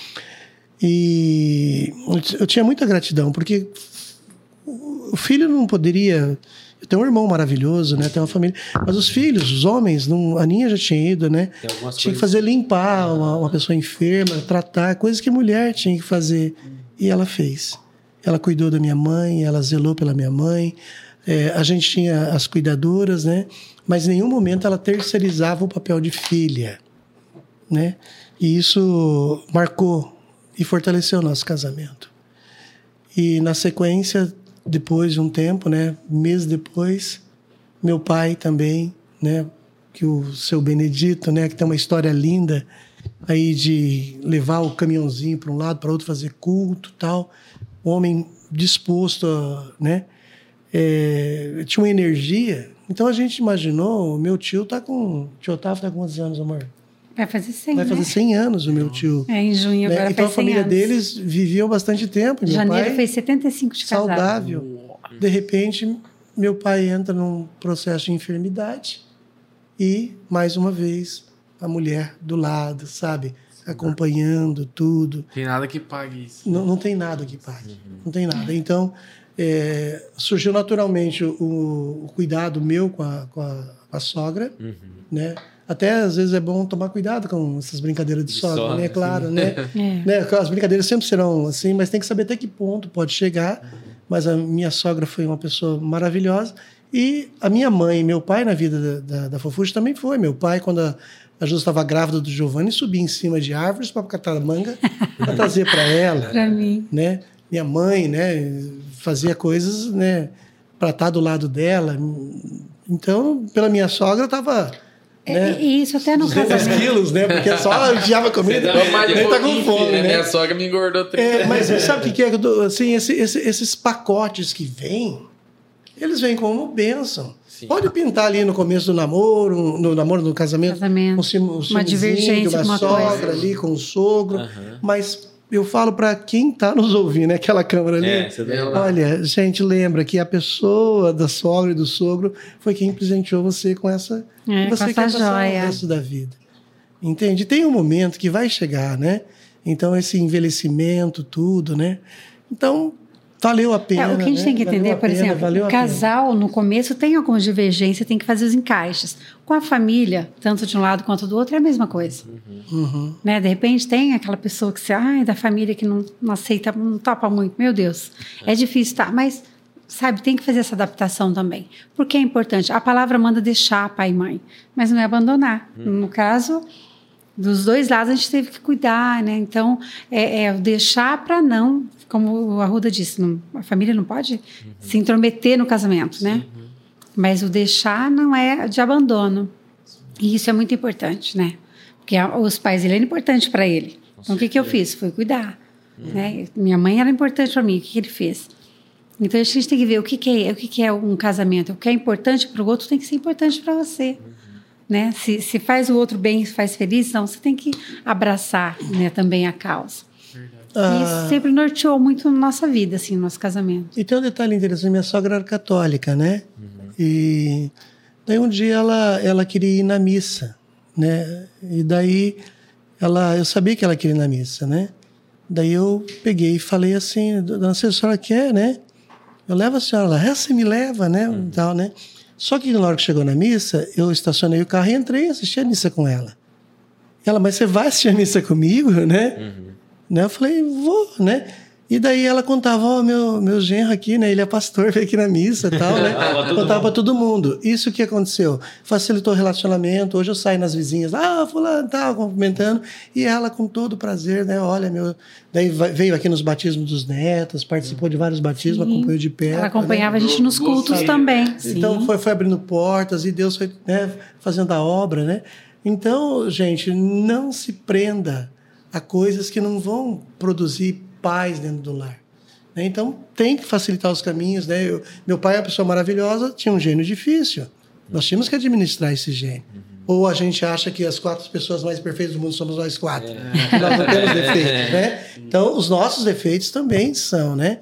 E eu tinha muita gratidão, porque o filho não poderia. Eu tenho um irmão maravilhoso, né? Tenho uma família. Mas os filhos, os homens, não, a Ninha já tinha ido, né? Tem Tinha que coisas- fazer limpar uma, uma pessoa enferma, tratar, coisas que mulher tinha que fazer. E ela fez. Ela cuidou da minha mãe, ela zelou pela minha mãe. É, a gente tinha as cuidadoras, né? Mas em nenhum momento ela terceirizava o papel de filha, né? E isso marcou e fortaleceu o nosso casamento. E na sequência, depois de um tempo, né, meses depois, meu pai também, né, que o seu Benedito, né, que tem uma história linda aí de levar o caminhãozinho para um lado, para outro, fazer culto, tal, homem disposto, a, né, é, tinha uma energia. Então a gente imaginou, meu tio tá com, tio Otávio tá com quantos anos, amor? Vai fazer 100, Vai né? fazer 100 anos o meu tio. É, em junho né? agora Então a faz 100 família anos. deles viveu bastante tempo. Meu Janeiro pai, fez 75 de casado. saudável. De repente, meu pai entra num processo de enfermidade e, mais uma vez, a mulher do lado, sabe? Acompanhando tudo. Tem nada que pague isso. Não, não tem nada que pague. Não tem nada. Então, é, surgiu naturalmente o, o cuidado meu com a, com a, com a sogra, né? Até às vezes é bom tomar cuidado com essas brincadeiras de, De sogra, sogra, né? Claro, né? *laughs* É. né? As brincadeiras sempre serão assim, mas tem que saber até que ponto pode chegar. Mas a minha sogra foi uma pessoa maravilhosa. E a minha mãe e meu pai na vida da, da, da Fofuxa também foi. Meu pai, quando a, a Júlia estava grávida do Giovanni, subia em cima de árvores para catar manga *laughs* para trazer para ela Pra mim. né? Minha mãe, né, fazia coisas, né, para estar do lado dela. Então, pela minha sogra, eu tava né, E isso até no 200 casamento. quilos, né? Porque só enfiava *laughs* comida, nem um tá com fome, filha. né? Minha sogra me engordou 30 É, mas sabe o que é? que eu tô- Assim, esse- esse- esses pacotes que vêm, eles vêm como bênção. Sim. Pode pintar ali no começo do namoro, no namoro, no casamento, Casamento. um sim- um Uma divergência uma sogra coisa. ali com o sogro, Aham. mas eu falo para quem está nos ouvindo, né? aquela câmera ali. É, você dá- Ela- Olha, gente, lembra que a pessoa da sogra e do sogro foi quem presenteou você com essa. É, você com essa passar joia. o resto da vida. Entende? Tem um momento que vai chegar, né? Então, esse envelhecimento, tudo, né? Então, valeu a pena. É, o que a gente né? tem que Valeu entender, a por pena, exemplo, valeu o casal no começo tem algumas divergências, tem que fazer os encaixes. Com a família, tanto de um lado quanto do outro, é a mesma coisa. Uhum. Né? De repente tem aquela pessoa que você, ai, da família que não, não aceita, não topa muito. Meu Deus, é difícil, tá? Mas, sabe, tem que fazer essa adaptação também. Porque é importante. A palavra manda deixar pai e mãe, mas não é abandonar. No caso, dos dois lados a gente teve que cuidar, né? Então, é, é deixar para não, como o Arruda disse, não- a família não pode se intrometer no casamento, né? Mas o deixar não é de abandono. E isso é muito importante, né? Porque a- os pais dele eram importantes para ele. Então, o que, que eu fiz? Foi cuidar. Né? Minha mãe era importante para mim. O que, que ele fez? Então, a gente tem que ver o que, que é, o que, que é um casamento. O que é importante para o outro tem que ser importante para você. Né? Se, se faz o outro bem, se faz feliz, então você tem que abraçar né, também a causa. Ah, isso sempre norteou muito nossa vida, assim, no nosso casamento. E tem um detalhe interessante: minha sogra era católica, né? E daí um dia ela, ela queria ir na missa, né? E daí ela, eu sabia que ela queria ir na missa, né? Daí eu peguei e falei assim: Dona a senhora quer, né? Eu levo a senhora lá, essa me leva, né? E Tal, né? Só que na hora que chegou na missa, eu estacionei o carro e entrei e assisti a missa com ela. Ela, mas você vai assistir a missa comigo, né? Né? Eu falei, vou, né? E daí ela contava, ó, meu, meu genro aqui, né? Ele é pastor, *laughs* veio aqui na missa e tal, né? Ah, contava pra todo mundo. Isso que aconteceu. Facilitou o relacionamento. Hoje eu saio nas vizinhas, ah, fulano, tal, cumprimentando. E ela, com todo prazer, né? Olha, meu. Daí veio aqui nos batismos dos netos, participou de vários batismos, Sim. acompanhou de perto. Ela né? acompanhava a gente nos cultos Gostei. também. Sim. Então foi, foi abrindo portas e Deus foi né, fazendo a obra, né? Então, gente, não se prenda a coisas que não vão produzir paz dentro do lar. né? Então tem que facilitar os caminhos, né? Eu- meu pai é uma pessoa maravilhosa, tinha um gênio difícil. Nós tínhamos que administrar esse gênio. Ou a gente acha que as quatro pessoas mais perfeitas do mundo somos nós quatro. *laughs* Nós não temos *laughs* defeitos, né? Então, os nossos defeitos também são, né?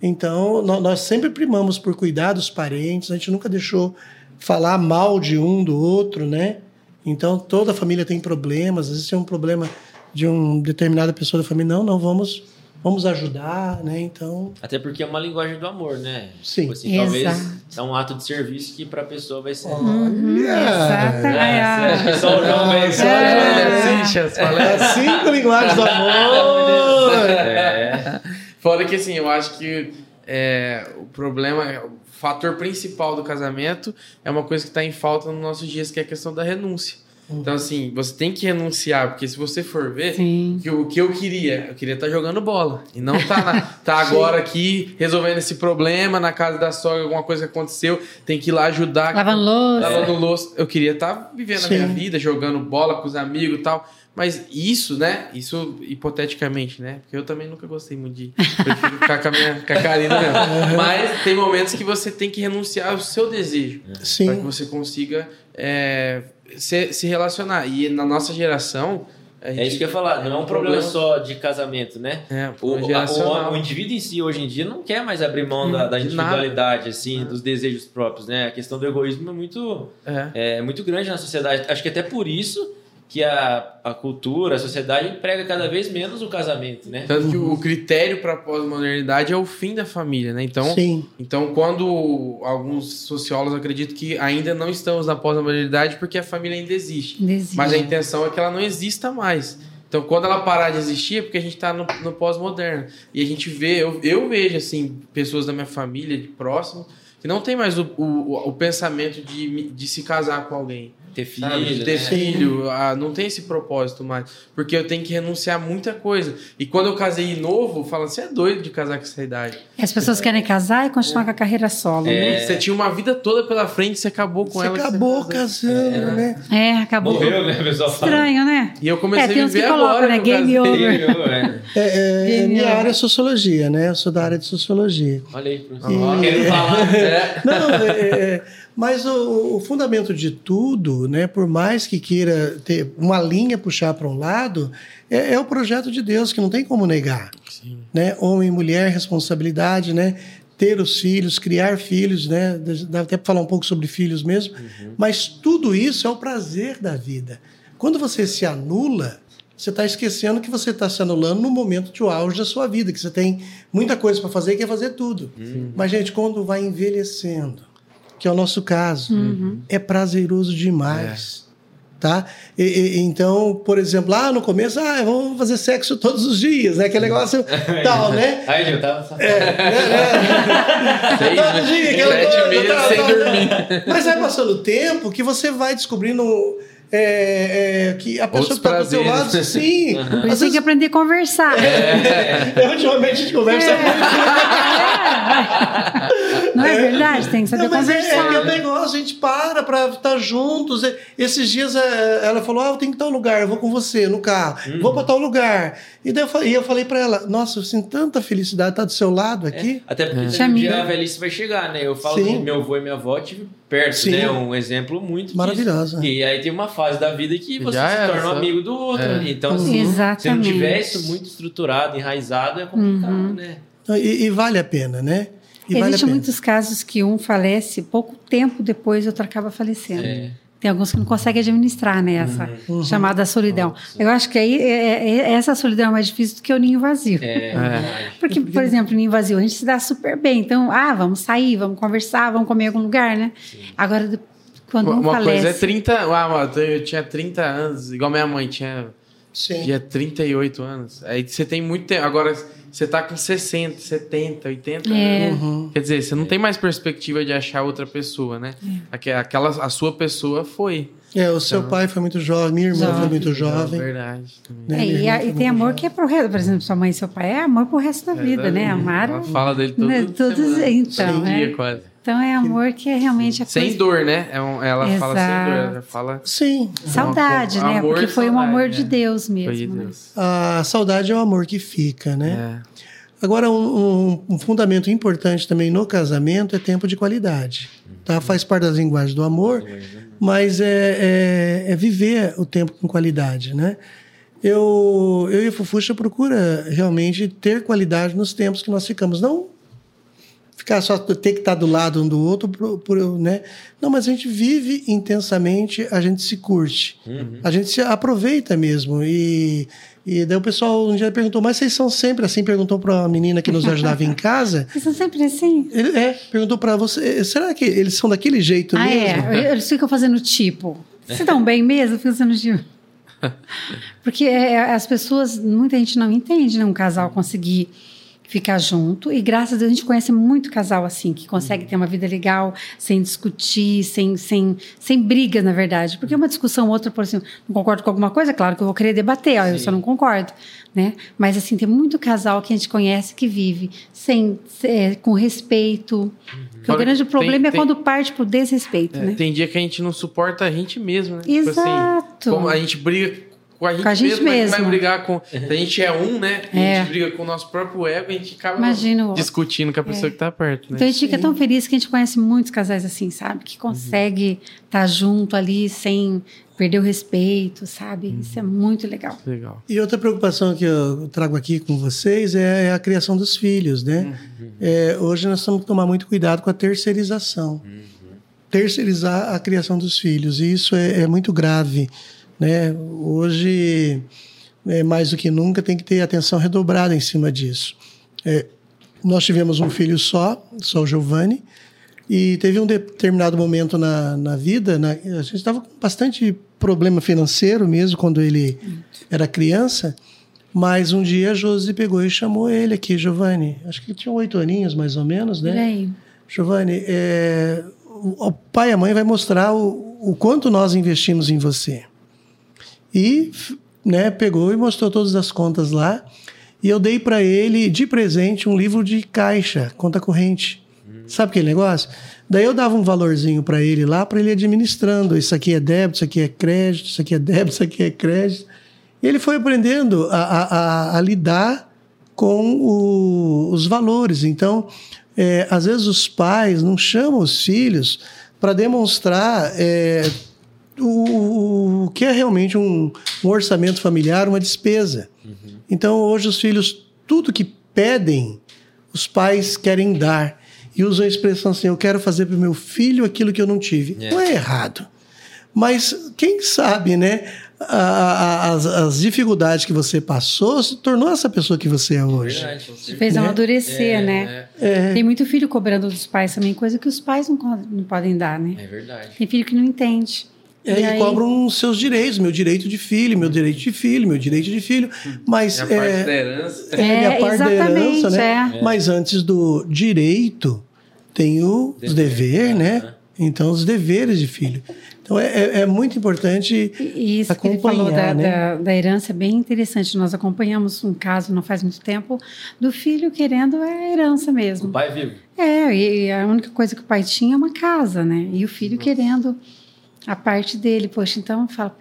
Então, nó- nós sempre primamos por cuidar dos parentes, a gente nunca deixou falar mal de um do outro, né? Então, toda a família tem problemas, às vezes tem um problema de uma determinada pessoa da família, não, não, vamos, vamos ajudar, né? Então, Até porque é uma linguagem do amor, né? Sim. Tipo assim, talvez Exato. é um ato de serviço que pra pessoa vai ser. Uhum, exato. É, só o João Só É. é falei. cinco linguagens do amor! É. Fora que assim, eu acho que é, o problema, o fator principal do casamento é uma coisa que está em falta nos nossos dias, que é a questão da renúncia. Então, assim, você tem que renunciar, porque se você for ver, Sim. que o que eu queria, eu queria estar jogando bola. E não tá, na- *laughs* tá agora aqui resolvendo esse problema na casa da sogra, alguma coisa que aconteceu, tem que ir lá ajudar. Lavando louça. Lavando louça. Eu queria estar vivendo a minha Sim. vida, jogando bola com os amigos e tal. Mas isso, né? Isso hipoteticamente, né? Porque eu também nunca gostei muito de. Prefiro ficar com a minha com a Karina mesmo. Mas tem momentos que você tem que renunciar ao seu desejo. Para que Sim, você consiga é, se, se relacionar. E na nossa geração. a É gente- isso que eu ia falar, não é um problema só de casamento, né? É, O, problema a- o, o indivíduo em si, hoje em dia, não quer mais abrir mão da, da nada. individualidade, assim, dos desejos próprios, né? A questão do egoísmo é muito, É. é muito grande na sociedade. Acho que até por isso que a, a cultura, a sociedade prega cada vez menos o casamento, né? Tanto que o critério para a pós-modernidade é o fim da família, né? Então, sim. então, quando alguns sociólogos acreditam que ainda não estamos na pós-modernidade porque a família ainda existe. Desiste. Mas a intenção é que ela não exista mais. Então, quando ela parar de existir, é porque a gente está no, no pós-moderno. E a gente vê, eu, eu vejo, assim, pessoas da minha família, de próximo, que não tem mais o, o, o pensamento de, de se casar com alguém. Ter filho, Sabe? De ter né? filho, ah, não tem esse propósito mais. Porque eu tenho que renunciar a muita coisa. E quando eu casei novo, falam, você é doido de casar com essa idade. As pessoas querem casar e continuar com a carreira solo, né? Você tinha uma vida toda pela frente, você acabou com Você ela. acabou você casando, né? É, acabou. Morreu, né? Pessoal. Estranho, né? E eu comecei É, tem a uns que viver colocam, agora. né? Game over. Né? É, é, Genial. minha área é sociologia, né? Eu sou da área de sociologia. Olha aí, professor. Ó, Querendo falar. É. Não, é, é, mas o, o fundamento de tudo, né, por mais que queira ter uma linha puxar para um lado, é, é o projeto de Deus, que não tem como negar. Né? Homem e mulher, responsabilidade, né? ter os filhos, criar filhos, né? dá até para falar um pouco sobre filhos mesmo, mas tudo isso é o prazer da vida. Quando você se anula, você está esquecendo que você está se anulando no momento de auge da sua vida, que você tem muita coisa para fazer e quer fazer tudo. Mas, gente, quando vai envelhecendo, que é o nosso caso, é prazeroso demais. Tá? E- e- então, por exemplo, lá no começo, ah, vamos fazer sexo todos os dias, né? Aquele negócio *laughs* tal, né? Aí, eu tava. *laughs* Seis, Todo dia, aquela sete coisa, meses tal, sem tal, dormir. tal. Mas vai passando o tempo que você vai descobrindo é, é, que a pessoa Outros que está do seu prazeres. lado, sim. *laughs* Por Às isso tem vezes, que aprender a conversar. é, ultimamente a gente conversa muito. Não é verdade? Tem que saber Não, mas é, é conversar. aquele negócio, a gente para pra estar juntos. E- Esses dias é, ela falou: Ah, eu tenho que ir tal lugar, eu vou com você no carro, vou pra tal lugar. E daí eu falei, e eu falei pra ela: Nossa, eu sinto tanta felicidade estar do seu lado aqui. Até porque Te um dia a velhice vai chegar, né? Eu falo Sim. que meu avô e minha avó tive perto, Sim. né? Um exemplo muito disso. Maravilhosa. E aí tem uma fase da vida que você Já se era, torna um amigo do outro É. ali. Então, assim, se não Exatamente. tiver isso muito estruturado, enraizado, é complicado, Uhum. né? E, e vale a pena, né? E vale Existem pena. muitos casos que um falece pouco tempo depois outro acaba falecendo. É. Tem alguns que não conseguem administrar né, essa Uhum. chamada solidão. Eu acho que aí é- é- essa solidão é mais difícil do que o ninho vazio. É, *laughs* Porque, por exemplo, no ninho vazio a gente se dá super bem. Então, ah, vamos sair, vamos conversar, vamos comer em algum lugar, né? Agora, do- quando Uma, um uma falece... coisa é 30. Ah, mano, eu tinha 30 anos, igual minha mãe tinha Sim. Dia 38 anos. Aí você tem muito tempo. Agora, você tá com 60, 70, 80 É. anos. Uhum. Quer dizer, você não tem mais perspectiva de achar outra pessoa, né? Aque- Aquela, a sua pessoa foi. É, o seu pai foi muito jovem, minha irmã foi Jovem. muito É jovem. verdade. também. né? É, e, a- foi e tem amor jovem. que é pro resto, por exemplo, sua mãe e seu pai, é amor pro resto da vida, né? Amaram. Ela fala dele todo, né, todos- semana, então, todo é. dia quase. Então é amor que é realmente a Sem coisa... dor, né? É um- ela fala sem dor. Exato. Ela fala Sim. Saudade, né? Amor Porque foi um saudade, amor é. de Deus foi mesmo. de né? Deus. A saudade é o amor que fica, né? É. Agora, um, um- um fundamento importante também no casamento é tempo de qualidade. Tá? Faz parte das linguagens do amor, mas é, é- é viver o tempo com qualidade, né? Eu, eu e a Fufuxa procura realmente ter qualidade nos tempos que nós ficamos. Não ficar só ter que estar do lado um do outro, por, por, né? Não, mas a gente vive intensamente, a gente se curte, a gente se aproveita mesmo. E, e daí o pessoal um dia perguntou, mas vocês são sempre assim? Perguntou para uma menina que nos ajudava em casa. *laughs* Vocês são sempre assim? Ele, é, perguntou para você, será que eles são daquele jeito Ah, mesmo? é. Eles ficam fazendo tipo. Vocês estão bem mesmo? Ficam fazendo tipo. *laughs* Porque é, as pessoas, muita gente não entende, né? Um casal conseguir ficar junto. E graças a Deus a gente conhece muito casal assim, que consegue ter uma vida legal, sem discutir, sem, sem, sem brigas, na verdade. Porque uma discussão, outra, por exemplo, não concordo com alguma coisa, claro que eu vou querer debater, ó, eu só não concordo. Né? Mas assim, tem muito casal que a gente conhece que vive sem, é, com respeito. Porque o grande tem- problema é tem- quando parte pro desrespeito, É, né? Tem dia que a gente não suporta a gente mesmo, né? Tipo Exato. assim, como a gente briga com a gente, Com a gente mesmo, mas vai mesmo. brigar com. A gente é um, né? A É. gente briga com o nosso próprio ego, a gente acaba Imagina o outro. discutindo com a pessoa que tá perto, né? Então a gente fica tão feliz que a gente conhece muitos casais assim, sabe? Que consegue estar junto ali sem perder o respeito, sabe? Isso é muito legal. Legal. E outra preocupação que eu trago aqui com vocês é a criação dos filhos, né? É, hoje nós temos que tomar muito cuidado com a terceirização. Terceirizar a criação dos filhos. E isso é, é muito grave, né? Hoje, é, mais do que nunca, tem que ter atenção redobrada em cima disso. É, nós tivemos um filho só, só o Giovanni, e teve um determinado momento na, na vida, na- a gente estava com bastante problema financeiro mesmo quando ele era criança, mas um dia a Josi pegou e chamou ele aqui, Giovanni. Acho que ele tinha oito aninhos mais ou menos, né? Giovanni, é, o, o pai e a mãe vai mostrar o, o quanto nós investimos em você. E né, pegou e mostrou todas as contas lá. E eu dei para ele de presente um livro de caixa, conta corrente. Sabe aquele negócio? Daí eu dava um valorzinho para ele lá, para ele administrando. Isso aqui é débito, isso aqui é crédito, isso aqui é débito, isso aqui é crédito. E ele foi aprendendo a, a- a- a lidar com o- os valores. Então, é, às vezes os pais não chamam os filhos para demonstrar é, o, o que é realmente um, um orçamento familiar, uma despesa. Então, hoje os filhos, tudo que pedem, os pais querem dar. E usam a expressão assim: eu quero fazer para o meu filho aquilo que eu não tive. É. Não é errado. Mas quem sabe, né? a- a- as, as dificuldades que você passou se tornou essa pessoa que você é hoje. Verdade. Fez Né? amadurecer, né? É, Tem muito filho cobrando dos pais também, coisa que os pais não, não podem dar, né? É verdade. Tem filho que não entende. É, e aí- cobram os seus direitos, meu direito de filho, meu direito de filho, meu direito de filho. Mas é a parte é, da herança. é, É, a parte da herança, né? é. Mas antes do direito, tem o, os dever, né? Então, os deveres de filho. Então, é, é- é muito importante E isso que ele falou acompanhar, da, né? da, da herança é bem interessante. Nós acompanhamos um caso não faz muito tempo do filho querendo a herança O mesmo. pai vivo. É, e a única coisa que o pai tinha é uma casa, né? E o filho querendo a parte dele. Poxa, então fala.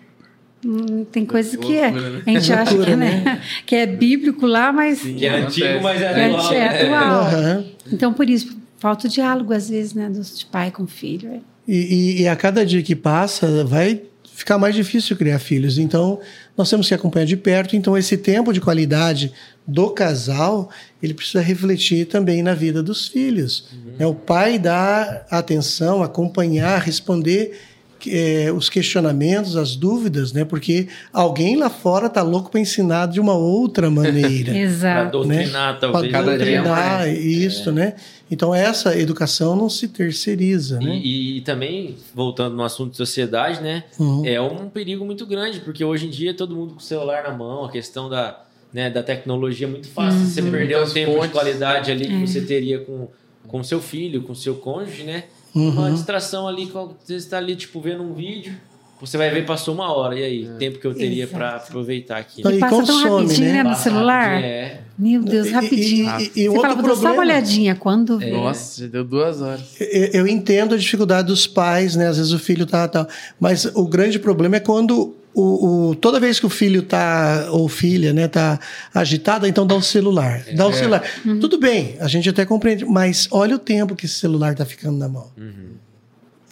hum, tem coisa que é. Né? A gente acha que, Loucura, é, né? *laughs* que é bíblico lá, mas. Sim. Que é antigo, mas é É, atual. é né? atual. Aham. Então, por isso, falta o diálogo, às vezes, né? De pai com filho. é. E, e- e a cada dia que passa, vai ficar mais difícil criar filhos. Então, nós temos que acompanhar de perto. Então, esse tempo de qualidade do casal, ele precisa refletir também na vida dos filhos. É o pai dar atenção, acompanhar, responder é, os questionamentos, as dúvidas, né? Porque alguém lá fora tá louco para ensinar de uma outra maneira. *laughs* Pra Exato. doutrinar, né? talvez. Para doutrinar, isso, né? Então essa educação não se terceiriza, né? E, e também, voltando no assunto de sociedade, né? Uhum. É um perigo muito grande, porque hoje em dia todo mundo com o celular na mão, a questão da, né, da tecnologia é muito fácil. Você perder um tempo de fontes. qualidade ali que você teria com com seu filho, com seu cônjuge, né? Uhum. Uma distração ali, você está ali, tipo, vendo um vídeo, você vai ver, passou uma hora, e aí? Tempo que eu teria para aproveitar aqui. Então, E E passa tão consome, rapidinho, né? né, no celular. É. Meu Deus, rapidinho. E, e, e Você fala, vou dar só uma olhadinha. Quando vê? Nossa, já deu duas horas. eu, eu entendo a dificuldade dos pais, né? Às vezes o filho tá tal, mas o grande problema é quando o, o- toda vez que o filho tá ou filha, né, tá agitada, então dá o celular, dá o celular. Tudo bem, a gente até compreende, mas olha o tempo que esse celular tá ficando na mão.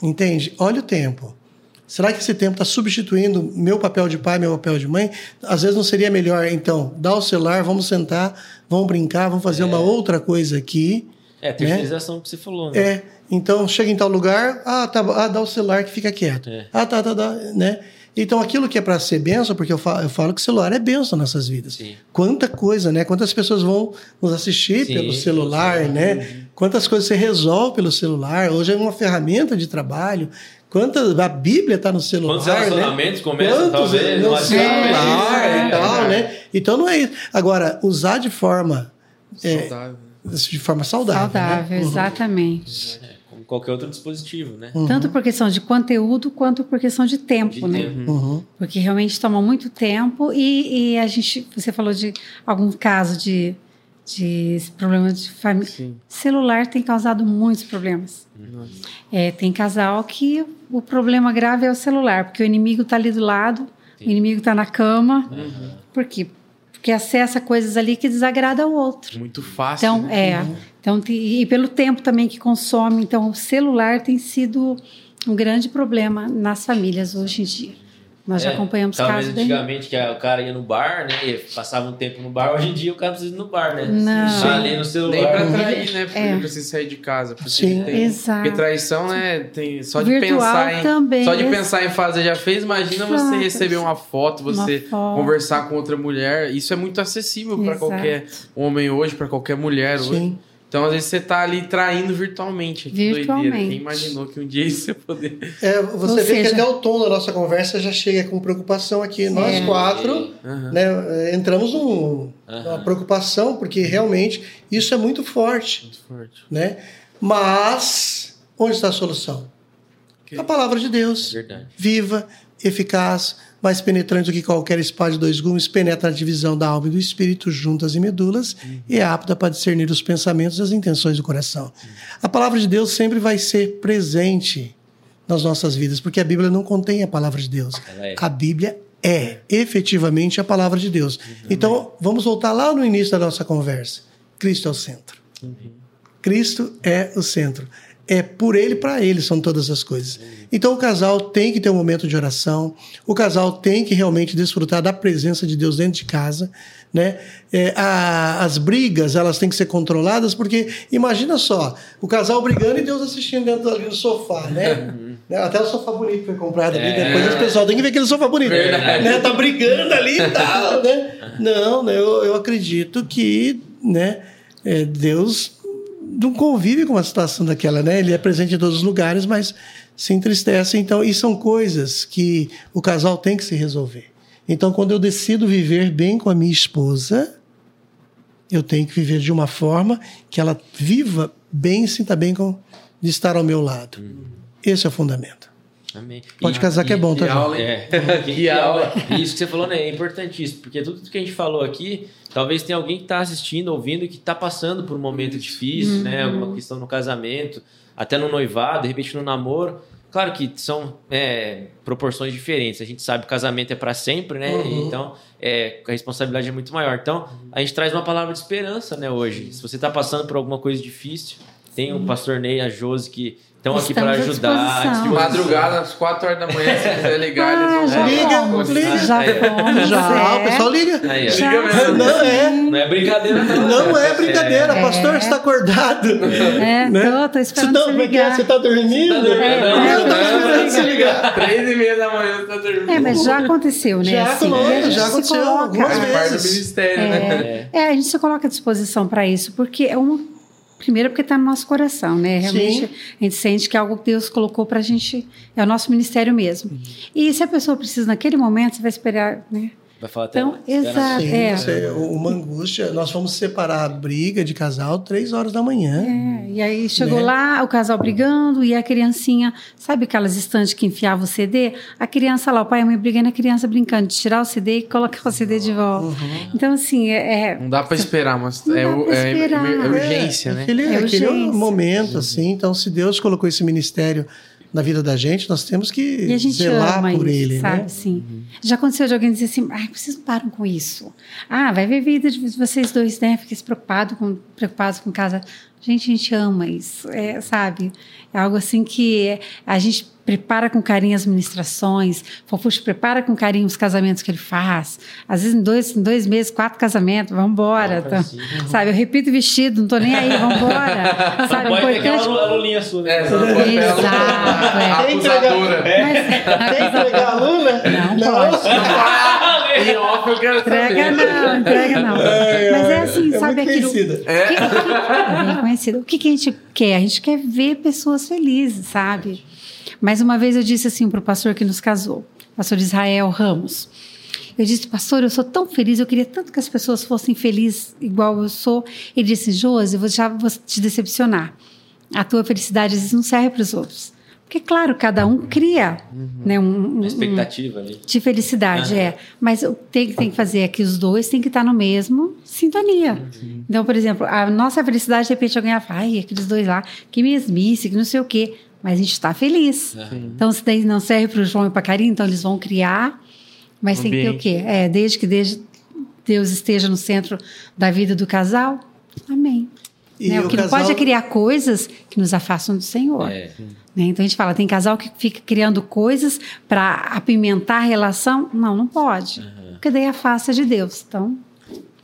Entende? Olha o tempo. Será que esse tempo está substituindo meu papel de pai, meu papel de mãe? Às vezes não seria melhor, então, dar o celular, vamos sentar, vamos brincar, vamos fazer uma outra coisa aqui. É, a terceirização que você falou, né? É, então chega em tal lugar, ah, tá, ah, dá o celular que fica quieto. É. Ah, tá, tá, tá, né? Então aquilo que é para ser benção, porque eu falo, eu falo que o celular é benção nas nossas vidas. Sim. Quanta coisa, né? Quantas pessoas vão nos assistir Sim, pelo celular, celular. né? Quantas coisas você resolve pelo celular. Hoje é uma ferramenta de trabalho. Quantas, a Bíblia está no celular, Quantos né? relacionamentos começam, Quantos talvez, no no celular e tal, é. né? Então não é isso. Agora, usar de forma, é, Saudável. de forma saudável. Saudável, né? Uhum. exatamente. É, como qualquer outro dispositivo, né? Tanto por questão de conteúdo quanto por questão de tempo, De né? tempo. Uhum. Porque realmente toma muito tempo e, e a gente, você falou de algum caso de, de problema de família. Celular tem causado muitos problemas. Nossa. É, tem casal que o problema grave é o celular, porque o inimigo está ali do lado, o inimigo está na cama. Por quê? Porque acessa coisas ali que desagrada o outro. Muito fácil. Então, né? é. Então, tem- e pelo tempo também que consome. Então, o celular tem sido um grande problema nas famílias hoje em dia. Nós já É, acompanhamos Talvez casos bem. antigamente que a- o cara ia no bar, né? E passava um tempo no bar. Hoje em dia o cara precisa ir no bar, né? Não. Tá ali no celular. Nem pra trair, né? Porque É. não precisa sair de casa. Porque Sim. tem- Exato. Porque traição, né? Tem, só de Virtual pensar em. também, Só de pensar em fazer já fez. Imagina você receber uma foto, você foto. conversar com outra mulher. Isso é muito acessível pra Exato. qualquer homem hoje, pra qualquer mulher hoje. Sim. Então, às vezes, você tá ali traindo virtualmente. Que doideira. Virtualmente. Quem imaginou que um dia isso ia poder. É, você Ou vê seja- que até o tom da nossa conversa já chega com preocupação aqui. Nós É. quatro Aham. né, é, entramos num, numa preocupação, porque realmente isso é muito forte. Muito forte. Né? Mas onde está a solução? Que- A palavra de Deus. Verdade. Viva, eficaz, mais penetrante do que qualquer espada de dois gumes, penetra a divisão da alma e do espírito, juntas e medulas, e é apta para discernir os pensamentos e as intenções do coração. A palavra de Deus sempre vai ser presente nas nossas vidas, porque a Bíblia não contém a palavra de Deus. É. A Bíblia é efetivamente a palavra de Deus. Então, vamos voltar lá no início da nossa conversa. Cristo é o centro. Cristo é o centro. É por ele, para ele são todas as coisas. Então o casal tem que ter um momento de oração, o casal tem que realmente desfrutar da presença de Deus dentro de casa. Né? É, a- as brigas elas têm que ser controladas, porque imagina só, o casal brigando e Deus assistindo dentro ali do sofá, né? *laughs* Né? Até o sofá bonito foi comprado ali, É. depois o pessoal tem que ver aquele sofá bonito. Verdade. Né? Tá brigando ali e tal, né? Não, né? Eu, eu acredito que né, é, Deus não convive com uma situação daquela, né? Ele é presente em todos os lugares, mas se entristece. Então, e são coisas que o casal tem que se resolver. Então, quando eu decido viver bem com a minha esposa, eu tenho que viver de uma forma que ela viva bem e sinta bem com, de estar ao meu lado. Esse é o fundamento. Amém. Pode E- casar que é bom, tá? gente? aula? É, Que *laughs* que *laughs* aula. E Isso que você falou né, é importantíssimo, porque tudo que a gente falou aqui, talvez tenha alguém que está assistindo, ouvindo, que está passando por um momento difícil, né? Alguma questão no casamento, até no noivado, de repente no namoro. Claro que são é, proporções diferentes. A gente sabe que o casamento é para sempre, né? Uhum. Então, é, a responsabilidade é muito maior. Então, a gente traz uma palavra de esperança, né, hoje. Se você está passando por alguma coisa difícil, Tem o pastor Ney, a Josi, que estão aqui para ajudar. De disposição. madrugada, às 4 horas da manhã, se quiser *laughs* ligar, Ah, eles já vão Liga, fomos, liga. já fomos. *laughs* Já, é. o pessoal liga. Aí. Já. Liga mesmo. Não é. Não é brincadeira, não. Não é brincadeira, É. pastor, você está acordado. É, Né? tô, tô Você esperando tá, você como é é? ligar. Você tá dormindo? Tá dormindo, É, né? Eu tô esperando você ligar. 3 e meia da manhã, você tá dormindo. É, mas já aconteceu, né? Já, assim, gente já se aconteceu coloca- algumas Faz parte do vezes. ministério, né? É, a gente se coloca à disposição para isso, porque é uma. Primeiro, porque está no nosso coração, né? Realmente, Sim. a gente sente que é algo que Deus colocou para a gente, é o nosso ministério mesmo. E se a pessoa precisa naquele momento, você vai esperar, né? Vai falar até. Então, exato. Sim, É. você- uma angústia. Nós fomos separar a briga de casal três horas da manhã. É, e aí chegou Né? lá, o casal brigando, e a criancinha, sabe aquelas estantes que enfiava o CD? A criança lá, o pai e a mãe brigando, a criança brincando de tirar o CD e colocar o CD de volta. Uhum. Então, assim, é, é- Não dá pra esperar, mas é, é- é- esperar. é urgência, É, né? Aquele, É aquele urgência. momento, assim. Então, se Deus colocou esse ministério na vida da gente, nós temos que zelar por isso, ele, sabe? né? Assim, Já aconteceu de alguém dizer assim, ai, vocês não param com isso. Ah, vai ver vida de vocês dois, né? Fiquem preocupados com, preocupados com casa. Gente, a gente ama isso, é, sabe? É algo assim que a gente prepara com carinho as ministrações, Fofuxo prepara com carinho os casamentos que ele faz. Às vezes, em dois, em dois meses, quatro casamentos, vamos embora. Coloca assim. Sabe? Eu repito o vestido, não tô nem aí, vamos embora. *laughs* Sabe? Pode aquela Importante- lu- a lulinha sua, né? É, não pode pegar Exato, é. a acusadora. Quer entregar a aluna? Não pode. *laughs* Em off eu quero Entrega não, entrega não. É, Mas é assim, é sabe aquilo. conhecida. Que- que- é bem conhecida. O que, que a gente quer? A gente quer ver pessoas felizes, sabe? Mais uma vez eu disse assim para o pastor que nos casou, pastor Israel Ramos. Eu disse, pastor, eu sou tão feliz, eu queria tanto que as pessoas fossem felizes igual eu sou. Ele disse, Josi, eu vou já vou te decepcionar. A tua felicidade às vezes não serve para os outros. Porque, claro, cada um cria né, um, um- Uma expectativa ali. de felicidade, é. Mas o que tem, tem que fazer é que os dois têm que estar no mesmo sintonia. Então, por exemplo, a nossa felicidade, de repente, alguém vai falar, ai, aqueles dois lá, que mesmice, que não sei o quê. Mas a gente está feliz. Então, se daí não serve para o João e para a Karine, então eles vão criar. Mas tem que ter o quê? É, desde que Deus esteja no centro da vida do casal. Amém. E Né? O o que não casal- pode é criar coisas que nos afastam do Senhor. É. Né? Então a gente fala, tem casal que fica criando coisas para apimentar a relação? Não, não pode. Porque daí afasta de Deus. Então,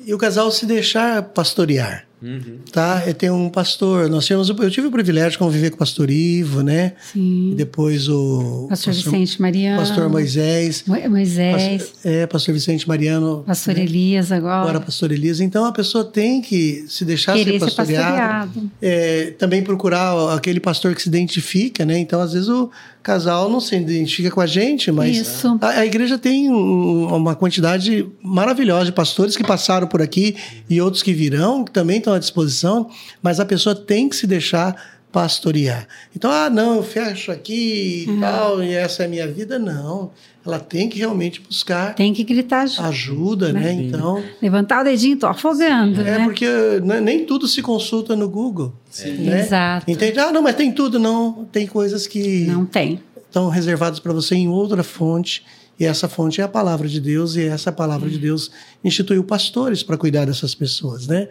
E o casal se deixar pastorear. Uhum. Tá? Eu tenho um pastor, nós tivemos, eu tive o privilégio de conviver com o pastor Ivo, né? sim. E depois o Pastor Vicente Mariano. pastor Moisés, Mo- Moisés. pastor, é, pastor Vicente Mariano, Pastor né? Elias agora. agora pastor Elias. Então a pessoa tem que se deixar Querer ser ser pastoreado. pastoreado. É, também procurar aquele pastor que se identifica, né? Então, às vezes, o casal não se identifica com a gente, mas. A, a igreja tem um- uma quantidade maravilhosa de pastores que passaram por aqui e outros que virão, que também estão à disposição, mas a pessoa tem que se deixar pastorear. Então, ah, não, eu fecho aqui e tal, e essa é a minha vida. Não. Ela tem que realmente buscar Tem que gritar junto. ajuda, né? Então. Levantar o dedinho, tô afogando, É né? porque né, nem tudo se consulta no Google. né? Exato. Entende? Ah, não, mas tem tudo. Não, tem coisas que Não tem. estão reservadas para você em outra fonte. E essa fonte é a palavra de Deus, e essa palavra de Deus instituiu pastores para cuidar dessas pessoas, né?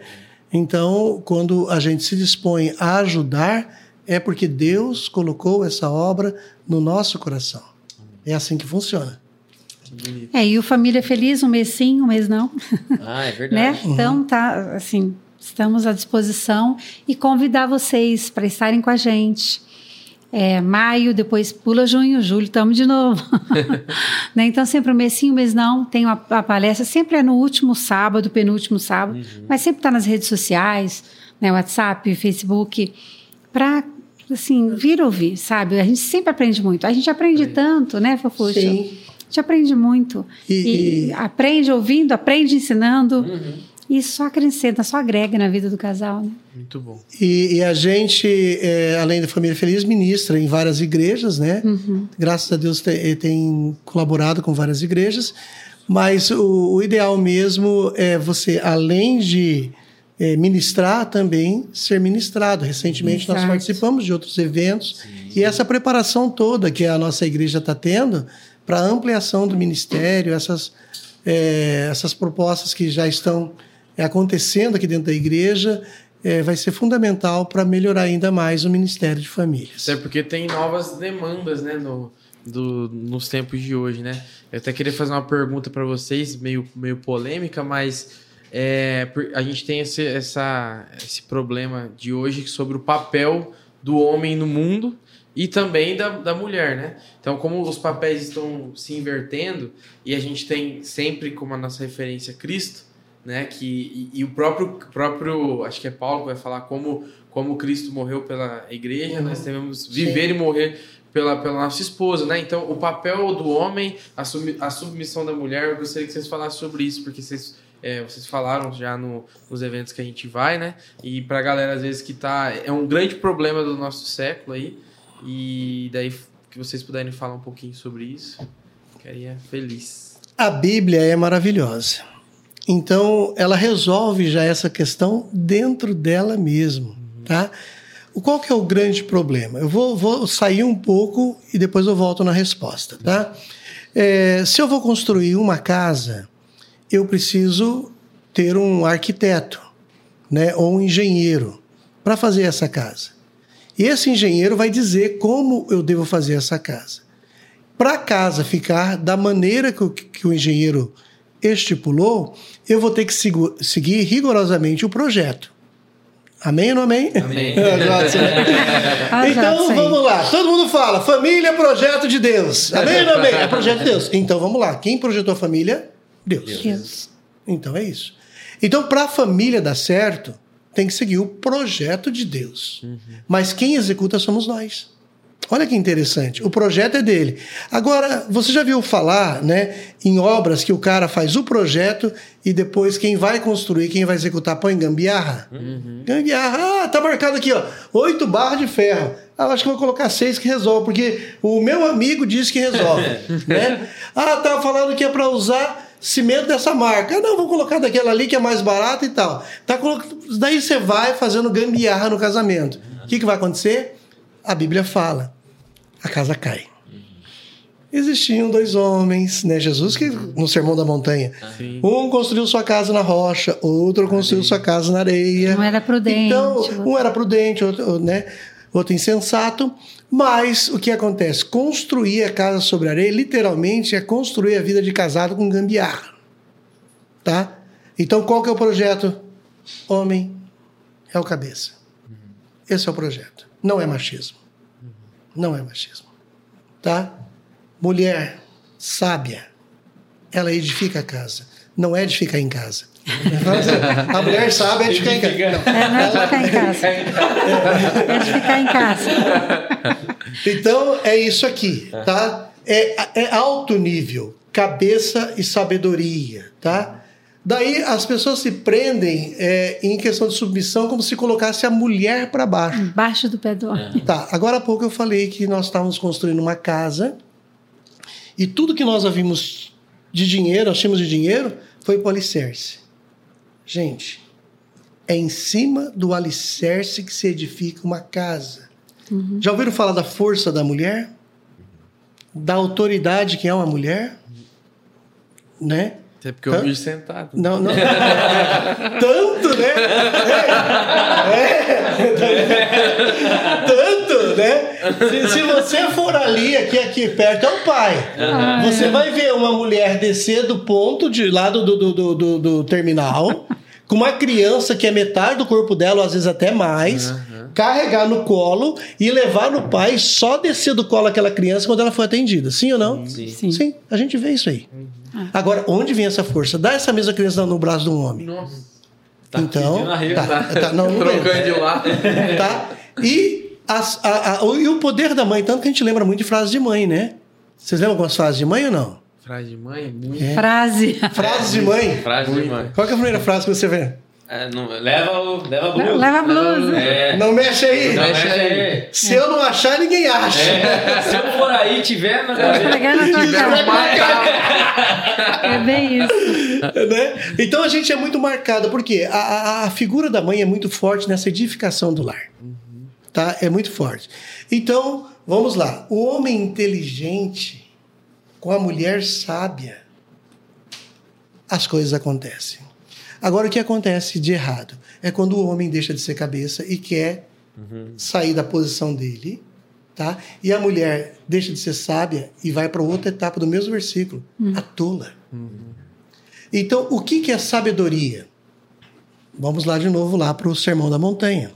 Então, quando a gente se dispõe a ajudar, é porque Deus colocou essa obra no nosso coração. É assim que funciona. É, e o Família Feliz, um mês sim, um mês não. *laughs* Ah, é né? verdade. Então, tá, assim, estamos à disposição e convidar vocês para estarem com a gente. É, maio, depois pula junho, julho, estamos de novo. *laughs* *laughs* né? Então, sempre um mês sim, um mês não. Tem uma, a palestra, sempre é no último sábado, penúltimo sábado, mas sempre está nas redes sociais, né? WhatsApp, Facebook, para assim, vir ouvir, sabe? A gente sempre aprende muito. A gente aprende tanto, né, Fofuxo? Sim. A gente aprende muito. E- E, aprende ouvindo, aprende ensinando. E só acrescenta, só agrega na vida do casal. Né? Muito bom. E, e a gente, é, além da Família Feliz, ministra em várias igrejas, né? Graças a Deus te- eh, tem colaborado com várias igrejas. Mas o, o ideal mesmo é você, além de eh, ministrar, também ser ministrado. Recentemente nós Exato. participamos de outros eventos e essa preparação toda que a nossa igreja está tendo para ampliação do ministério, essas, eh, essas propostas que já estão eh, acontecendo aqui dentro da igreja, é, vai ser fundamental para melhorar ainda mais o Ministério de Famílias. Até porque tem novas demandas, né, no, do, nos tempos de hoje, né? Eu até queria fazer uma pergunta para vocês, meio, meio polêmica, mas é, a gente tem esse, essa, esse problema de hoje sobre o papel do homem no mundo e também da, da mulher, né? Então, como os papéis estão se invertendo e a gente tem sempre como a nossa referência Cristo, né? Que, e, e o próprio, próprio, acho que é Paulo que vai falar como, como Cristo morreu pela igreja, uhum. nós devemos viver Sim. e morrer pela, pela nossa esposa, né? Então, o papel do homem, a, sub, a submissão da mulher, eu gostaria que vocês falassem sobre isso, porque vocês, é, vocês falaram já no, nos eventos que a gente vai, né? E pra galera, às vezes, que tá... É um grande problema do nosso século aí, e daí que vocês puderem falar um pouquinho sobre isso, ficaria feliz. A Bíblia é maravilhosa. Então, ela resolve já essa questão dentro dela mesmo, tá? Qual que é o grande problema? Eu vou, vou sair um pouco e depois eu volto na resposta, tá? É, se eu vou construir uma casa, eu preciso ter um arquiteto, né, ou um engenheiro para fazer essa casa. E esse engenheiro vai dizer como eu devo fazer essa casa. Para a casa ficar da maneira que o, que o engenheiro estipulou, eu vou ter que seguir rigorosamente o projeto. Amém ou não amém? Amém. *laughs* então vamos lá. Todo mundo fala: família é projeto de Deus. Amém ou não amém? É projeto de Deus. Então vamos lá. Quem projetou a família? Deus. Deus. Então é isso. Então, para a família dar certo, tem que seguir o projeto de Deus. Uhum. Mas quem executa somos nós. Olha que interessante. O projeto é dele. Agora, você já viu falar, né, em obras que o cara faz o projeto e depois quem vai construir, quem vai executar, põe gambiarra? Uhum. Gambiarra. Ah, tá marcado aqui, ó, oito barras de ferro. Ah, acho que vou colocar seis que resolve, porque o meu amigo disse que resolve, *laughs* né? Ah, tá falando que é para usar cimento dessa marca. Ah, não, vou colocar daquela ali que é mais barata e tal. Tá, daí você vai fazendo gambiarra no casamento. O que, que vai acontecer? A Bíblia fala a casa cai. Existiam dois homens, né? Jesus que no Sermão da Montanha. Sim. Um construiu sua casa na rocha, outro construiu sua casa na areia. Um era prudente. Então, um era prudente, outro, né? outro insensato. Mas o que acontece? Construir a casa sobre areia, literalmente, é construir a vida de casado com gambiarra. Tá? Então, qual que é o projeto? Homem é o cabeça. Esse é o projeto. Não é machismo. Não é machismo. Tá? Mulher sábia, ela edifica a casa. Não é de ficar em casa. *laughs* A mulher sábia é de ficar em casa. Não, é, não é de ficar em casa. É de ficar em casa. Então, é isso aqui, tá? É, é alto nível, cabeça e sabedoria, tá? Daí as pessoas se prendem é, em questão de submissão como se colocasse a mulher para baixo. Embaixo do pé do homem. É. Tá, agora há pouco eu falei que nós estávamos construindo uma casa e tudo que nós havíamos de dinheiro, nós tínhamos de dinheiro, foi para o alicerce. Gente, é em cima do alicerce que se edifica uma casa. Uhum. Já ouviram falar da força da mulher? Da autoridade que é uma mulher? Né? Até porque eu vi sentado. Não, não. *laughs* Tanto, né? É, é. *laughs* Tanto, né? Se, se, você for ali, aqui, aqui perto, é o pai. Você vai ver uma mulher descer do ponto de lado do, do, do, do, do terminal, com uma criança que é metade do corpo dela, ou às vezes até mais. Uhum carregar no colo e levar no pai, só descer do colo aquela criança quando ela foi atendida. Sim ou não? Sim. Sim, Sim a gente vê isso aí. Uhum. Agora, onde vem essa força? Dá essa mesma criança no braço de um homem. Nossa. Tá então, tá, tá, tá, não, não *laughs* Trocando de lá. Tá? E, as, a, a, o, e o poder da mãe, tanto que a gente lembra muito de frases de mãe, né? Vocês lembram algumas frases de mãe ou não? Frase de mãe? Muito. É. Frase. Frases de mãe. Frase de mãe. Qual é a primeira frase que você vê? É, não, leva o leva a blusa. Leva a blusa. É. Não mexe aí. Não mexe aí. Se eu não achar, ninguém acha. É. Se eu for aí tiver na É bem isso. Né? Então a gente é muito marcado, porque a, a, a, figura da mãe é muito forte nessa edificação do lar. Tá? É muito forte. Então, vamos lá. O homem inteligente com a mulher sábia, as coisas acontecem. Agora, o que acontece de errado? é quando o homem deixa de ser cabeça e quer sair da posição dele, tá? E a mulher deixa de ser sábia e vai para outra etapa do mesmo versículo, a tola. Então, o que, que é sabedoria? Vamos lá de novo lá para o Sermão da Montanha.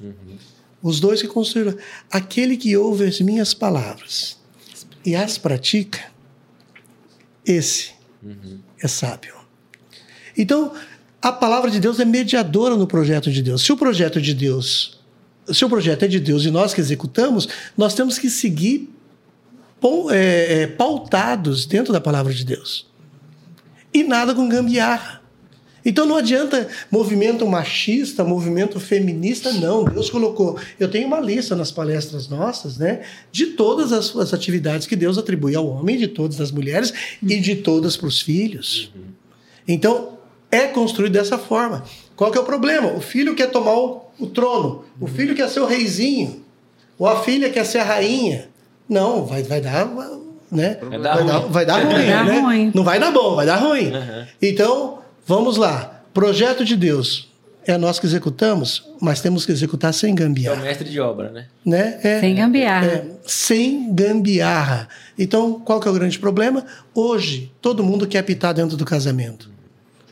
Os dois que construíram. Aquele que ouve as minhas palavras e as pratica, esse é sábio. Então, a palavra de Deus é mediadora no projeto de Deus. Se o projeto de Deus, se o projeto é de Deus e nós que executamos, nós temos que seguir é, é, pautados dentro da palavra de Deus. E nada com gambiarra. Então não adianta movimento machista, movimento feminista, não. Deus colocou. Eu tenho uma lista nas palestras nossas, né? De todas as, as atividades que Deus atribui ao homem, de todas as mulheres e de todas para os filhos. Então, é construído dessa forma. Qual que é o problema? O filho quer tomar o, o trono, o filho quer ser o reizinho, ou a filha quer ser a rainha. Não, vai, vai dar. Né? Vai dar vai, dar, ruim. vai dar Vai ruim. dar né? ruim. Não vai dar bom, vai dar ruim. Uhum. Então, vamos lá. Projeto de Deus. É nós que executamos, mas temos que executar sem É o gambiarra. mestre de obra, né? Né? É, Sem gambiarra. é, sem gambiarra. Então, qual que é o grande problema? Hoje, todo mundo quer apitar dentro do casamento.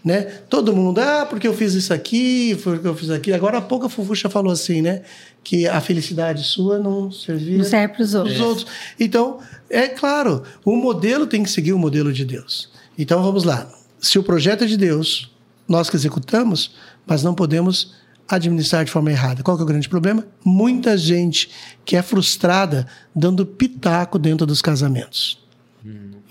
Né? Todo mundo, ah, porque eu fiz isso aqui, porque eu fiz aquilo. Agora há pouco a Fufuxa falou assim, né? Que a felicidade sua não servia Não serve para os outros. os outros. Então, é claro, o modelo tem que seguir o modelo de Deus. Então, vamos lá. Se o projeto é de Deus, nós que executamos, mas não podemos administrar de forma errada. Qual que é o grande problema? Muita gente que é frustrada dando pitaco dentro dos casamentos.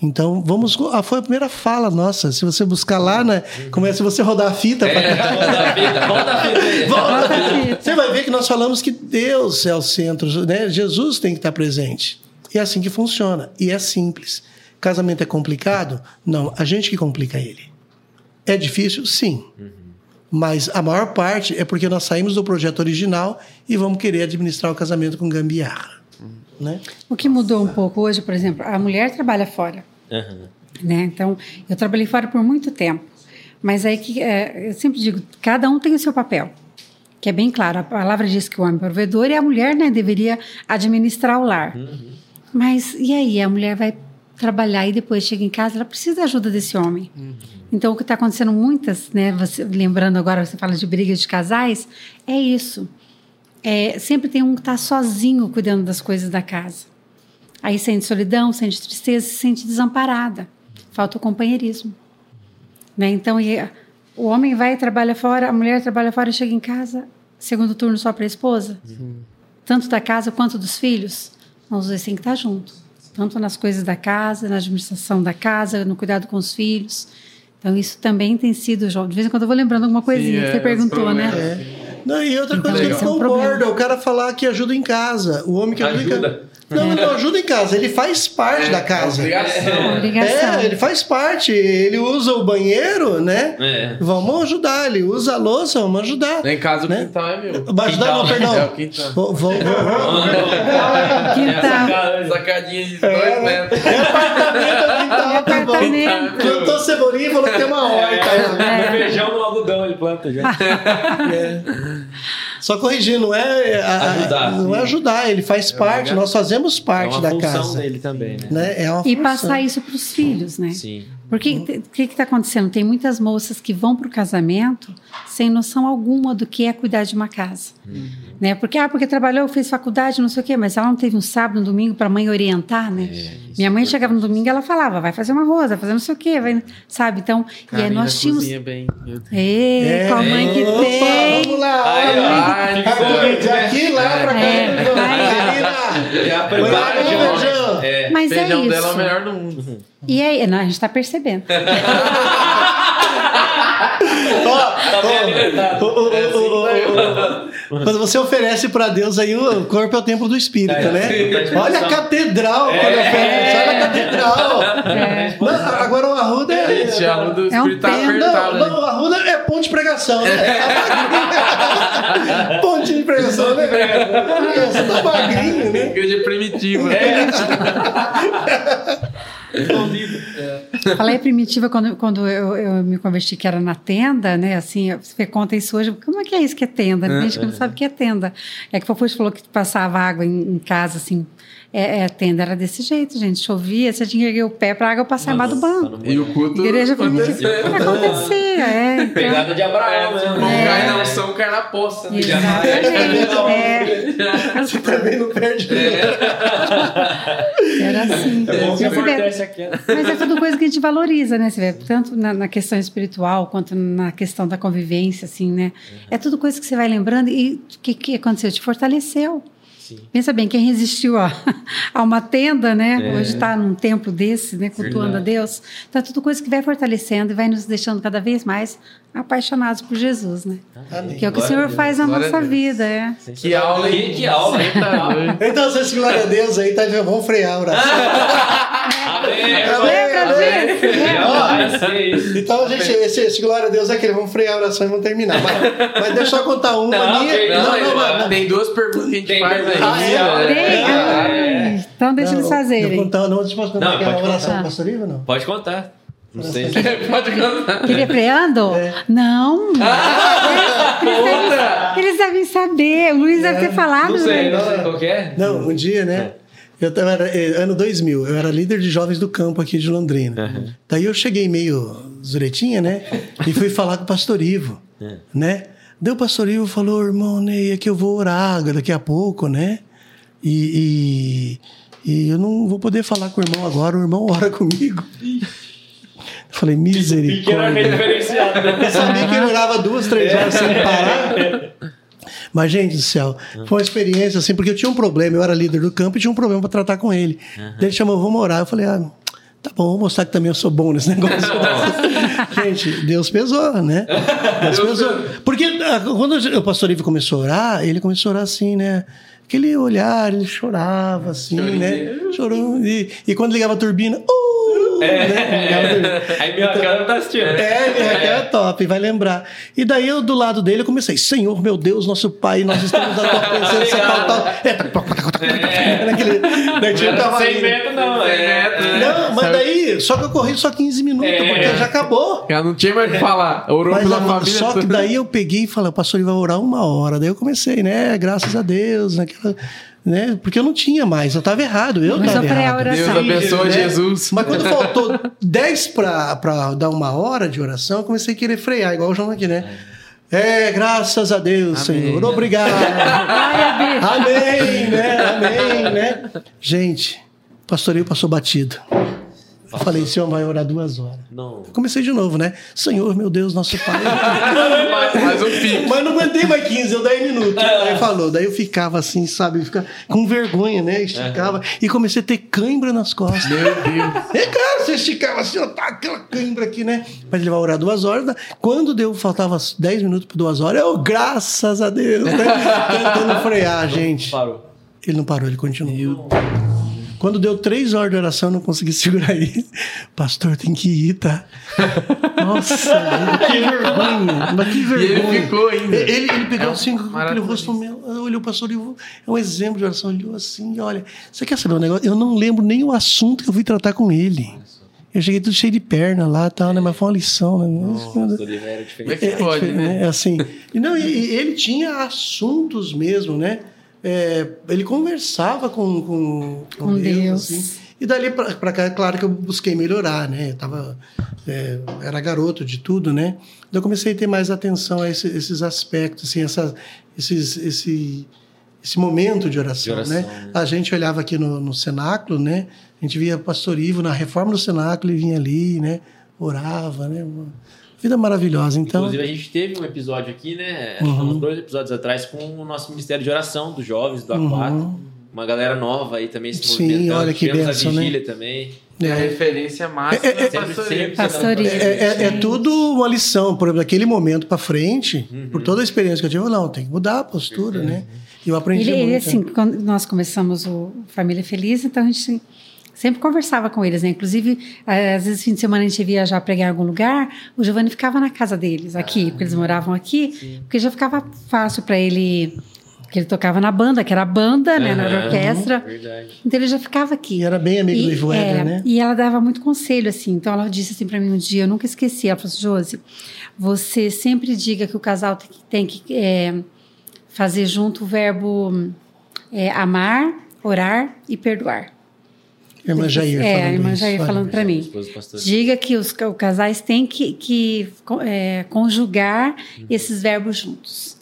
Então, vamos. Ah, foi a primeira fala nossa. Se você buscar lá, né? Como é se você rodar a fita. pra cá. *laughs* Volta a fita, volta a fita. Você vai ver que nós falamos que Deus é o centro, né? Jesus tem que estar presente. E é assim que funciona. E é simples. Casamento é complicado? Não, a gente que complica ele. É difícil? Sim. Mas a maior parte é porque nós saímos do projeto original e vamos querer administrar o casamento com gambiarra. Né? O que mudou um pouco hoje, por exemplo, a mulher trabalha fora. Uhum. né? Então, eu trabalhei fora por muito tempo. Mas aí que é, eu sempre digo, cada um tem o seu papel. Que é bem claro, a palavra diz que o homem é provedor e a mulher, né, deveria administrar o lar. Mas e aí, a mulher vai trabalhar e depois chega em casa, ela precisa da ajuda desse homem. Então, o que está acontecendo muitas, né, você, lembrando agora, você fala de brigas de casais, é isso. É, sempre tem um que está sozinho cuidando das coisas da casa. Aí sente solidão, sente tristeza, se sente desamparada. Falta o companheirismo. Né? Então, e, o homem vai e trabalha fora, a mulher trabalha fora e chega em casa, segundo turno só para a esposa. Tanto da casa quanto dos filhos. Não, os dois têm que estar juntos. Tanto nas coisas da casa, na administração da casa, no cuidado com os filhos. Então, isso também tem sido, João. De vez em quando eu vou lembrando alguma coisinha Sim, que é, você os perguntou, né? problemas. Não, e outra coisa que eu esse é um concordo, é o cara falar que ajuda em casa. O homem que ajuda, em Ajuda. Não, ele não ajuda em casa, ele faz parte da casa. Obrigação. Obrigação. É, ele faz parte. Ele usa o banheiro, né? É. Vamos ajudar. Ele usa a louça, vamos ajudar. Em casa o Né? quintal é meu. Vai ajudar, não, perdão. É o quintal. Vou- vou- vou- Quintal. Sacadinha de É, dois né? metros. É apartamento, é quintal, tá bom. Apartamento. Plantou cebolinha e falou que tem uma horta. É. Feijão, no algodão ele planta já. *laughs* Só corrigindo, não é a- a- Ajudar. não é ajudar, ele faz parte, nós fazemos É parte uma da função casa. dele também, né? Né? É uma E função. passar isso para os filhos, né? Sim. Porque o que está acontecendo? Tem muitas moças que vão para o casamento sem noção alguma do que é cuidar de uma casa. Né? Porque, ah, porque trabalhou, fez faculdade, não sei o quê, mas ela não teve um sábado, um domingo para a mãe orientar, né? Minha mãe chegava no domingo e ela falava, vai fazer uma rosa, vai fazer não sei o quê, vai, sabe? Então, e aí Carina nós tínhamos... cozinha bem. Ê, com a mãe que Opa, tem... Vamos lá, Aí, olha. Ai, ó, foi. De aqui lá pra cá. É, Carina, Já Põe lá prepara, no já. É. Mas é isso. dela é o melhor do mundo. E aí, não, a gente está percebendo. *laughs* Tá ô, ô, ô, ô, ô. Quando você oferece para Deus aí, o corpo é o templo do Espírito, É, né? sim, Olha a catedral quando oferece, olha a catedral. Não, agora o Arruda é. Esse arruda do É um espírito tá apertado. Não, não, o Arruda é ponte de pregação, né? *laughs* ponte de pregação, né? *laughs* Você tá magrinho, né? Igreja primitiva. *laughs* Falei primitiva quando, quando eu, eu me converti, que era na tenda, né? Assim, você conta isso hoje. Como é que é isso que é tenda? Tem gente que não sabe o que é tenda. É que o Fofuxo falou que passava água em, em casa, assim, é, é, a tenda era desse jeito, gente. Chovia, você tinha que erguer o pé para a água passar embaixo do banco. E o culto. Igreja primitiva. Acontecia, é. Então, Pegada de Abraão, né? Não cai não, são cai na poça. né? Exatamente. é. Você também não perde. Era assim. É bom que Você vê, amortece a queda. Mas é tudo coisa que a gente valoriza, né? Você vê, tanto na, na questão espiritual quanto na questão da convivência, assim, né? É tudo coisa que você vai lembrando e o que, que aconteceu? Te fortaleceu. Sim. Pensa bem, quem resistiu a, *laughs* a uma tenda, né? Hoje está num templo desse, né? Cultuando a Deus. Então é tudo coisa que vai fortalecendo e vai nos deixando cada vez mais apaixonados por Jesus, né? Amém. Que é o que o Glória a Senhor faz na Glória nossa vida, é. Que aula, hein? Que, aula, hein? *laughs* Então, vocês, glória a Deus aí, tá, vamos frear a oração. *laughs* Amém. Lembra disso? É, isso. Então, gente, esse, esse glória a Deus é aquele, vamos frear a oração e vamos terminar. Mas, mas deixa eu só contar uma Não, minha. tem- Não, Não, não, não, mas tem duas perguntas que a gente Tem faz aí. Ah, é? Tem? É. Ai, Então deixa eles Eu fazerem. contar, não, deixa eu contar Não, aquela oração pastor Ivo, não? Pode contar. Não sei. *laughs* Pode contar. Queria freando? É. Não. Conta! Eles devem saber. O Luiz deve ter falado. Não sei, né? não sei qual que é. Não, um dia, né? Eu tava, era, eh, ano 2000, eu era líder de jovens do campo aqui de Londrina. Daí eu cheguei meio zuretinha, né? *laughs* E fui falar com o pastor Ivo, É. né? Daí o pastor Ivo falou, irmão Ney, é que eu vou orar daqui a pouco, né? E, e, e eu não vou poder falar com o irmão agora, o irmão ora comigo. Eu falei, misericórdia. diferenciado. Eu sabia que ele orava duas, três horas sem parar. Mas, gente do céu, foi uma experiência assim, porque eu tinha um problema, eu era líder do campo e tinha um problema para tratar com ele. Daí ele chamou, vamos orar. Eu falei, ah, tá bom, vou mostrar que também eu sou bom nesse negócio. *laughs* gente, Deus pesou, né? Deus pesou. Porque ah, quando o pastor Ivo começou a orar, ele começou a orar assim, né? Aquele olhar, ele chorava assim, né? Chorou. E, e quando ligava a turbina, uh, né? Ligava a turbina. Aí minha *laughs* cara tá assistindo. É, minha Raquel é top, vai lembrar. E daí eu, do lado dele, eu comecei, Senhor, meu Deus, nosso Pai, nós estamos na tua presença, *laughs* tal, tal. É, tá, tá, tá, tá, tá, naquele, daí tinha um Sem medo, não. É. Não, mas daí, só que eu corri só 15 minutos, É. porque já acabou. Ela não tinha mais o que falar. Orou Mas, pela ah, família. só que daí eu peguei e falei, o pastor ele vai orar uma hora. Daí eu comecei, né? Graças a Deus, naquela, né? Porque eu não tinha mais, eu estava errado, eu estava errado. Deus abençoe né? Jesus. Mas quando *laughs* faltou 10 para dar uma hora de oração, eu comecei a querer frear, igual o João aqui, né? É, graças a Deus, Amém. Senhor. Obrigado. *laughs* Amém, né? Amém, né? Gente, pastoreio passou batido. Eu falei, Senhor, vai orar duas horas. Não. Eu comecei de novo, né? Senhor, meu Deus, nosso Pai. *laughs* Um pico. Mas não aguentei mais 15, deu 10 minutos. Aí falou, daí eu ficava assim, sabe? Ficava com vergonha, né? Esticava. E comecei a ter cãibra nas costas. Meu Deus. É claro, você esticava assim, ó, tá aquela cãibra aqui, né? Mas ele vai orar duas horas. né? Quando deu, faltava 10 minutos para duas horas, eu, graças a Deus, né? *laughs* Tentando frear, gente. Parou. Ele não parou, ele continuou. Quando deu três horas de oração, eu não consegui *laughs* segurar ele. Pastor, tem que ir, tá? Nossa, que *laughs* vergonha. Mas que E vergonha. ele ficou ainda. Ele, ele pegou É um assim, aquele rosto meu, olhou o pastor e é um exemplo de oração. Olhou assim, olha, você quer saber um negócio? Eu não lembro nem o assunto que eu fui tratar com ele. Eu cheguei tudo cheio de perna lá e tal, né? Mas foi uma lição, né? Nossa, o era Como é diferente. que pode, É, né? É assim. E não, e, e ele tinha assuntos mesmo, né? É, ele conversava com, com, Com Deus. assim. E dali pra cá, é claro que eu busquei melhorar, né? Eu tava, é, era garoto de tudo, né? Então eu comecei a ter mais atenção a esse- esses aspectos, assim, essa, esses, esse, esse momento de oração, De oração, né? né? A gente olhava aqui no, no cenáculo, né? A gente via pastor Ivo na reforma do cenáculo, ele vinha ali, né? Orava, né? Vida maravilhosa. Então, Inclusive, a gente teve um episódio aqui, né? Acho que Uhum. uns dois episódios atrás, com o nosso Ministério de Oração dos Jovens, do A4. Uma galera nova aí também se Uhum. Sim, movimentando. olha que Tivemos bênção, a né? vigília também. E a é, referência máxima É, é, é, pastoria. É, é- é tudo uma lição. Por exemplo, daquele momento para frente, Uhum. por toda a experiência que eu tive, eu, não, tem que mudar a postura, né? E eu aprendi Ele, ele, muito. assim, quando nós começamos o Família Feliz, então a gente sempre conversava com eles, né? Inclusive, eh, às vezes, fim de semana a gente ia viajar pregar em algum lugar, o Giovanni ficava na casa deles, aqui, porque eles moravam aqui, porque já ficava fácil para ele Porque ele tocava na banda, que era a banda, né? Na Aham. orquestra. Verdade. Então ele já ficava aqui. E era bem amigo do Ivo é, né? E ela dava muito conselho, assim. Então ela disse assim para mim um dia, eu nunca esqueci. Ela falou assim, Josi, você sempre diga que o casal tem que, tem que, é, fazer junto o verbo é, amar, orar e perdoar. Irmã Jair é, falando a irmã isso, Jair olha. falando para mim. Diga que os ca- casais têm que, que é, conjugar esses verbos juntos.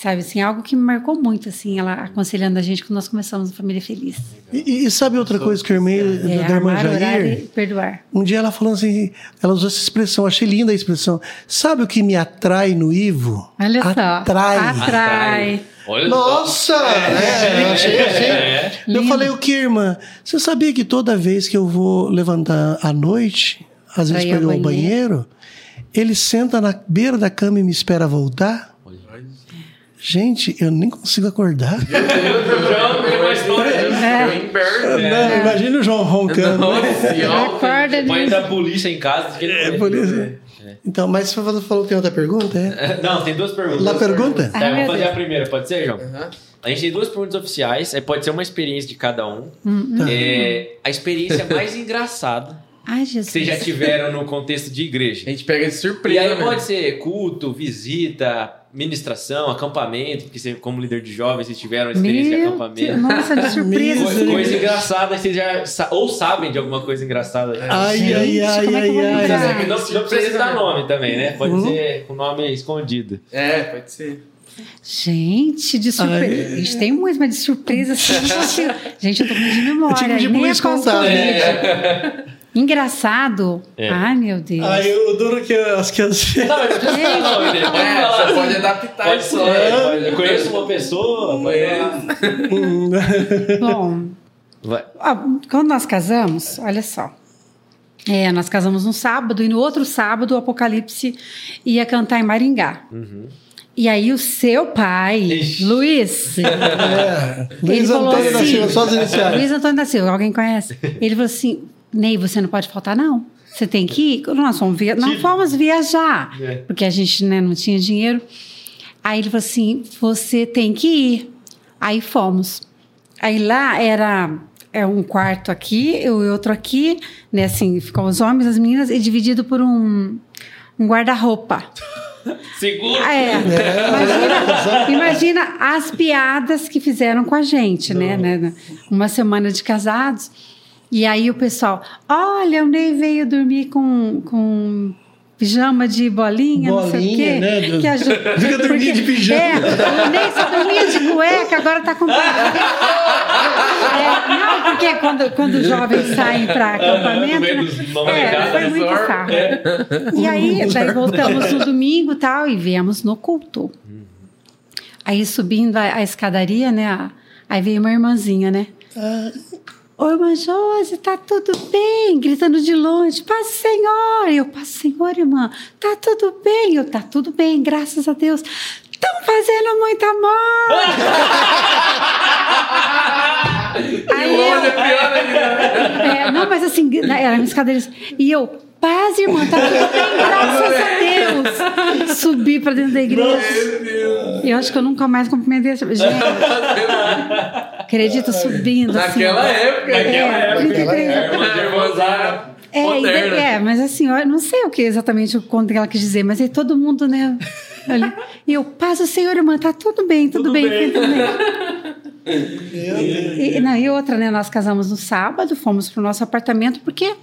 Sabe, assim, algo que me marcou muito, assim, ela aconselhando a gente quando nós começamos a Família Feliz. E, e sabe outra coisa que eu irmei É, da irmã Jair? e perdoar. Um dia ela falou assim, ela usou essa expressão, achei linda a expressão. Sabe o que me atrai no Ivo? Olha só. Atrai. Atrai. Olha Nossa! É. É. Eu falei, o que, irmã? Você sabia que toda vez que eu vou levantar à noite, às vezes para ir ao banheiro, ele senta na beira da cama e me espera voltar? Gente, eu nem consigo acordar. *laughs* É. Né? Não, imagina o João roncando. Senhora. Acorda Põe ali. da polícia em casa. que ele É, não por vê. isso. Então, mas você falou, que tem outra pergunta? É? É, Não, tem duas perguntas. La pergunta? Tá, vou fazer Deus. a primeira, pode ser, João? Aham. A gente tem duas perguntas oficiais, aí pode ser uma experiência de cada um. Hum, É, a experiência mais *laughs* engraçada Ai, que Jesus. vocês já tiveram no contexto de A igreja. gente pega de E surpresa, aí né? pode ser culto, visita, ministração, acampamento, porque você, como líder de jovens, vocês tiveram experiência de Meu acampamento. Deus, nossa, de surpresa. Co- assim. Coisa engraçada, vocês já sa- ou sabem de alguma coisa engraçada. Ai, ai, Gente, ai, como é vou ai, lembrar? ai. Não, não precisa dar nome também, né? Pode Uhum. ser com nome escondido. É, pode ser. Gente, de surpresa. A gente tem muito, mas de surpresa assim. *laughs* Gente, eu tô ruim de memória. Eu tive de nem após contar, Covid. É. Engraçado. É. Ai, meu Deus. Ai, o duro que as que as... Não, mas não precisa dar nome, né? Pode É, falar. você pode adaptar Pode isso. ser, pode- eu conheço uma pessoa. falar. *laughs* Bom, Vai. quando nós casamos, olha só. É, nós casamos no sábado e no outro sábado o Apocalipse ia cantar em Maringá. E aí o seu pai, Ixi. Luiz, *laughs* É. Ele Luiz falou Antônio da assim- Silva, só as iniciais. Luiz Antônio da Silva, alguém conhece? Ele falou assim: Ney, você não pode faltar, não. Você tem que ir. Nós fomos, via... não fomos viajar, É. porque a gente né, não tinha dinheiro. Aí ele falou assim: você tem que ir. Aí fomos. Aí lá era é um quarto aqui e outro aqui, né? Assim, ficam os homens, as meninas, e dividido por um, um guarda-roupa. *laughs* Segura. Ah, É. Imagina, imagina as piadas que fizeram com a gente, né, né? Uma semana de casados. E aí o pessoal, olha, o Ney veio dormir com, com pijama de bolinha, não sei o Bolinha, quê. né? Que aju- *laughs* Fica dormindo de pijama. É, o Ney só dormia de cueca, agora tá com *laughs* é, Não, porque quando, quando os jovens saem para acampamento... né? dos- numa É, foi muito resort, sarro. E aí, daí voltamos no domingo e tal, e viemos no culto. Aí subindo a, a escadaria, né? a- Aí veio uma irmãzinha, né? Ô, irmã Josi, tá tudo bem? Gritando de longe, paz Senhor. Eu, paz Senhor, irmã. Tá tudo bem? Eu, tá tudo bem, graças a Deus. Estão fazendo muito amor. Aí eu, Longe é é, não, mas assim, na- era escadaria. assim, E eu, paz, irmã, tá tudo bem, *laughs* graças a Deus. Subi pra dentro da igreja. Eu acho que eu nunca mais cumprimentei essa. *laughs* Gente, acredita, subindo. Naquela assim, época. É, Naquela época. 33 É, irmãzada. É, e Moderna. é, mas assim, eu não sei o que exatamente o conto que ela quis dizer, mas aí todo mundo, né? ali. E eu, paz o Senhor, irmã, tá tudo bem, tudo, Tudo bem, bem. tudo bem. *laughs* E, não, e outra, né? Nós casamos no sábado, fomos pro nosso apartamento, porque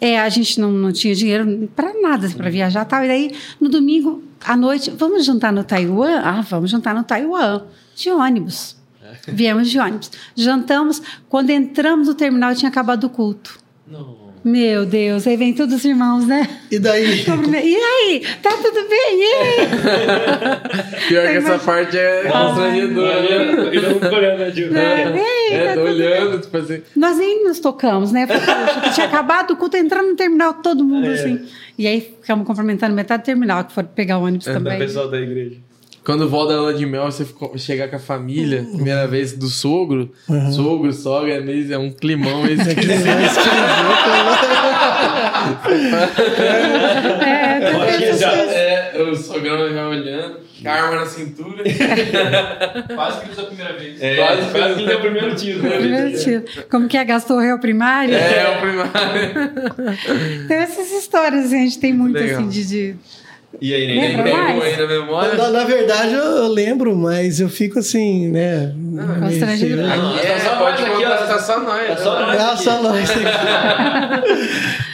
é, a gente não, não tinha dinheiro para nada, para viajar e tal. E daí, no domingo à noite, vamos jantar no Taiwan? Ah, vamos jantar no Taiwan, de ônibus. Viemos de ônibus. Jantamos, quando entramos no terminal, tinha acabado o culto. Não. Meu Deus, aí vem todos os irmãos, né? E daí? *laughs* E aí, tá tudo bem? E aí? *laughs* Pior que essa parte é constrangedora. né? Ele não olhando a Ju. É, e aí, É, tá tô olhando, tipo assim. Nós nem nos tocamos, né? Porque, tinha acabado o culto, entrando no terminal, todo mundo assim. E aí ficamos cumprimentando metade do terminal, que foram pegar o ônibus Da também. pessoal da igreja. Quando volta da lua de mel, você chegar com a família, primeira vez do sogro, sogro, sogra, é, meio, é um climão esquisito. É, também já. coisas. É, o sogrão já olhando, com a arma na cintura. *laughs* Quase que usa a primeira vez. É, Quase quase, que- que deu o primeiro *laughs* tiro. né? Primeiro tiro. Como que é? Gastou o réu primário? É, o primário. *laughs* Então, essas histórias assim, a gente tem muito Legal. assim de. de- E aí, Neném? Lembra? Tem mais? um aí na memória? Na, na verdade, eu, eu lembro, mas eu fico assim, né? Constrangido. meio- Não, É, tá só pode nós aqui, ó. tá só nós. Tá só nós. Ah, só nós.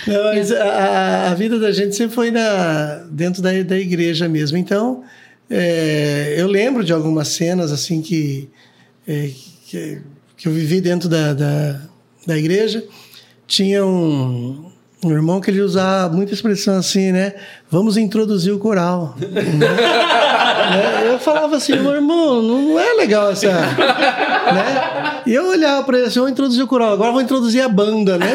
Não, mas a, a- a vida da gente sempre foi na, dentro da, da igreja mesmo. Então, é, eu lembro de algumas cenas assim que, é, que, que eu vivi dentro da, da, da igreja. Tinha um, um irmão que ele usava muita expressão assim, né? Vamos introduzir o coral. *laughs* Né? Eu falava assim, meu irmão, não é legal essa. Né? E eu olhava para ele assim, vou introduzir o coral, agora vou introduzir a banda, né?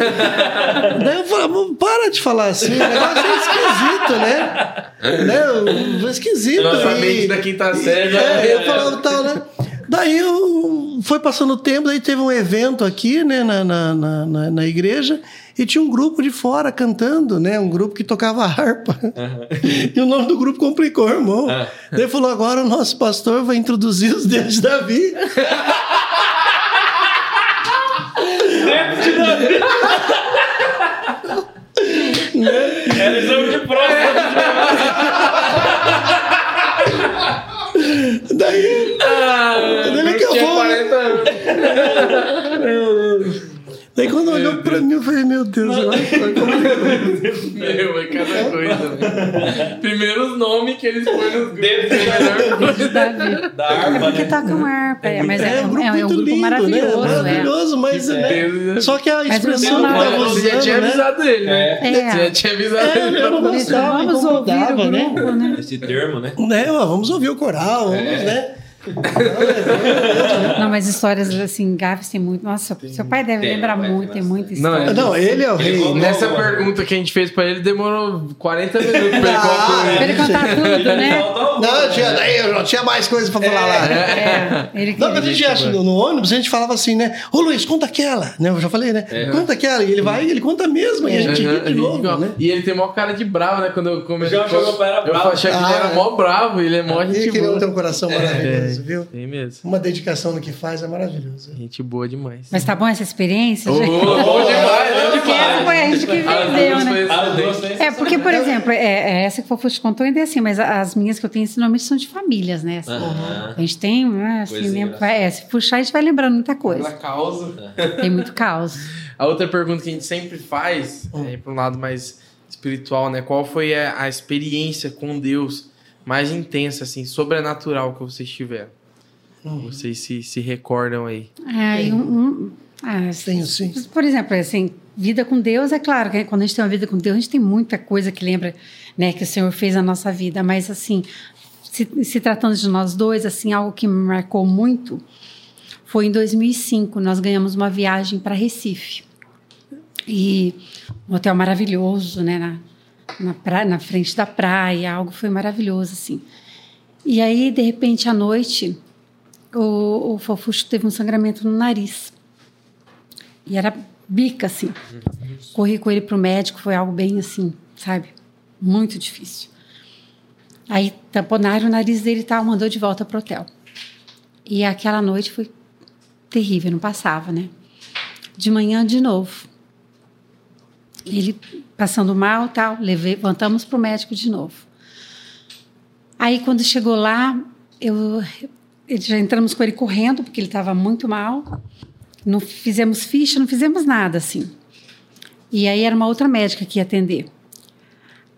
Daí eu falava, "Mano, para de falar assim, o negócio é esquisito, né? né? Esquisito. Nossa e- mente da quinta série já- É, eu falava tal, né? Daí eu, foi passando o tempo, daí teve um evento aqui, né, na, na, na- na igreja, e tinha um grupo de fora cantando, né? Um grupo que tocava *laughs* harpa. E o nome do grupo complicou, irmão. Ah. Daí falou: agora o nosso pastor vai introduzir os dedos de Davi. Era exame de prova. Daí, Ah, Ele acabou, 40 anos. Daí quando olhou pra mim, eu falei: meu Deus, agora como Meu, é cada *laughs* coisa. Primeiro os nomes que eles põem nos grupos. é de Davi. Da arma, Que né? tocam harpa. É, mas é, É um grupo é, é um muito grupo lindo, maravilhoso. né? é. Maravilhoso, mas Que né? Só que a Mas expressão que tava Você já tinha usando, né? avisado ele, né? É. Você já tinha avisado É, ele. eu não gostava, Vamos ouvir o né? grupo, né? Esse termo, né? Né, vamos ouvir o coral, vamos, né? Não, mas histórias assim, Gafes tem muito. Nossa, seu pai deve Tem, lembrar vai, muito, tem muita Não, história. é- Não, ele é o Ele rei. né? Nessa pergunta que a gente fez pra ele, demorou 40 minutos pra ele Ah. Pra ele contar tudo, né? Não, tinha, daí eu não tinha mais coisa pra falar lá. É, ele Não, quando a gente ia no, no ônibus, a gente falava assim, né? Ô Luiz, conta aquela. Né? Eu já falei, né? Conta aquela. E ele vai ele conta mesmo. E a gente Aham, ri de novo, né? E ele tem mó cara de bravo, né? Quando eu comecei. Pai Eu achei que ele Ah, era é. mó bravo, ele é mó E gente que ele boa. tem um coração maravilhoso, viu? Tem mesmo. Uma dedicação no que faz é maravilhoso. Gente boa demais. Mas tá bom essa experiência? Ô, gente? bom demais, bom Porque essa foi a gente que vendeu, né? duas É, porque, por exemplo, é, é essa que o Fofo te contou ainda é assim, mas as minhas que eu tenho, normalmente são de famílias, né? Assim, Aham. A gente tem, né, assim, é, se puxar, a gente vai lembrando muita Pela coisa. causa. Tem muito caos. A outra pergunta que a gente sempre faz, é, para um lado mais espiritual, né? Qual foi a, a experiência com Deus mais intensa, assim, sobrenatural que vocês tiveram? Vocês se, se recordam aí. É, e um, um- ah, Tenho sim. Por exemplo, assim, vida com Deus, é claro que quando a gente tem uma vida com Deus, a gente tem muita coisa que lembra, né, que o Senhor fez na nossa vida, mas assim, se, se tratando de nós dois, assim, algo que me marcou muito foi em 2005, nós ganhamos uma viagem para Recife. E um hotel maravilhoso, né, na, na, praia, na frente da praia, algo foi maravilhoso, assim. E aí, de repente, à noite, o, o Fofuxo teve um sangramento no nariz. E era bica, assim. Corri com ele pro médico, foi algo bem assim, sabe? Muito difícil. Aí tamponaram o nariz dele e tal, mandou de volta pro hotel. E aquela noite foi terrível, não passava, né? De manhã, de novo. Ele passando mal tal, levei, voltamos pro médico de novo. Aí, quando chegou lá, eu, já entramos com ele correndo, porque ele estava muito mal. Não fizemos ficha, não fizemos nada, assim. E aí era uma outra médica que ia atender.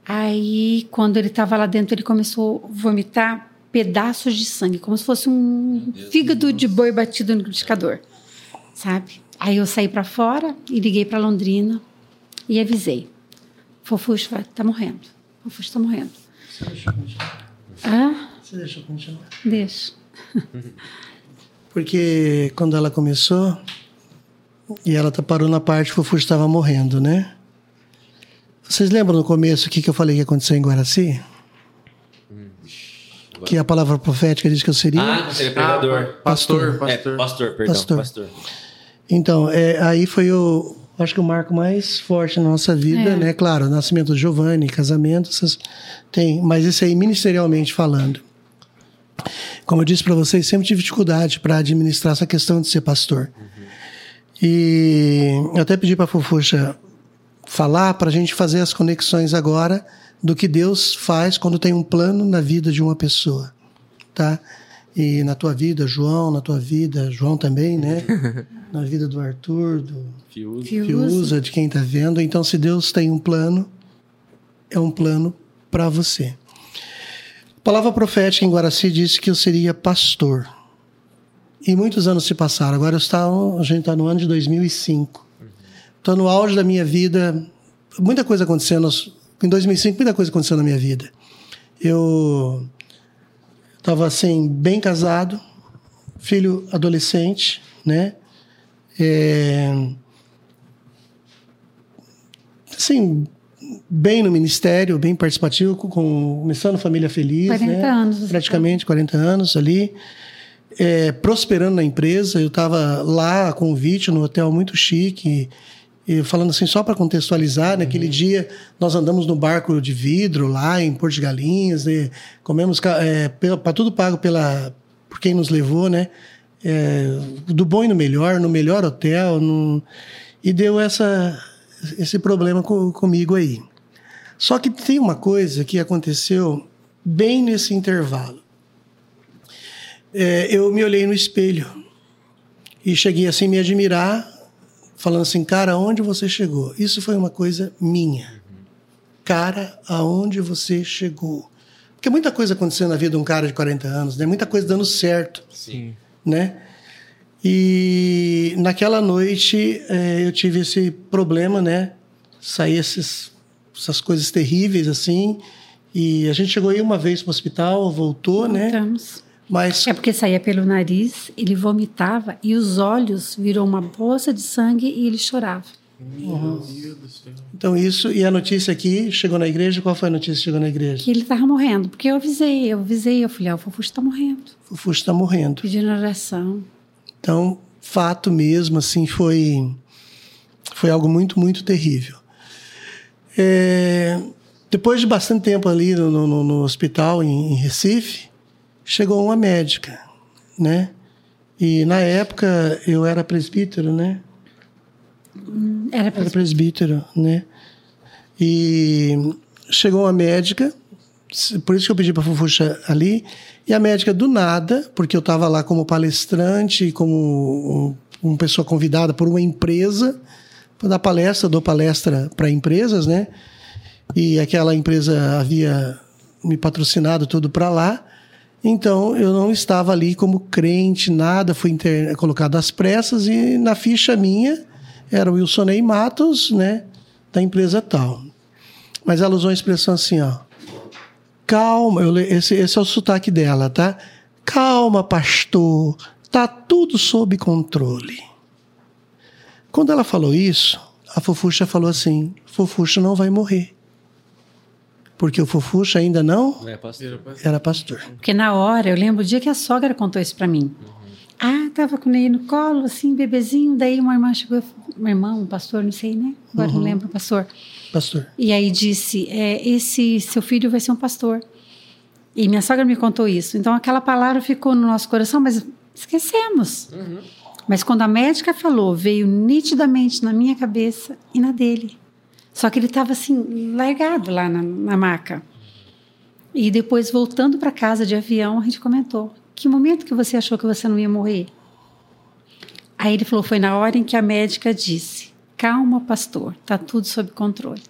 Aí, quando ele estava lá dentro, ele começou a vomitar pedaços de sangue, como se fosse um fígado de boi batido no liquidificador, sabe? Aí eu saí para fora e liguei para Londrina e avisei. Fofuxo vai- tá morrendo. Fofuxo tá morrendo. Ah, Você deixa continuar? deixa. Porque quando ela começou, e ela tá- parou na parte que o estava morrendo, né? Vocês lembram no começo o que, que eu falei que aconteceu em Guaraci? Que a palavra profética diz que eu seria? Ah, você é pregador. pastor, Pastor. É, pastor. pastor, perdão, Pastor. pastor. Então, é, aí foi o, acho que o marco mais forte na nossa vida, É. né? Claro, nascimento do Giovanni, casamento, essas, tem, mas isso aí ministerialmente falando. Como eu disse para vocês, sempre tive dificuldade para administrar essa questão de ser pastor. E eu até pedi para Fofuxa falar para a gente fazer as conexões agora do que Deus faz quando tem um plano na vida de uma pessoa, tá? E na tua vida, João, na tua vida, João também, né? *laughs* na vida do Arthur, do. Fiuza, de quem está vendo. Então, se Deus tem um plano, é um plano para você. A palavra profética em Guaraci disse que eu seria pastor. E muitos anos se passaram. Agora está, a gente está no ano de 2005. Estou no auge da minha vida. Muita coisa acontecendo. Em 2005, muita coisa aconteceu na minha vida. Eu estava assim, bem casado, filho adolescente, né? É, assim, bem no ministério, bem participativo, com, começando Família Feliz. 40 né? anos Praticamente 40 anos ali. É, prosperando na empresa, eu estava lá a convite no hotel muito chique. E falando assim, só para contextualizar, naquele dia nós andamos no barco de vidro lá em Porto de Galinhas, e comemos é, para tudo pago pela por quem nos levou, né? É, do bom e no melhor, no melhor hotel, no, e deu essa esse problema co- comigo aí. Só que tem uma coisa que aconteceu bem nesse intervalo. É, eu me olhei no espelho e cheguei assim me admirar, falando assim, cara, aonde você chegou? Isso foi uma coisa minha. Cara, aonde você chegou? Porque muita coisa aconteceu na vida de um cara de 40 anos, né? Muita coisa dando certo Sim. Né? E naquela noite eh, eu tive esse problema, né? Saí esses, essas coisas terríveis assim. E a gente chegou aí uma vez para o hospital, voltou, né? Voltamos. Mas É porque saía pelo nariz, ele vomitava e os olhos virou uma bolsa de sangue e ele chorava. Meu Deus do céu. então isso e a notícia aqui chegou na igreja. Qual foi a notícia que chegou na igreja? Que ele estava morrendo. Porque eu avisei, eu avisei, eu falei, ah, o Fofuxo está morrendo. O Fuxo está morrendo. Pedindo oração. Então, fato mesmo, assim, foi, foi algo muito, muito terrível. É, depois de bastante tempo ali no, no- no hospital em, em Recife, chegou uma médica, né? E na época eu era presbítero, né? Era Era pra... presbítero, né? E chegou uma médica, por isso que eu pedi para Fufuxa ali, e a médica do nada, porque eu estava lá como palestrante, como um, uma pessoa convidada por uma empresa para dar palestra, dou palestra para empresas, né? E aquela empresa havia me patrocinado tudo para lá. Então eu não estava ali como crente, nada, fui colocado às pressas e na ficha minha era o Wilsonei Matos, né, da empresa tal. Mas ela usou a expressão assim, ó. Calma, eu le- esse, esse é o sotaque dela, tá? Calma, pastor, tá tudo sob controle. Quando ela falou isso, a Fofuxa falou assim: Fofuxa não vai morrer. Porque o Fofuxa ainda não é, pastor? Era pastor. Porque na hora, eu lembro o dia que a sogra contou isso pra mim. Ah, tava com ele no colo, assim, bebezinho. Daí uma irmã chegou, uma irmã, um pastor, não sei, né? Agora não lembro, pastor. Pastor. E aí disse: é, esse seu filho vai ser um pastor. E minha sogra me contou isso. Então aquela palavra ficou no nosso coração, mas esquecemos. Mas quando a médica falou, veio nitidamente na minha cabeça e na dele. Só que ele estava assim, largado lá na, na maca. E depois, voltando para casa de avião, a gente comentou: que momento que você achou que você não ia morrer? Aí ele falou: foi na hora em que a médica disse: calma, pastor, tá tudo sob controle.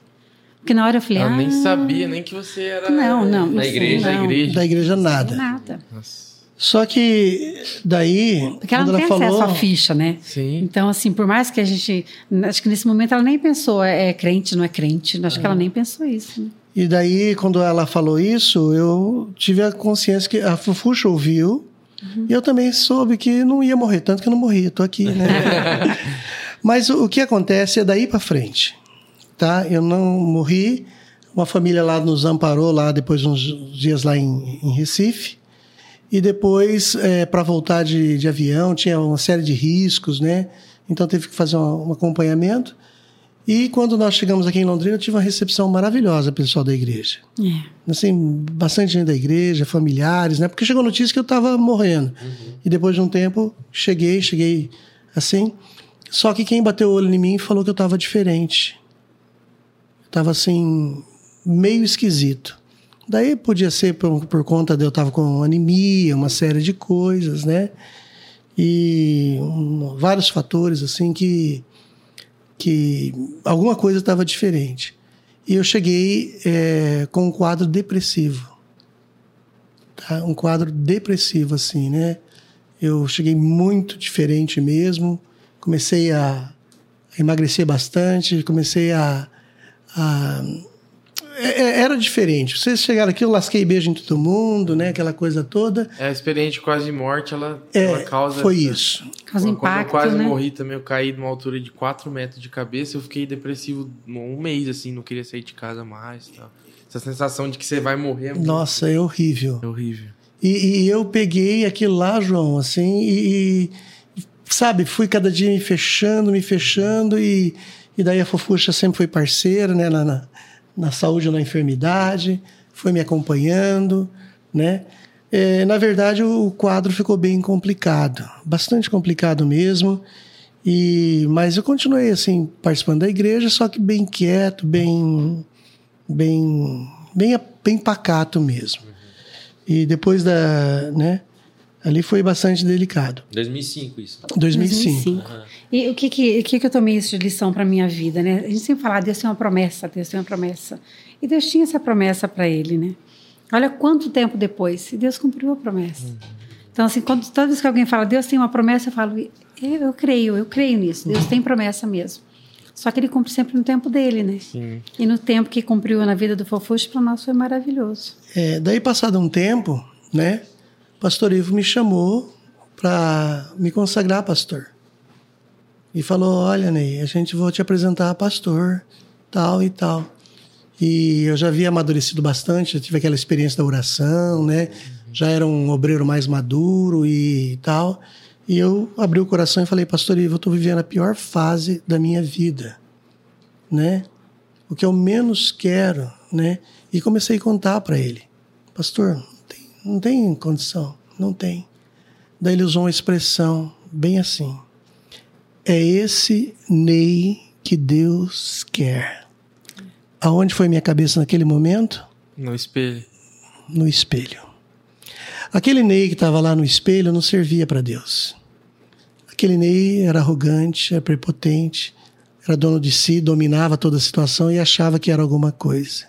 Porque na hora eu falei: Ela ah, nem sabia nem que você era. Não, não. Da não igreja, sei, Da não. igreja. Da igreja nada. Nada. Nossa. Só que daí, Porque ela quando não ela tem falou, acesso à ficha, né? Sim. Então, assim, por mais que a gente. Acho que nesse momento ela nem pensou, é, é crente, não é crente. Acho que ela nem pensou isso. Né? E daí, quando ela falou isso, eu tive a consciência que a Fufuxa ouviu. E eu também soube que não ia morrer, tanto que eu não morri, tô aqui, né? *laughs* Mas o, que acontece é daí para frente, tá? Eu não morri. Uma família lá nos amparou lá depois de uns dias lá em, em Recife. E depois, para voltar de, de avião, tinha uma série de riscos, né? Então teve que fazer um, um acompanhamento. E quando nós chegamos aqui em Londrina, eu tive uma recepção maravilhosa, pessoal da igreja. É. Assim, bastante gente da igreja, familiares, né? Porque chegou a notícia que eu estava morrendo. E depois de um tempo, cheguei, cheguei assim. Só que quem bateu o olho em mim falou que eu estava diferente. Eu estava assim, meio esquisito. Daí podia ser por, por conta de eu estar com anemia, uma série de coisas, né? E um, vários fatores assim que que alguma coisa estava diferente. E eu cheguei é, com um quadro depressivo. Tá? Um quadro depressivo, assim, né? Eu cheguei muito diferente mesmo. Comecei a, emagrecer bastante, comecei a. a era diferente. Vocês chegaram aqui, eu lasquei beijo em todo mundo, né? Aquela coisa toda. É, a experiência de quase de morte, ela, É, ela causa. foi isso. Causa Quando impacto, eu quase né? morri também, eu caí numa altura de 4 metros de cabeça, eu fiquei depressivo um mês, assim, não queria sair de casa mais. Tal. Essa sensação de que você vai morrer é muito Nossa, é horrível. é horrível. E, e eu peguei aquilo lá, João, assim, e, e, sabe, fui cada dia me fechando, me fechando, e, e daí a Fofuxa sempre foi parceira, né, na, na, na saúde ou na enfermidade, foi me acompanhando, né. É, na verdade, o quadro ficou bem complicado, bastante complicado mesmo, e mas eu continuei, assim, participando da igreja, só que bem quieto, bem, bem, bem, bem pacato mesmo. E depois da, né, ali foi bastante delicado. 2005 isso. 2005. E o que que, o que que eu tomei isso de lição para minha vida, né? A gente sempre fala, Deus tem uma promessa, Deus tem uma promessa. E Deus tinha essa promessa para ele, né? Olha quanto tempo depois, e Deus cumpriu a promessa. Então, assim, quando, toda vez que alguém fala, Deus tem uma promessa, eu falo, eu, eu creio, eu creio nisso, Deus tem promessa mesmo. Só que ele cumpre sempre no tempo dele, né? Sim. E no tempo que cumpriu na vida do Fofuxo, para nós foi maravilhoso. É, daí, passado um tempo, né, pastor Ivo me chamou para me consagrar pastor. E falou: Olha, Ney, a gente vou te apresentar pastor, tal e tal. E eu já havia amadurecido bastante, já tive aquela experiência da oração, né? Já era um obreiro mais maduro e tal. E eu abri o coração e falei: Pastor Ivo, eu estou vivendo a pior fase da minha vida, né? O que eu menos quero, né? E comecei a contar para ele: Pastor, não tem, condição, não tem. Daí ele usou uma expressão bem assim: É esse Ney que Deus quer. Aonde foi minha cabeça naquele momento? No espelho. No espelho. Aquele Ney que estava lá no espelho não servia para Deus. Aquele Ney era arrogante, era prepotente, era dono de si, dominava toda a situação e achava que era alguma coisa.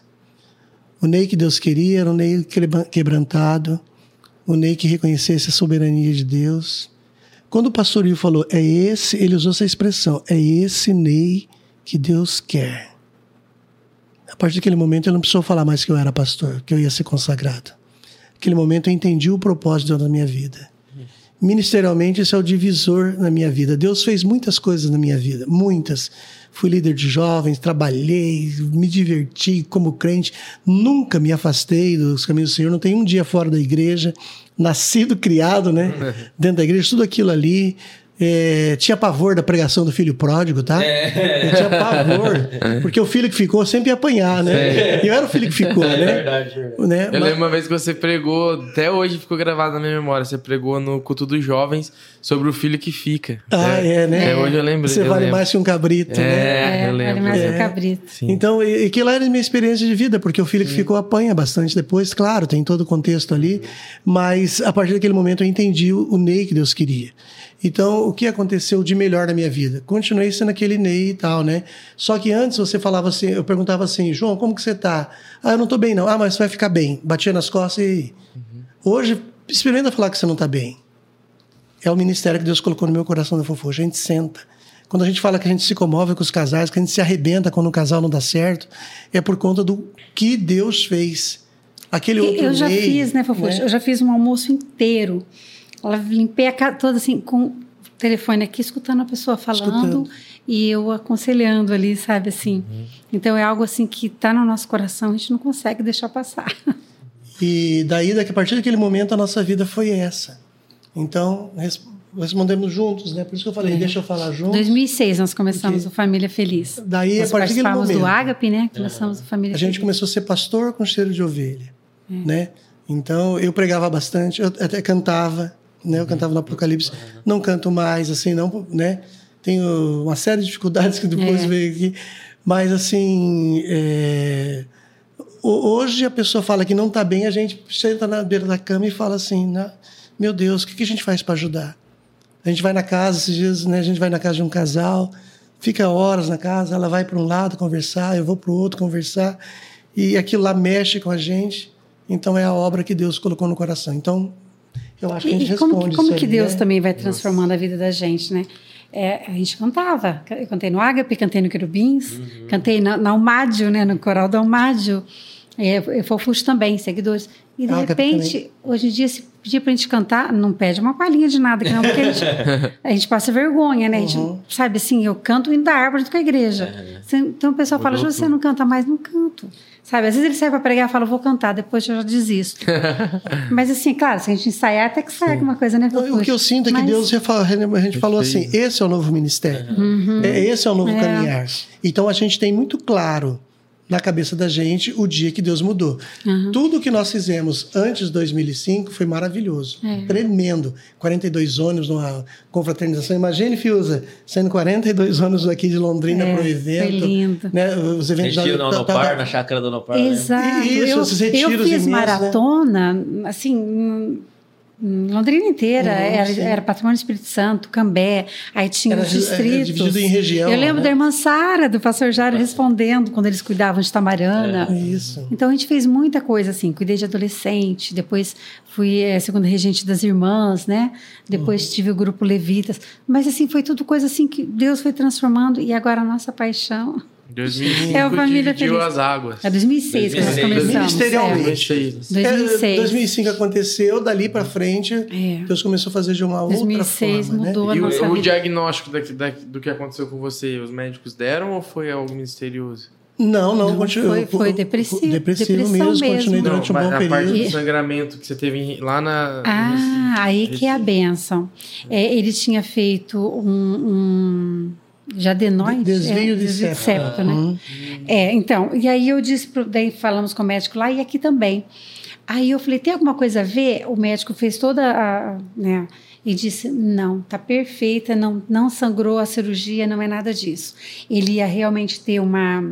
O Ney que Deus queria era um Ney quebra- quebrantado, o Ney que reconhecesse a soberania de Deus. Quando o pastor Ivo falou, é esse, ele usou essa expressão, é esse Ney que Deus quer. A partir daquele momento ele não precisou falar mais que eu era pastor, que eu ia ser consagrado. Naquele momento eu entendi o propósito na minha vida. Ministerialmente, esse é o divisor na minha vida. Deus fez muitas coisas na minha vida, muitas. Fui líder de jovens, trabalhei, me diverti como crente, nunca me afastei dos caminhos do Senhor, não tenho um dia fora da igreja, nascido, criado, né? Dentro da igreja, tudo aquilo ali. É, tinha pavor da pregação do filho pródigo, tá? Eu tinha pavor, porque o filho que ficou sempre ia apanhar, né? E eu era o filho que ficou, né? verdade, verdade. né? Eu Mas- lembro uma vez que você pregou, até hoje ficou gravado na minha memória, você pregou no culto dos jovens sobre o filho que fica. Ah, é, né? Até hoje eu lembro. Você eu vale lembro. mais que um cabrito, né? É, eu vale lembro. mais É. que o cabrito. Sim. Então, e, e aquilo era a minha experiência de vida, porque o filho que ficou apanha bastante depois, claro, tem todo o contexto ali, mas a partir daquele momento eu entendi o, o Ney que Deus queria. Então, o que aconteceu de melhor na minha vida? Continuei sendo aquele Ney e tal, né? Só que antes você falava assim, eu perguntava assim, João, como que você tá? Ah, eu não tô bem não. Ah, mas você vai ficar bem. Batia nas costas e... Hoje, experimenta falar que você não tá bem. É o ministério que Deus colocou no meu coração da fofo. A gente senta. Quando a gente fala que a gente se comove com os casais, que a gente se arrebenta quando o casal não dá certo, é por conta do que Deus fez. Aquele outro Eu já Ney, fiz, né, Fofuxa? Eu já fiz um almoço inteiro. Ela limpei a casa toda assim, com o telefone aqui, escutando a pessoa falando Escutando. e eu aconselhando ali, sabe assim. Uhum. Então é algo assim que está no nosso coração, a gente não consegue deixar passar. *laughs* E daí, daqui, a partir daquele momento, a nossa vida foi essa. Então, res- respondemos juntos, né? Por isso que eu falei, É. deixa eu falar junto. 2006 nós começamos Porque- o Família Feliz. Daí, Nós a partir daquele participávamos do momento, Ágape, né? Começamos o Família a gente Feliz. começou a ser pastor com cheiro de ovelha, É. né? Então, eu pregava bastante, eu até cantava, né? Eu cantava no Apocalipse. Não canto mais, assim, não, né? Tenho uma série de dificuldades que depois É. veio aqui. Mas, assim, é, ho- hoje a pessoa fala que não está bem, a gente senta na beira da cama e fala assim, "Na- meu Deus, o que que a gente faz para ajudar? A gente vai na casa, esses dias, né? A gente vai na casa de um casal, fica horas na casa, ela vai para um lado conversar, eu vou para o outro conversar, e aquilo lá mexe com a gente. Então é a obra que Deus colocou no coração. Então eu acho que a gente E como, responde que- como isso que Deus né? também vai transformando a vida da gente, né? É, a gente cantava. Eu cantei no Ágape, cantei no Querubins, Uhum. cantei na, na Almádio, né? No coral da Almádio. É, Fofuxo também, seguidores. E de repente, hoje em dia, se pedir pra gente cantar, não pede uma palhinha de nada, que não, porque a gente, *laughs* a gente passa vergonha, né? A gente, Uhum. sabe assim, eu canto indo da árvore com a igreja. Você- Então o pessoal fala, Mudou "Ju, você não canta mais? Não canto. Sabe, às vezes ele sai para pregar e fala, vou cantar, depois eu já desisto. *laughs* Mas assim, claro, se a gente ensaiar, até que sai alguma coisa, né? Então, O que eu sinto é que Mas- Deus já fala- a gente falou assim, esse é o novo ministério, é, esse é o novo É. caminhar. Então a gente tem muito claro na cabeça da gente o dia que Deus mudou. Tudo que nós fizemos antes de 2005 foi maravilhoso, É. tremendo. 42 ônibus numa confraternização. Imagine, Fiuza, saindo 42 ônibus aqui de Londrina É, para o foi evento. lindo. Né, os eventos Retiro da- da- Unopar, da- na chácara da Unopar. né? Exato. Isso, eu, esses eu retiros fiz imensos, né? maratona, assim, em- em Londrina inteira. Uhum, era, era Patrimônio do Espírito Santo, Cambé, aí tinha Era os di- era distritos. dividido em região, Eu lembro né? da irmã Sara, do pastor Jário, respondendo quando eles cuidavam de Tamarana. Isso. Então a gente fez muita coisa assim, cuidei de adolescente, depois fui eh, segunda regente das irmãs, né? Depois Uhum. tive o grupo Levitas, mas assim foi tudo coisa assim que Deus foi transformando e agora a nossa paixão 2005 É a família dividiu feliz. as águas. é 2006 que nós 2006. começamos. Ministerialmente. é. 2006. 2006. É, 2005 aconteceu, dali para frente, É. Deus começou a fazer de uma outra 2006 forma. mudou Né? a E nossa o, o diagnóstico da, da- do que aconteceu com você, os médicos deram ou foi algo misterioso? Não, não, Não, continuou. foi- foi depressivo, Depressivo mesmo, mesmo. continuei Não, durante um bom a parte período. do sangramento que você teve lá na. Ah, aí que é a benção. É, ele tinha feito um, um já Desvio é, de septo. né? Uhum. É, então, e aí eu disse, pro, daí falamos com o médico lá e aqui também. Aí eu falei, tem alguma coisa a ver? O médico fez toda a, né, e disse, não, tá perfeita, não, não sangrou a cirurgia, não é nada disso. Ele ia realmente ter uma,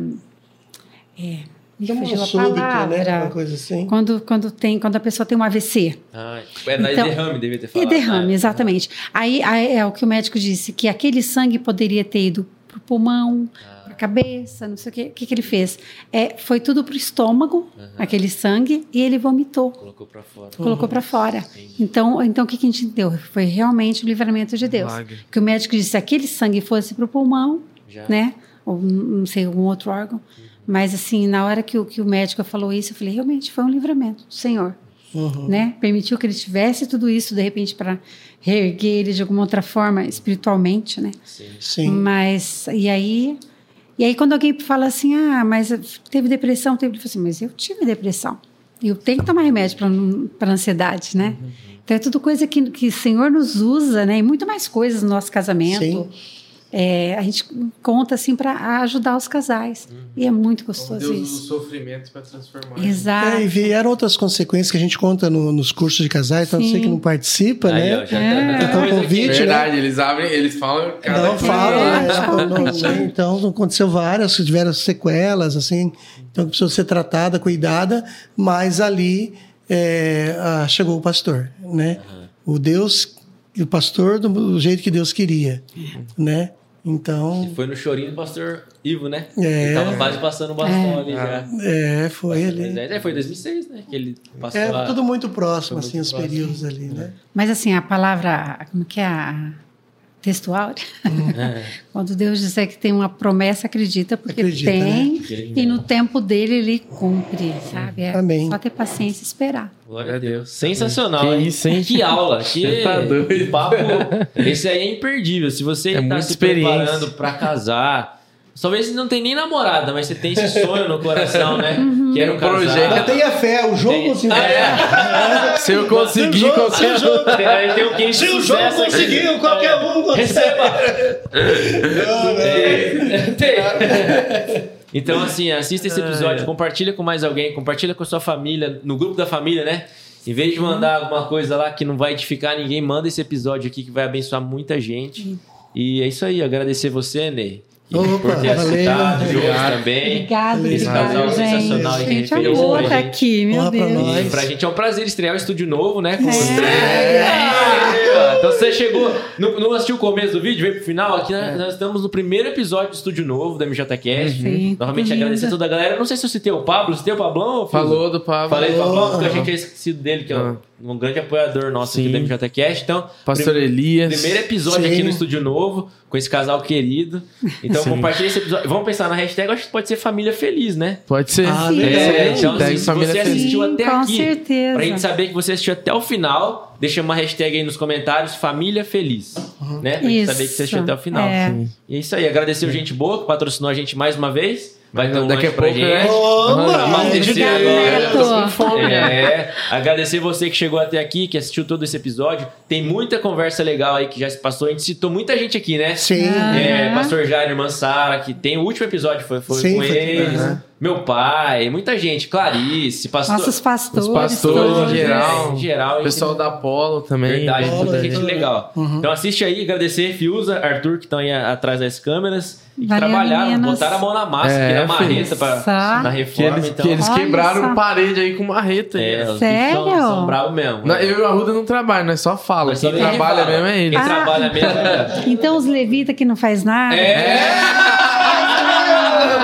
é, me Tem uma fugiu a súbito, palavra. né? Uma coisa assim. Quando, quando, tem, quando a pessoa tem um AVC. Ah, é na Então, derrame, devia ter E falado. derrame, né? exatamente. Aí, aí é o que o médico disse, que aquele sangue poderia ter ido pro pulmão, Ah. pra cabeça, não sei o quê. O que, que ele fez? É, foi tudo pro estômago, aquele sangue, e ele vomitou, Colocou pra fora. colocou para fora. Então, então, o que, que a gente deu? Foi realmente o livramento de Deus. Milagre. Que o médico disse, se aquele sangue fosse pro pulmão, Já. né? Ou não sei, algum outro órgão. Mas assim, na hora que o, que o médico falou isso, eu falei, realmente foi um livramento do Senhor. Uhum. Né? Permitiu que ele tivesse tudo isso, de repente, para reerguer ele de alguma outra forma, espiritualmente, né? Sim. Sim. Mas, e aí... E aí, quando alguém fala assim, ah, mas teve depressão, teve... Eu falo assim, mas eu tive depressão. Eu tenho que tomar remédio para ansiedade, né? Então, é tudo coisa que, que o Senhor nos usa, né? E muito mais coisas no nosso casamento. Sim. É, a gente conta assim para ajudar os casais. E é muito gostoso Deus isso. os sofrimentos para transformar. Exato. É, e vieram outras consequências que a gente conta no- nos cursos de casais, então você que não participa, Aí, né? ó, já É. tá Então, convite, né? Verdade, eles abrem, eles falam cada Não coisa. fala, É, né? né? Então, aconteceu várias, tiveram sequelas, assim, então precisou ser tratada, cuidada, mas ali é, ah, chegou o pastor, né? O Deus, o pastor do, do jeito que Deus queria, né? Então, foi no chorinho do pastor Ivo, né? É. Ele tava quase passando o bastão É. ali já. é, foi ali. é, foi 2006, né? Que ele passou É, a... tudo muito próximo, Foi assim, muito os próximo. períodos ali, né? Mas assim, a palavra, como que é a textual? É. Quando Deus disser que tem uma promessa, acredita, porque Acredita, tem, ele- e no tempo dele ele cumpre, sabe? É Amém. só ter paciência e esperar. Glória a Deus. Sensacional, Que hein? isso, hein? Que aula. Que tá doido. papo. Esse aí é imperdível. Se você É está muita se experiência. preparando para casar, Talvez você não tenha nem namorada, mas você tem esse sonho no coração, né? Que era um projeto. casal. Tenha fé, o jogo Tem- conseguiu. Ah, é. *laughs* Se eu conseguir Se se o jogo- Tem, tem um Se o jogo aqui. conseguiu, qualquer um consegue. Receba! *laughs* Tem. Então, assim, assista esse episódio, compartilha com mais alguém, compartilha com a sua família, no grupo da família, né? Em vez de mandar alguma coisa lá que não vai edificar ninguém, manda esse episódio aqui que vai abençoar muita gente. E é isso aí, agradecer você, Ney. E Opa, por ter valeu. aceitado, o João Obrigado. também. Obrigada, Esse obrigada, casal gente. sensacional aí que Gente, referência amor pra tá gente. aqui, meu pra Deus. nós. E pra gente é um prazer estrear o estúdio novo, né? Com você. É. Então você chegou. Não, não assistiu o começo do vídeo, veio pro final. Aqui nós, nós estamos no primeiro episódio do estúdio novo da MJCast. Sim, Novamente lindo. agradecer a toda a galera. Não sei se eu citei o Pablo, citei o Pablão ou Falou do Pablo. Falei do Pablão, porque eu achei Aham. que eu tinha esquecido dele, que é Ah. Um, grande apoiador nosso Sim. aqui da MJCast. Então, Pastor prim- Elias. primeiro episódio Sim. aqui no estúdio novo, com esse casal querido. Então, Sim. compartilha esse episódio. Vamos pensar na hashtag, acho que pode ser família feliz, né? Pode ser. Ah, Sim. legal. É, então, se você feliz. assistiu até com aqui, certeza. pra gente saber que você assistiu até o final, deixa uma hashtag aí nos comentários, família feliz, né? Pra gente Isso. saber que você assistiu até o final. É. E é isso aí, agradecer o Gente Boa, que patrocinou a gente mais uma vez. Vai ter um Daqui a pouco, né? gente. Opa, Abastecer Obrigada, agora. Neto. Tô com fome, né? É, agradecer você que chegou até aqui, que assistiu todo esse episódio. Tem muita conversa legal aí que já se passou. A gente citou muita gente aqui, né? Sim. É. Pastor Jair Mansara, que tem o último episódio, foi, foi Sim, com foi- eles. Aham. Meu pai, muita gente. Clarice, pastor. Nossos pastores. Os pastores todos. em geral. em geral, O pessoal da Polo também. Verdade, muita né? gente legal. Então assiste aí, agradecer Fiuza, Arthur, que estão aí atrás das câmeras. E que Valeu, trabalharam, meninos. botaram a mão na massa, É, que era marreta pra, na Que reforma. eles, então, que eles quebraram só. parede aí com marreta. é, Sério? São, são bravos mesmo. Não, eu e o Arruda não trabalham, nós só fala. Mas Quem quem trabalha fala. mesmo é ele. Quem Ah. trabalha mesmo é... *laughs* Então os levitas que não faz nada. É! *laughs*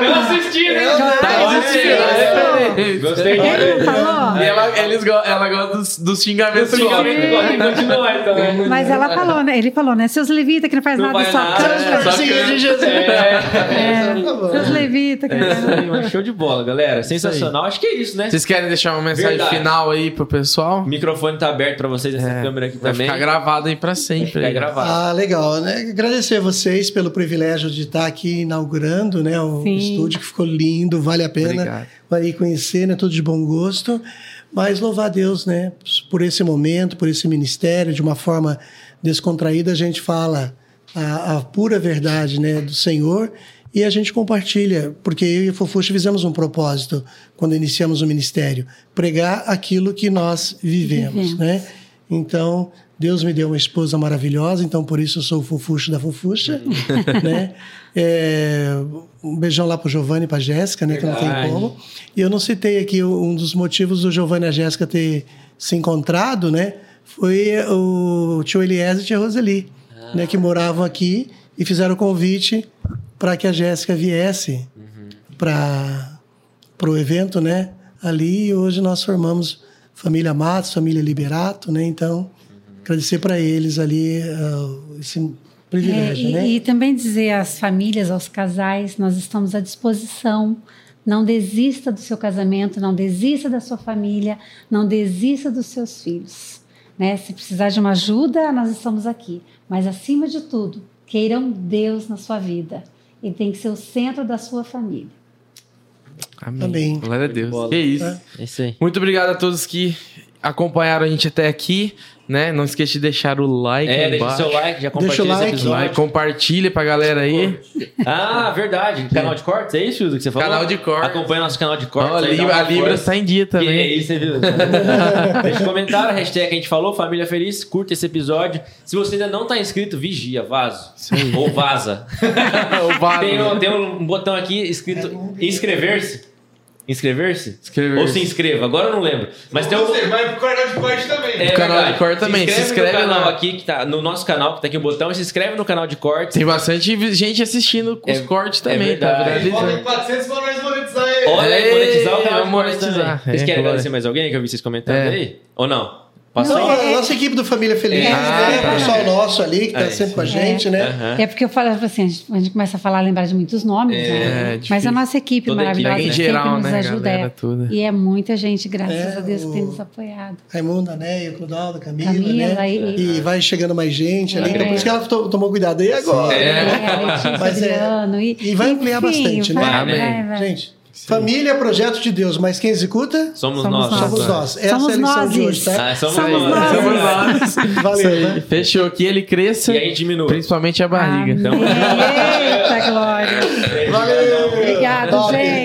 Eu assisti, né? Claro, Olha, assisti. é. Gostei? E ela, eles, go- ela gosta dos, dos xingamentos continuar, então, né? Mas ela falou, né? Ele falou, né? Seus levitas que não faz Não nada, só canta. é, de Jesus. É. Seus levitas que É não faz show de bola, galera. Sensacional. Acho que é isso, né? Vocês querem deixar uma mensagem Verdade. final aí pro pessoal? O microfone tá aberto pra vocês, essa É, câmera aqui Vai também. ficar gravado aí pra sempre. Vai gravado. Ah, legal. Né? Agradecer a vocês pelo privilégio de estar aqui inaugurando né, o Sim. Estúdio, que ficou lindo, vale a pena Obrigado. vai ir conhecer, né? Tudo de bom gosto. Mas louvar a Deus, né? Por esse momento, por esse ministério, de uma forma descontraída, a gente fala a, a pura verdade né, do Senhor e a gente compartilha, porque eu e a Fofuxa fizemos um propósito quando iniciamos o ministério, pregar aquilo que nós vivemos, Vivemos. né? Então, Deus me deu uma esposa maravilhosa, então por isso eu sou o fofuxo da fofuxa, *laughs* né? É, um beijão lá pro Giovanni e pra Jéssica, né? Que não tem como. E eu não citei aqui um dos motivos do Giovanni e a Jéssica ter se encontrado, né? Foi o tio Eliezer e a tia Roseli, né? Que moravam aqui e fizeram o convite para que a Jéssica viesse para o evento, né? Ali e hoje nós formamos família Matos, família Liberato, né? Então, agradecer para eles ali ah, esse É, privilégio, e, né? e também dizer às famílias, aos casais, nós estamos à disposição. Não desista do seu casamento, não desista da sua família, não desista dos seus filhos. Né? Se precisar de uma ajuda, nós estamos aqui. Mas, acima de tudo, queiram Deus na sua vida. Ele tem que ser o centro da sua família. Amém. Amém. Glória a Deus. Que isso. É. É isso aí. Muito obrigado a todos que acompanharam a gente até aqui, né? Não esqueça de deixar o like É, deixa o seu like, já Deixa o compartilha esse like. episódio. Like, compartilha pra galera aí. Ah, verdade. Canal de cortes, é isso, que você falou? Canal de cortes. Acompanha nosso canal de cortes. A aí, Libra, a Libra força. tá em dia Que também. é isso, você viu? *laughs* Deixa um comentário, hashtag que a gente falou, Família Feliz, curta esse episódio. Se você ainda não tá inscrito, vigia, vaso. Ou vaza. *laughs* o Vado. Tem, um- tem um botão aqui escrito inscrever-se. Inscrever-se? Inscrever-se. Ou se inscreva, agora eu não lembro. Mas tem um. Você vai pro canal de corte também. É O canal verdade. de corte também, se inscreve no canal lá. aqui, que tá no nosso canal, que tá aqui o botão, e se inscreve no canal de cortes. Tem bastante gente assistindo os É- cortes é também, tá? verdade. Viralizando. Falta em 400 pra nós monetizar ele. Olha aí, monetizar o canal monetizar. também. Vocês É, querem agradecer mais alguém que eu vi vocês comentando É. aí? Ou não? Passou Não, aí. a nossa equipe do Família Feliz, É. né? Ah, tá. o pessoal nosso ali, que está É, sempre com a gente, né? Aham. É porque eu falo assim, a gente, a gente começa a falar, lembrar de muitos nomes, É, né? é Mas a nossa equipe Toda a equipe. maravilhosa Em sempre geral, nos né, ajuda. galera é. E é muita gente, graças É, a Deus, que tem nos apoiado. Raimundo, Anéia, Clodaldo, Camila, Camila, né? e- E vai chegando mais gente ali. É. Então, por isso que ela to- tomou cuidado. E agora? É. É, Letícia, Mas é- Adriano. E, E vai ampliar enfim, bastante, né? vai, vai. Gente, família é projeto de Deus, mas quem executa? Somos, Somos nós. nós. Somos nós. Essa Somos é a lição de nós. hoje, tá? Ah, somos, Somos nós. nós. Somos nós. Valeu, né? Fechou que ele cresça, E aí diminui. principalmente a barriga. Amém. *laughs* Eita, glória. Valeu! Obrigado, Top. gente.